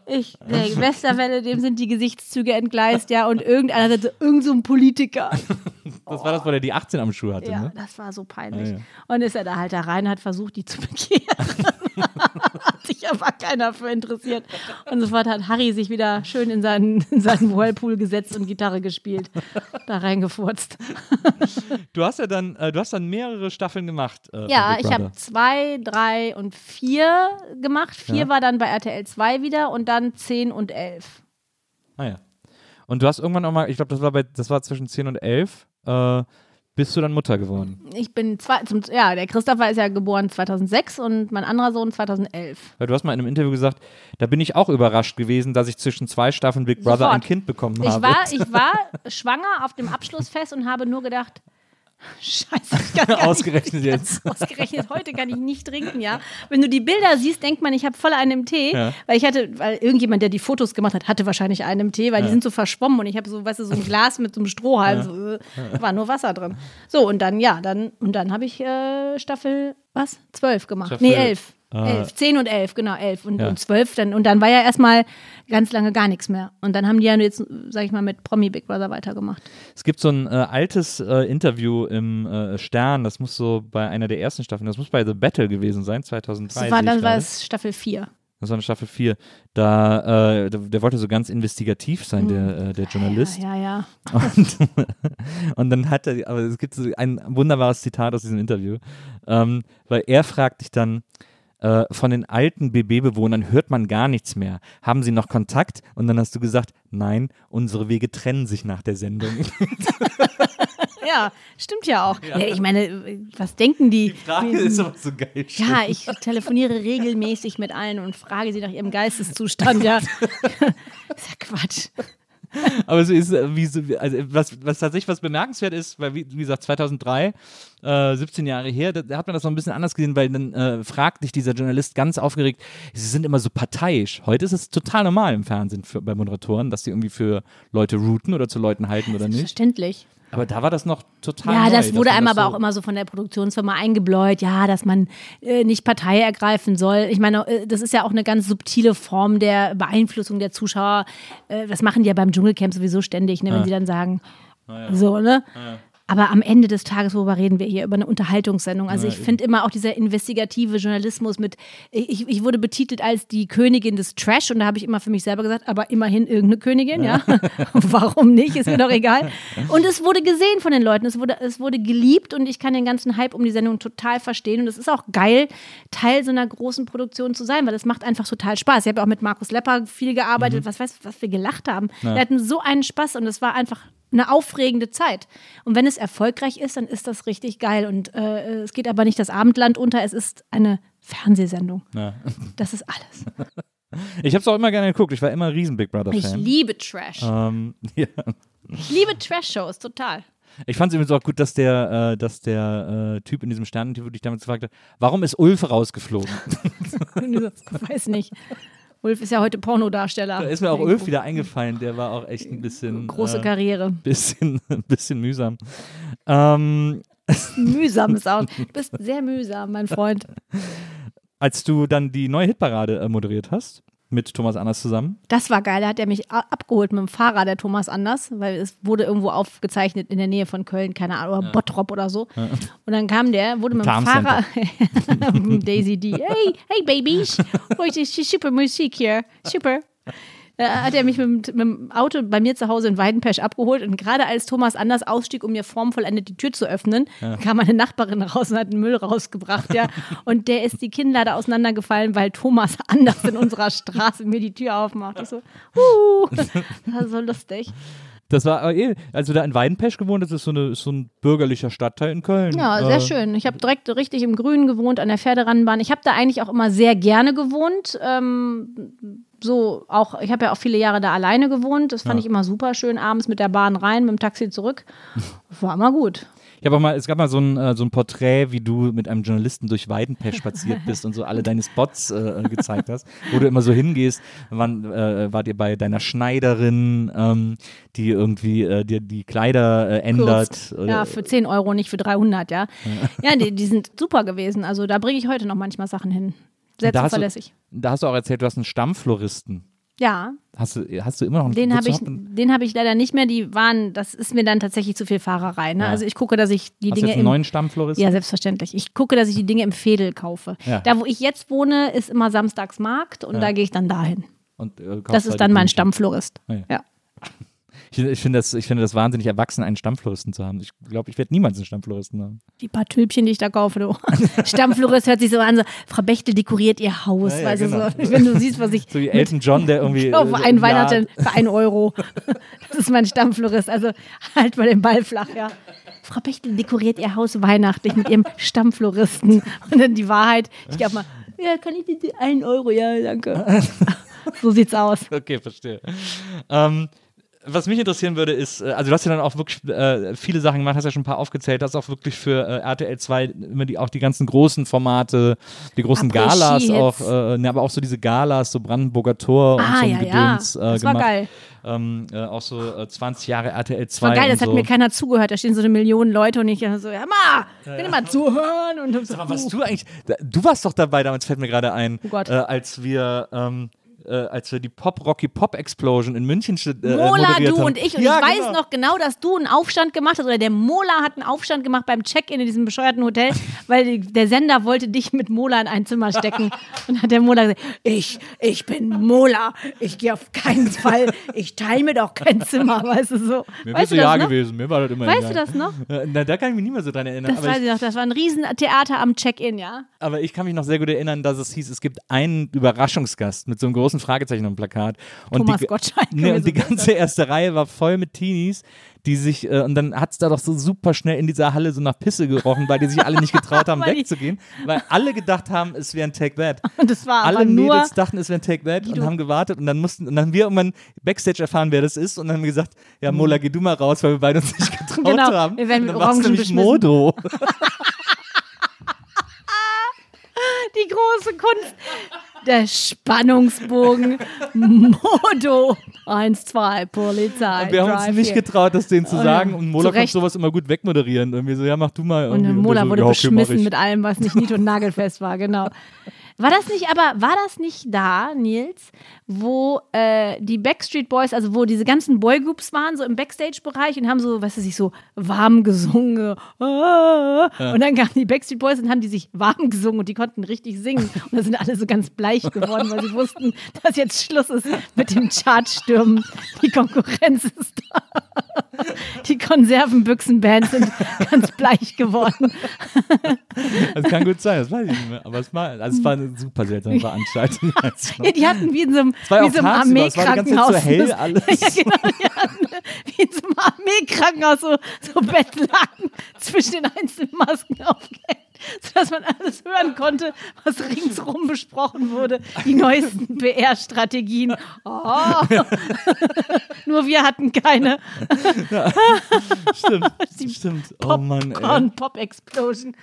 Ich, der Westerwelle, dem sind die Gesichtszüge entgleist, ja, und irgendeiner sagt, so, irgend so ein Politiker. Das war das, wo der die 18 am Schuh hatte, Ja, ne? das war so peinlich. Ja, ja. Und ist er da halt da rein, hat versucht, die zu bekehren. Sich (laughs) aber keiner für interessiert. Und sofort hat Harry sich wieder schön in seinen, in seinen Whirlpool gesetzt und Gitarre gespielt. Da reingefurzt. (laughs) Du hast ja dann, äh, du hast dann mehrere Staffeln gemacht. Äh, Ja, ich habe zwei, drei und vier gemacht. Vier Ja. war dann bei RTL 2 wieder und dann zehn und elf. Ah ja. Und du hast irgendwann auch mal, ich glaube, das war bei, das war zwischen 10 und 11, äh, bist du dann Mutter geworden. Ich bin zwei, zum, ja, der Christopher ist ja geboren 2006 und mein anderer Sohn 2011. Weil du hast mal in einem Interview gesagt, da bin ich auch überrascht gewesen, dass ich zwischen zwei Staffeln Big Brother Sofort. ein Kind bekommen Ich habe. war, (laughs) ich war schwanger auf dem Abschlussfest und habe nur gedacht, Scheiße, ich kann gar nicht- Ausgerechnet jetzt. (laughs) Ausgerechnet heute kann ich nicht trinken, ja. Wenn du die Bilder siehst, denkt man, ich habe voll einen im Tee, Ja. weil ich hatte, weil irgendjemand, der die Fotos gemacht hat, hatte wahrscheinlich einen im Tee, weil die sind so verschwommen und ich habe so, weißt du, so ein Glas mit so einem Strohhalm, so, äh, war nur Wasser drin. So und dann ja, dann und dann habe ich äh, Staffel was zwölf gemacht, Staffel, nee elf. Äh, Elf, zehn und elf, genau, elf und, Ja. und zwölf dann und dann war ja erstmal ganz lange gar nichts mehr. Und dann haben die ja jetzt, sag ich mal, mit Promi Big Brother weitergemacht. Es gibt so ein äh, altes äh, Interview im äh, Stern, das muss so bei einer der ersten Staffeln, das muss bei The Battle gewesen sein, 2003. Das war, dann war es Staffel vier. Das war in Staffel 4. Da, äh, der, der wollte so ganz investigativ sein, der, äh, der Journalist. Hm. Ja, ja. Und, (laughs) und dann hat er, aber es gibt so ein wunderbares Zitat aus diesem Interview, ähm, weil er fragt dich dann, äh, von den alten BB-Bewohnern hört man gar nichts mehr. Haben sie noch Kontakt? Und dann hast du gesagt, nein, unsere Wege trennen sich nach der Sendung. (laughs) Ja, stimmt ja auch. Ja. ich meine, was denken die? aber so geil. Ja, ich telefoniere regelmäßig mit allen und frage sie nach ihrem Geisteszustand. Ja, (laughs) ist ja Quatsch. Aber so ist, äh, wie so, also was, was tatsächlich was bemerkenswert ist, weil, wie, wie gesagt, 2003, äh, 17 Jahre her, da, da, hat man das noch ein bisschen anders gesehen, weil dann äh, fragt dich dieser Journalist ganz aufgeregt, sie sind immer so parteiisch. Heute ist es total normal im Fernsehen für, bei Moderatoren, dass sie irgendwie für Leute routen oder zu Leuten halten oder nicht. Verständlich. Aber da war das noch total Ja, neu, das wurde einem das aber so- auch immer so von der Produktionsfirma eingebläut, ja, dass man äh, nicht Partei ergreifen soll. Ich meine, äh, das ist ja auch eine ganz subtile Form der Beeinflussung der Zuschauer. Äh, das machen die ja beim Dschungelcamp sowieso ständig, ne, wenn sie dann sagen, so, ne? Aber am Ende des Tages, worüber reden wir hier? Über eine Unterhaltungssendung. Also ich finde immer auch dieser investigative Journalismus mit, ich, ich wurde betitelt als die Königin des Trash und da habe ich immer für mich selber gesagt, aber immerhin irgendeine Königin, ja. (laughs) Warum nicht? Ist mir doch egal. (laughs) Und es wurde gesehen von den Leuten, es wurde, es wurde geliebt und ich kann den ganzen Hype um die Sendung total verstehen. Und es ist auch geil, Teil so einer großen Produktion zu sein, weil es macht einfach total Spaß. Ich habe auch mit Markus Lepper viel gearbeitet, was weißt du, was wir gelacht haben. Wir hatten so einen Spaß und es war einfach eine aufregende Zeit. Und wenn es erfolgreich ist, dann ist das richtig geil. Und äh, es geht aber nicht das Abendland unter, es ist eine Fernsehsendung. Ja. Das ist alles. (laughs) Ich habe es auch immer gerne geguckt. Ich war immer ein riesen Big Ich Brother-Fan. liebe Trash. Ähm, (laughs) ja. Ich liebe Trash-Shows, total. Ich fand es übrigens auch gut, dass der, äh, dass der äh, Typ in diesem Sternentyp dich damals gefragt hat, warum ist Ulf rausgeflogen? Ich (laughs) Weiß nicht. Ulf ist ja heute Pornodarsteller. Da ist mir auch Ulf wieder eingefallen, der war auch echt ein bisschen, Große äh, Karriere. bisschen, (laughs) bisschen mühsam. Ähm, (laughs) Mühsam ist auch. Du bist sehr mühsam, mein Freund. als du dann die neue Hitparade äh, moderiert hast, mit Thomas Anders zusammen, Das war geil. Da hat er mich abgeholt mit dem Fahrer, der Thomas Anders, weil es wurde irgendwo aufgezeichnet in der Nähe von Köln, keine Ahnung, oder Bottrop oder so. Und dann kam der, wurde mit dem Fahrer, (laughs) Daisy D, hey, hey Baby, heute (laughs) ist super Musik hier, super. Da hat er mich mit, dem- mit dem Auto bei mir zu Hause in Weidenpesch abgeholt und gerade als Thomas Anders ausstieg, um mir formvollendet die Tür zu öffnen, kam meine Nachbarin raus und hat den Müll rausgebracht, ja. (laughs) Und der ist die Kinnlade auseinandergefallen, weil Thomas Anders in unserer Straße mir die Tür aufmacht. Ich so, uh, das war so lustig. das war eh, als du da in Weidenpesch gewohnt hast, ist so, eine, so ein bürgerlicher Stadtteil in Köln. Ja, sehr Äh, schön. Ich habe direkt richtig im Grünen gewohnt, an der Pferderannbahn. Ich habe da eigentlich auch immer sehr gerne gewohnt. Ähm, so auch, ich habe ja auch viele Jahre da alleine gewohnt. Das fand ich immer super schön. Abends mit der Bahn rein, mit dem Taxi zurück. (laughs) War immer gut. Ich habe auch mal, es gab mal so ein, äh, so ein Porträt, wie du mit einem Journalisten durch Weidenpesch spaziert bist und so alle deine Spots äh, gezeigt hast, wo du immer so hingehst. Wann äh, wart ihr bei deiner Schneiderin, ähm, die irgendwie äh, dir die Kleider äh, ändert? Ja, für 10 Euro, nicht für 300, ja. Ja, die, die sind super gewesen. Also da bringe ich heute noch manchmal Sachen hin. Sehr da hast, du, zuverlässig. da hast du auch erzählt, du hast einen Stammfloristen. Ja, Hast du, hast du immer noch einen den habe ich, du den habe ich leider nicht mehr. Die waren, das ist mir dann tatsächlich zu viel Fahrerei. Ne? Ja. Also ich gucke, dass ich die Hast du Dinge jetzt einen im neuen Stammfloristen? Ja, selbstverständlich. Ich gucke, dass ich die Dinge im Fädel kaufe. Ja. Da, wo ich jetzt wohne, ist immer Samstagsmarkt und da gehe ich dann dahin. Und, äh, Das da ist die dann mein. Stammflorist. Ja. Ich, ich finde das, ich finde das wahnsinnig erwachsen, einen Stammfloristen zu haben. Ich glaube, ich werde niemals einen Stammfloristen haben. Die paar Tülpchen, die ich da kaufe. Du. (laughs) Stammflorist hört sich so an, so, Frau Bechtel dekoriert ihr Haus. Ja, ja, weißt du, genau. so, wenn du siehst, was ich (laughs) So wie Elton John, der irgendwie. auf äh, einen Weihnachten für einen Euro. (laughs) Das ist mein Stammflorist. Also halt mal den Ball flach, ja. Frau Bechtel dekoriert ihr Haus weihnachtlich mit ihrem Stammfloristen. Und dann die Wahrheit, ich glaube mal, ja, kann ich bitte einen Euro? Ja, danke. So sieht's aus. Okay, verstehe. Ähm, was mich interessieren würde, ist, äh, also du hast ja dann auch wirklich äh, viele Sachen gemacht, hast ja schon ein paar aufgezählt, hast auch wirklich für äh, RTL 2 immer die, auch die ganzen großen Formate, die großen Après-Ski Galas auch, äh, ne, aber auch so diese Galas, so Brandenburger Tor und Ah, so ein ja, ja. Gedöns äh, Das war gemacht. geil. Ähm, äh, auch so äh, 20 Jahre RTL 2. Das war geil, das und hat so. mir keiner zugehört. Da stehen so eine Million Leute und ich so, ja, ma, will ja. mal zuhören. Und so, Aber was du eigentlich, du warst doch dabei, damals fällt mir gerade ein, Oh als wir, ähm, äh, als wir die Pop Rocky Pop Explosion in München äh, Mola, moderiert du haben. und ich. Und ja, ich weiß genau. noch genau, dass du einen Aufstand gemacht hast, oder der Mola hat einen Aufstand gemacht beim Check-in in diesem bescheuerten Hotel, (laughs) weil die- der Sender wollte dich mit Mola in ein Zimmer stecken. (laughs) Und dann hat der Mola gesagt, ich, ich bin Mola, ich gehe auf keinen (laughs) Fall, ich teile mir doch kein Zimmer, weißt du so. Mir weißt bist du das ja noch? gewesen, mir war das immer Weißt egal. du das noch? Äh, Na, da kann ich mich nicht mehr so dran erinnern. Das weiß ich, ich noch, das war ein Riesentheater am Check-in, ja. aber ich kann mich noch sehr gut erinnern, dass es hieß, es gibt einen Überraschungsgast mit so einem großen Fragezeichen am Plakat. Und Thomas die, Gottschalk Nee, und die gewesen. ganze erste Reihe war voll mit Teenies, die sich, äh, und dann hat es da doch so super schnell in dieser Halle so nach Pisse gerochen, weil die sich alle nicht getraut (laughs) haben, die- wegzugehen, weil alle gedacht haben, es wäre ein Take That. Und (laughs) das war alle aber nur, Mädels dachten, es wäre ein Take That und haben gewartet und dann mussten, und dann haben wir irgendwann Backstage erfahren, wer das ist und dann haben wir gesagt, ja Mola, geh du mal raus, weil wir beide uns nicht (laughs) getraut Genau, haben. wir werden und dann nämlich beschmissen. Modo. (laughs) die große Kunst. Der Spannungsbogen. (laughs) Modo. Eins, zwei, Polizei. Und wir haben uns nicht getraut, das denen zu sagen. Und Mola konnte sowas immer gut wegmoderieren. Und wir so, ja, mach du mal. Und irgendwie. Mola der so, wurde ja, okay, beschmissen mit allem, was nicht nied- und nagelfest war, genau. War das nicht, aber war das nicht da, Nils, wo äh, die Backstreet Boys, also wo diese ganzen Boygroups waren, so im Backstage-Bereich und haben so, was weiß ich, so warm gesungen. Ah, Und dann kamen die Backstreet Boys und haben die sich warm gesungen und die konnten richtig singen. Und da sind alle so ganz bleich geworden, weil sie wussten, dass jetzt Schluss ist mit dem Chartstürmen. Die Konkurrenz ist da. Die Konservenbüchsenbands sind ganz bleich geworden. Das kann gut sein, das weiß ich nicht mehr. Aber es war, also es war eine super seltsame Veranstaltung. Ja, die hatten wie in so einem, war ja wie auch so es ganze Zeit Armeekrankenhaus. so hell (laughs) alles. Ja, genau, wie in so einem Armeekrankenhaus so, so Bettlaken zwischen den einzelnen Masken aufgehängt, (laughs) sodass man alles hören konnte, was ringsrum besprochen wurde. Die neuesten (laughs) PR-Strategien. Oh. (laughs) Nur wir hatten keine Stimmt, stimmt. Oh Mann, ey. Popcorn-Pop-Explosion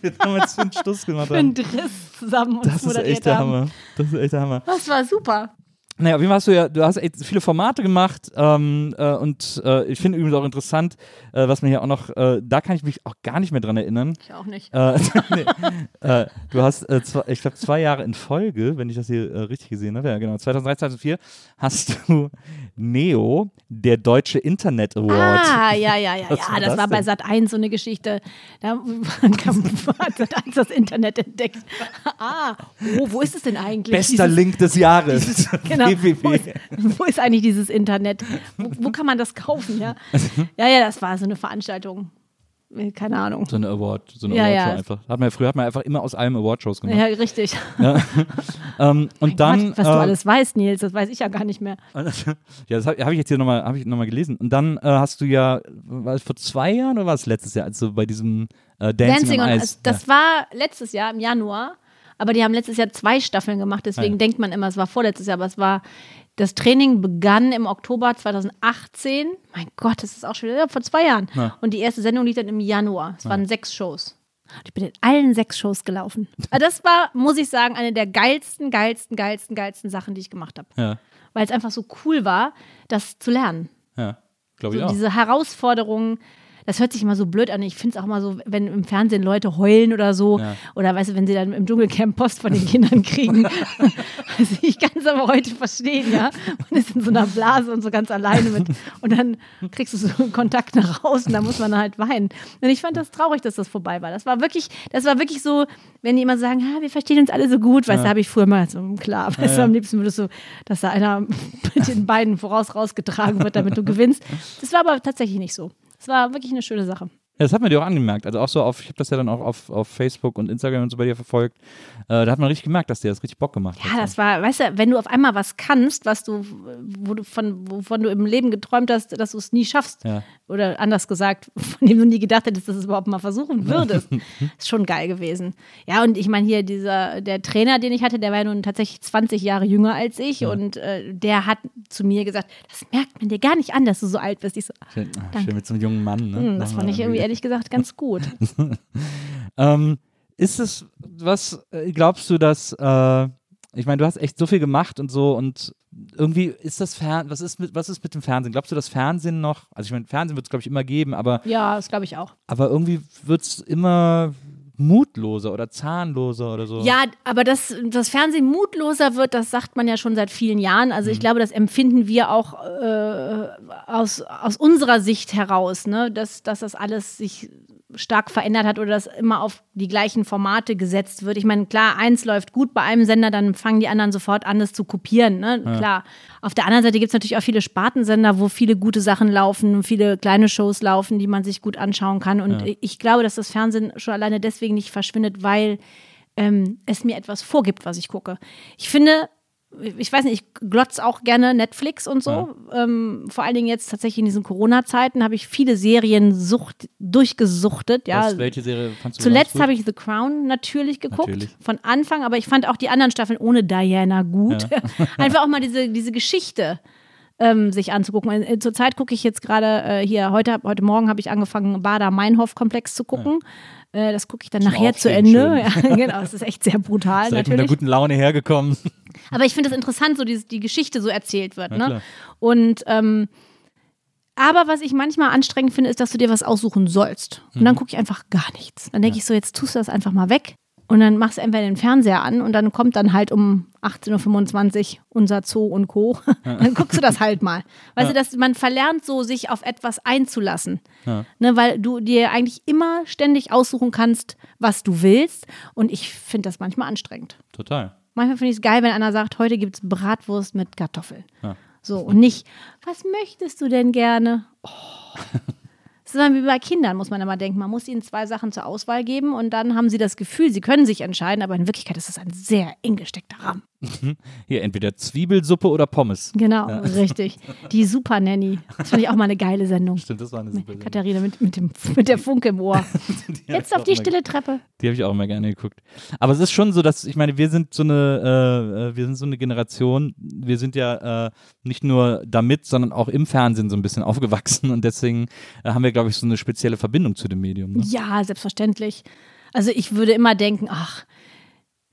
Wir haben jetzt einen Schluss gemacht. für einen Driss zusammen Das ist echt der haben. Hammer. Das ist echt der Hammer. Das war super. Naja, Fall hast du ja, du hast echt viele Formate gemacht ähm, äh, und äh, ich finde übrigens auch interessant, äh, was mir hier auch noch, äh, da kann ich mich auch gar nicht mehr dran erinnern. Ich auch nicht. Äh, (laughs) nee, äh, du hast, zwei, ich glaube, zwei Jahre in Folge, wenn ich das hier richtig gesehen habe, ja genau, 2003, 2004, hast du Neo, der Deutsche Internet Award. Ah, ja, ja, ja, Was ja. war Das das war bei denn? Sat 1 so eine Geschichte. Da (laughs) hat Sat 1 das Internet entdeckt. Ah, oh, wo ist es denn eigentlich? Bester Dieses- Link des Jahres. Genau. Wo www. ist, wo ist eigentlich dieses Internet? Wo, wo kann man das kaufen? Ja? (laughs) ja, ja, das war so eine Veranstaltung. Äh, Keine Ahnung. So eine Award, so eine Ja, Awardshow ja. einfach. Hat man ja, früher hat man einfach immer aus allem Awardshows gemacht. Ja, richtig. (laughs) Ähm, und (laughs) dann, Gott, was du äh, alles weißt, Nils, das weiß ich ja gar nicht mehr. ja, das habe hab ich jetzt hier nochmal hab ich noch mal gelesen. Und dann äh, hast du ja, war es vor zwei Jahren oder war es letztes Jahr, also bei diesem äh, Dancing, Dancing on? Ice. Das war letztes Jahr im Januar, aber die haben letztes Jahr zwei Staffeln gemacht, deswegen Ja. denkt man immer, es war vorletztes Jahr, aber es war das Training begann im Oktober 2018. Mein Gott, das ist auch schon ja, vor zwei Jahren. Ja. Und die erste Sendung lief dann im Januar. Es waren sechs Shows. Und Ich bin in allen sechs Shows gelaufen. Also das war, muss ich sagen, eine der geilsten, geilsten, geilsten, geilsten Sachen, die ich gemacht habe. Weil es einfach so cool war, das zu lernen. ja, glaube ich So auch. diese Herausforderungen, das hört sich immer so blöd an. Ich finde es auch immer so, wenn im Fernsehen Leute heulen oder so, Ja. oder weißt du, wenn sie dann im Dschungelcamp Post von den Kindern kriegen. (laughs) also ich kann es aber heute verstehen, ja. Man ist in so einer Blase und so ganz alleine mit. Und dann kriegst du so einen Kontakt nach außen, da muss man halt weinen. Und ich fand das traurig, dass das vorbei war. Das war wirklich, das war wirklich so, wenn die immer sagen, ah, wir verstehen uns alle so gut, weißt du, habe ich früher mal so, klar, weißt du, am liebsten würdest du, dass da einer (laughs) mit den Beinen voraus rausgetragen wird, damit du gewinnst. Das war aber tatsächlich nicht so. Es war wirklich eine schöne Sache. Ja, das hat man dir auch angemerkt. Also auch so auf, ich habe das ja dann auch auf, auf Facebook und Instagram und so bei dir verfolgt. Äh, da hat man richtig gemerkt, dass dir das richtig Bock gemacht hat. Ja, das war, weißt du, wenn du auf einmal was kannst, was du, wo du von, wovon du im Leben geträumt hast, dass du es nie schaffst. Ja. Oder anders gesagt, von dem du nie gedacht hättest, dass du es überhaupt mal versuchen würdest. (laughs) ist schon geil gewesen. Ja, und ich meine, hier dieser, der Trainer, den ich hatte, der war ja nun tatsächlich 20 Jahre jünger als ich und äh, der hat zu mir gesagt, das merkt man dir gar nicht an, dass du so alt bist. Ich so, Schön, ah, schön mit so einem jungen Mann. Ne? hm, das fand ich irgendwie ehrlich gesagt ganz gut. (laughs) Ähm, ist es was, äh, glaubst du, dass, äh, ich meine, du hast echt so viel gemacht und so und irgendwie ist das Fernsehen, was ist mit, was ist mit dem Fernsehen? Glaubst du, das Fernsehen noch, also ich meine, Fernsehen wird es, glaube ich, immer geben, aber, Ja, das glaube ich auch. aber irgendwie wird es immer mutloser oder zahnloser oder so. Ja, aber dass das Fernsehen mutloser wird, das sagt man ja schon seit vielen Jahren. Also Mhm. ich glaube, das empfinden wir auch äh, aus, aus unserer Sicht heraus, ne? dass, dass das alles sich stark verändert hat oder dass immer auf die gleichen Formate gesetzt wird. Ich meine, klar, eins läuft gut bei einem Sender, dann fangen die anderen sofort an, das zu kopieren. Ne? Klar. Auf der anderen Seite gibt es natürlich auch viele Spartensender, wo viele gute Sachen laufen, viele kleine Shows laufen, die man sich gut anschauen kann. Und ich glaube, dass das Fernsehen schon alleine deswegen nicht verschwindet, weil ähm, es mir etwas vorgibt, was ich gucke. Ich finde, ich weiß nicht, ich glotz auch gerne Netflix und so. Ähm, vor allen Dingen jetzt tatsächlich in diesen Corona-Zeiten habe ich viele Serien sucht, durchgesuchtet. Ja. Was, welche Serie fandst du Zuletzt habe ich The Crown natürlich geguckt, Natürlich. von Anfang, aber ich fand auch die anderen Staffeln ohne Diana gut. (laughs) Einfach auch mal diese, diese Geschichte ähm, sich anzugucken. Äh, Zurzeit gucke ich jetzt gerade äh, hier, heute, heute Morgen habe ich angefangen, Bader-Meinhof-Komplex zu gucken. Äh, das gucke ich dann nachher zu Ende. (laughs) Ja, genau, es ist echt sehr brutal? Seid mit einer natürlich. guten Laune hergekommen. Aber ich finde es interessant, so die, die Geschichte so erzählt wird. Ja, ne? klar. Und ähm, aber was ich manchmal anstrengend finde, ist, dass du dir was aussuchen sollst. Und Mhm. dann gucke ich einfach gar nichts. Dann denke ich so, jetzt tust du das einfach mal weg. Und dann machst du entweder den Fernseher an und dann kommt dann halt um 18.25 Uhr unser Zoo und Co. (laughs) Dann guckst du das halt mal. Weißt du, dass man verlernt so, sich auf etwas einzulassen. Ne, weil du dir eigentlich immer ständig aussuchen kannst, was du willst. Und ich finde das manchmal anstrengend. Total. Manchmal finde ich es geil, wenn einer sagt, heute gibt es Bratwurst mit Kartoffeln. So, und nicht, was möchtest du denn gerne? Oh. (laughs) Ist dann wie bei Kindern, muss man immer denken. Man muss ihnen zwei Sachen zur Auswahl geben und dann haben sie das Gefühl, sie können sich entscheiden, aber in Wirklichkeit ist es ein sehr eng gesteckter Rahmen. Hier, entweder Zwiebelsuppe oder Pommes. Genau, richtig. Die Super Nanny. Das fand ich auch mal eine geile Sendung. Stimmt, das war eine super Serie. Katharina mit, mit, dem, mit der Funke im Ohr. (laughs) Jetzt auf die stille Treppe. Die habe ich auch immer gerne geguckt. Aber es ist schon so, dass, ich meine, wir sind so eine, äh, äh, wir sind so eine Generation, wir sind ja äh, nicht nur damit, sondern auch im Fernsehen so ein bisschen aufgewachsen und deswegen äh, haben wir, glaube ich, so eine spezielle Verbindung zu dem Medium. Ne? Ja, selbstverständlich. Also ich würde immer denken, ach,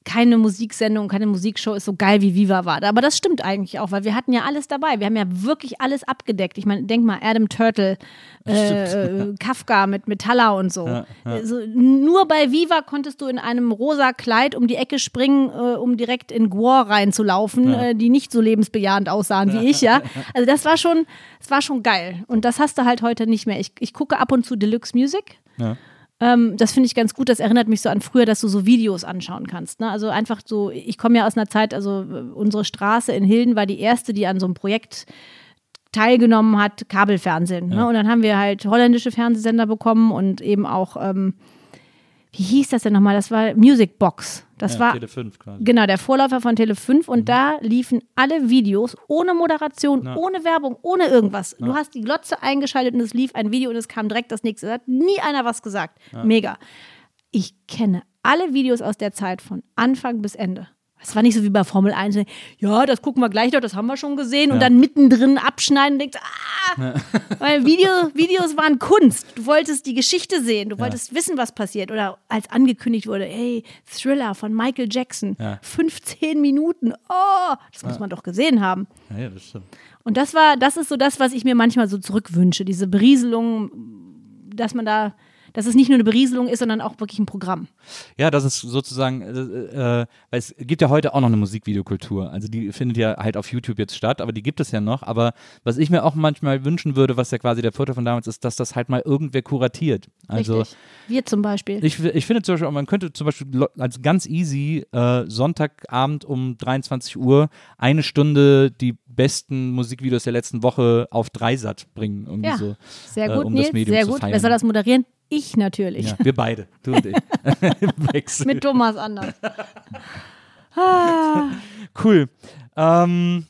keine Musiksendung, keine Musikshow ist so geil wie Viva war. Aber das stimmt eigentlich auch, weil wir hatten ja alles dabei. Wir haben ja wirklich alles abgedeckt. Ich meine, denk mal, Adam Turtle, äh, äh, Kafka mit Metalla und so. Ja, ja. Also, nur bei Viva konntest du in einem rosa Kleid um die Ecke springen, äh, um direkt in Gore reinzulaufen, äh, die nicht so lebensbejahend aussahen wie ich, ja. (laughs) Also das war schon, das war schon geil. Und das hast du halt heute nicht mehr. Ich, ich gucke ab und zu Deluxe Music. Ja. Ähm, das finde ich ganz gut. Das erinnert mich so an früher, dass du so Videos anschauen kannst. Ne? Also einfach so, ich komme ja aus einer Zeit, also äh, unsere Straße in Hilden war die erste, die an so einem Projekt teilgenommen hat, Kabelfernsehen. Ne? Und dann haben wir halt holländische Fernsehsender bekommen und eben auch, ähm, wie hieß das denn nochmal? Das war Music Box. Das ja, war Tele 5 quasi. Genau, der Vorläufer von Tele 5 Mhm. und da liefen alle Videos ohne Moderation, ohne Werbung, ohne irgendwas. Du hast die Glotze eingeschaltet und es lief ein Video und es kam direkt das nächste. Da hat nie einer was gesagt. Mega. Ich kenne alle Videos aus der Zeit von Anfang bis Ende. Es war nicht so wie bei Formel 1, ja, das gucken wir gleich noch, das haben wir schon gesehen und dann mittendrin abschneiden und denkst, ah, (laughs) weil Video, Videos waren Kunst. Du wolltest die Geschichte sehen, du wolltest wissen, was passiert. Oder als angekündigt wurde, hey, Thriller von Michael Jackson, Ja. 15 Minuten, oh, das muss man doch gesehen haben. Ja, ja, das stimmt. Und das war, das ist so das, was ich mir manchmal so zurückwünsche, diese Berieselung, dass man da, dass es nicht nur eine Berieselung ist, sondern auch wirklich ein Programm. Ja, das ist sozusagen, äh, äh, weil es gibt ja heute auch noch eine Musikvideokultur. Also die findet ja halt auf YouTube jetzt statt, aber die gibt es ja noch. Aber was ich mir auch manchmal wünschen würde, was ja quasi der Vorteil von damals ist, dass das halt mal irgendwer kuratiert. Also Richtig. Wir zum Beispiel. ich, ich finde zum Beispiel, auch, man könnte zum Beispiel als ganz easy äh, Sonntagabend um 23 Uhr eine Stunde die besten Musikvideos der letzten Woche auf Dreisat bringen. Irgendwie Ja, so, sehr äh, gut, um Nils, das Medium sehr gut. Wer soll das moderieren? Ich natürlich. Ja, wir beide, du und ich. (laughs) (laughs) Wechsel. Mit Thomas Anders. Cool. Ähm,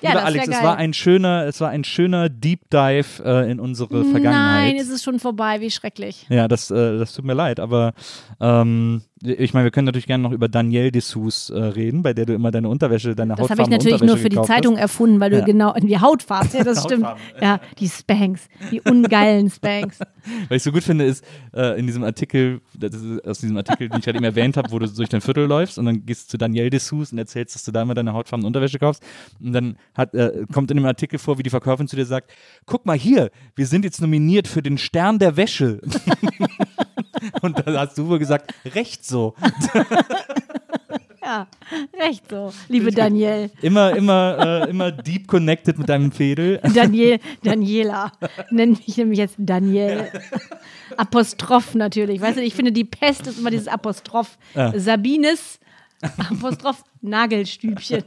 Ja, lieber Alex, es war ein schöner, es war ein schöner Deep Dive äh, in unsere Vergangenheit. Nein, es ist schon vorbei, wie schrecklich. ja, das, äh, das tut mir leid, aber ähm, ich meine, wir können natürlich gerne noch über Danielle Dessous äh, reden, bei der du immer deine Unterwäsche, deine Das habe ich natürlich nur für die Zeitung hast. erfunden, weil du Ja. genau in die Hautfarbe. (laughs) Ja, das stimmt. Hautfarben. Ja, die Spanks, die ungeilen Spanks. (laughs) Was ich so gut finde, ist äh, in diesem Artikel, das ist aus diesem Artikel, den ich gerade eben erwähnt habe, wo du durch dein Viertel läufst und dann gehst du zu Danielle Dessous und erzählst, dass du da immer deine hautfarbene Unterwäsche kaufst. Und dann hat, äh, kommt in dem Artikel vor, wie die Verkäuferin zu dir sagt, guck mal hier, wir sind jetzt nominiert für den Stern der Wäsche. (laughs) Und da hast du wohl gesagt, recht so. Ja, recht so, liebe Daniel. Immer, immer, äh, immer deep connected mit deinem Fädel. Daniel, Daniela. Nenn mich nämlich jetzt Daniel. Apostroph natürlich. Weißt du, ich finde, die Pest ist immer dieses Apostroph. Ja. Sabines, Apostroph Nagelstübchen.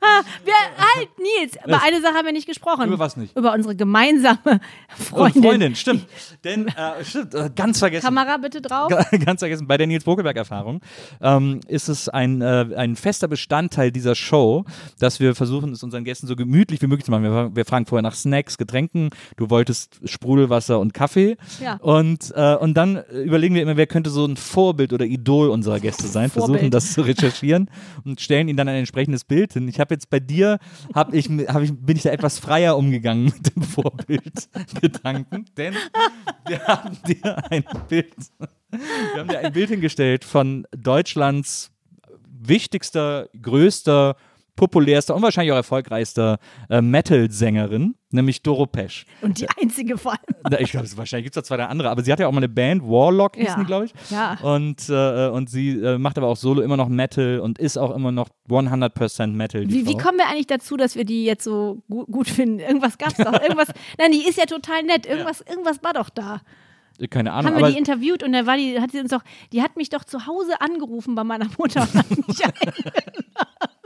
Ah, wir, halt, Nils, über eine Sache haben wir nicht gesprochen. Über was nicht? Über unsere gemeinsame Freundin. Und Freundin, stimmt. Denn, äh, stimmt, äh, ganz vergessen. Kamera bitte drauf. (laughs) Ganz vergessen, bei der Nils Bokelberg-Erfahrung ähm, ist es ein, äh, ein fester Bestandteil dieser Show, dass wir versuchen, es unseren Gästen so gemütlich wie möglich zu machen. Wir, wir fragen vorher nach Snacks, Getränken. Du wolltest Sprudelwasser und Kaffee. Ja. Und, äh, und dann überlegen wir immer, wer könnte so ein Vorbild oder Idol unserer Gäste sein. Versuchen Vorbild. das zu recherchieren und stellen ihnen dann ein entsprechendes Bild hin. Ich habe jetzt bei dir, hab ich, hab ich, bin ich da etwas freier umgegangen mit dem Vorbildgedanken, denn wir haben dir ein Bild, wir haben dir ein Bild hingestellt von Deutschlands wichtigster, größter, populärster und wahrscheinlich auch erfolgreichster äh, Metal-Sängerin, nämlich Doro Pesch. Und die einzige vor allem. Ich glaube, wahrscheinlich gibt es da zwei, drei andere, aber sie hat ja auch mal eine Band, Warlock hießen Ja. glaube ich. Ja. Und, äh, und sie äh, macht aber auch solo immer noch Metal und ist auch immer noch 100% Metal. Wie, wie kommen wir eigentlich dazu, dass wir die jetzt so gu gut finden? Irgendwas gab's doch. Irgendwas. (laughs) Nein, die ist ja total nett. Irgendwas, irgendwas war doch da. Keine Ahnung, Haben wir die interviewt und da war die, hat sie uns doch, die hat mich doch zu Hause angerufen bei meiner Mutter und hat mich (laughs)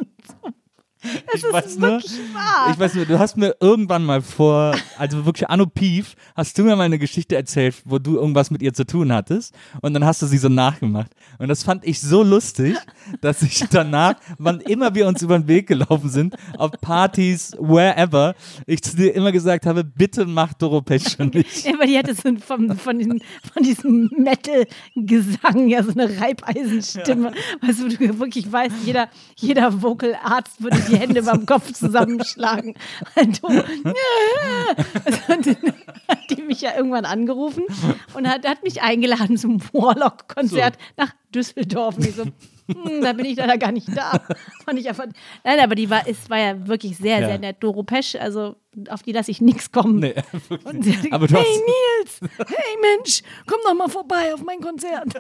Das (laughs) ich ist weiß nur, wirklich wahr. ich weiß nur, du hast mir irgendwann mal vor, also wirklich Anno Pief, hast du mir mal eine Geschichte erzählt, wo du irgendwas mit ihr zu tun hattest und dann hast du sie so nachgemacht. Und das fand ich so lustig, dass ich (laughs) danach, wann immer wir uns über den Weg gelaufen sind, auf Partys, wherever, ich zu dir immer gesagt habe, bitte mach Doro Pesch schon nicht. Ja, (laughs) weil die hatte so vom, von, den, von diesem Metal-Gesang ja so eine Reibeisenstimme. Weißt du, du wirklich weißt, jeder, jeder Vocal-Arzt würde die Hände beim Kopf zusammenschlagen. Und du, also, und dann hat die mich ja irgendwann angerufen und hat, hat mich eingeladen zum Warlock-Konzert nach Düsseldorf. Und ich so, hm, da bin ich leider gar nicht da. Fand ich einfach, nein, aber die war, es war ja wirklich sehr, Ja. sehr nett. Doro Pesch, also auf die lasse ich nichts kommen. Nee, (laughs) (laughs) Und sie hat Aber du hey hast- Nils, (laughs) hey Mensch, komm doch mal vorbei auf mein Konzert.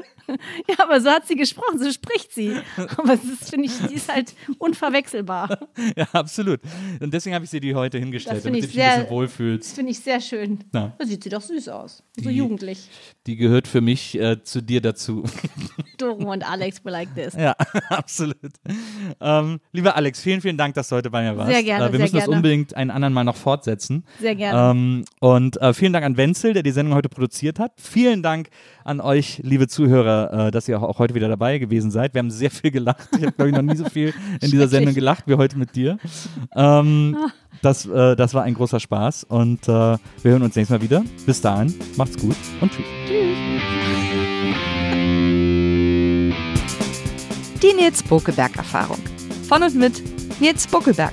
ja, aber so hat sie gesprochen, so spricht sie. Aber ist, finde ich, die ist halt unverwechselbar. ja, absolut. Und deswegen habe ich sie dir heute hingestellt, Das damit du ich dich ein sehr- bisschen wohlfühlst. Das finde ich sehr schön. Na. Da sieht sie doch süß aus. So Die- jugendlich. Die gehört für mich äh, zu dir dazu. Doro und Alex were like this. Ja, absolut. Ähm, lieber Alex, vielen, vielen Dank, dass du heute bei mir warst. Sehr gerne, Äh, wir müssen das gerne. unbedingt einen anderen Mal noch fortsetzen. Sehr gerne. Ähm, und äh, vielen Dank an Wenzel, der die Sendung heute produziert hat. Vielen Dank an euch, liebe Zuhörer, äh, dass ihr auch heute wieder dabei gewesen seid. Wir haben sehr viel gelacht. Ich habe, glaube ich, noch nie so viel in dieser Sendung gelacht wie heute mit dir. Ähm, Ah. das, äh, das war ein großer Spaß und äh, wir hören uns nächstes Mal wieder. Bis dahin, macht's gut und tschüss. Die Nils Bokelberg-Erfahrung. Von und mit Nils Bokelberg.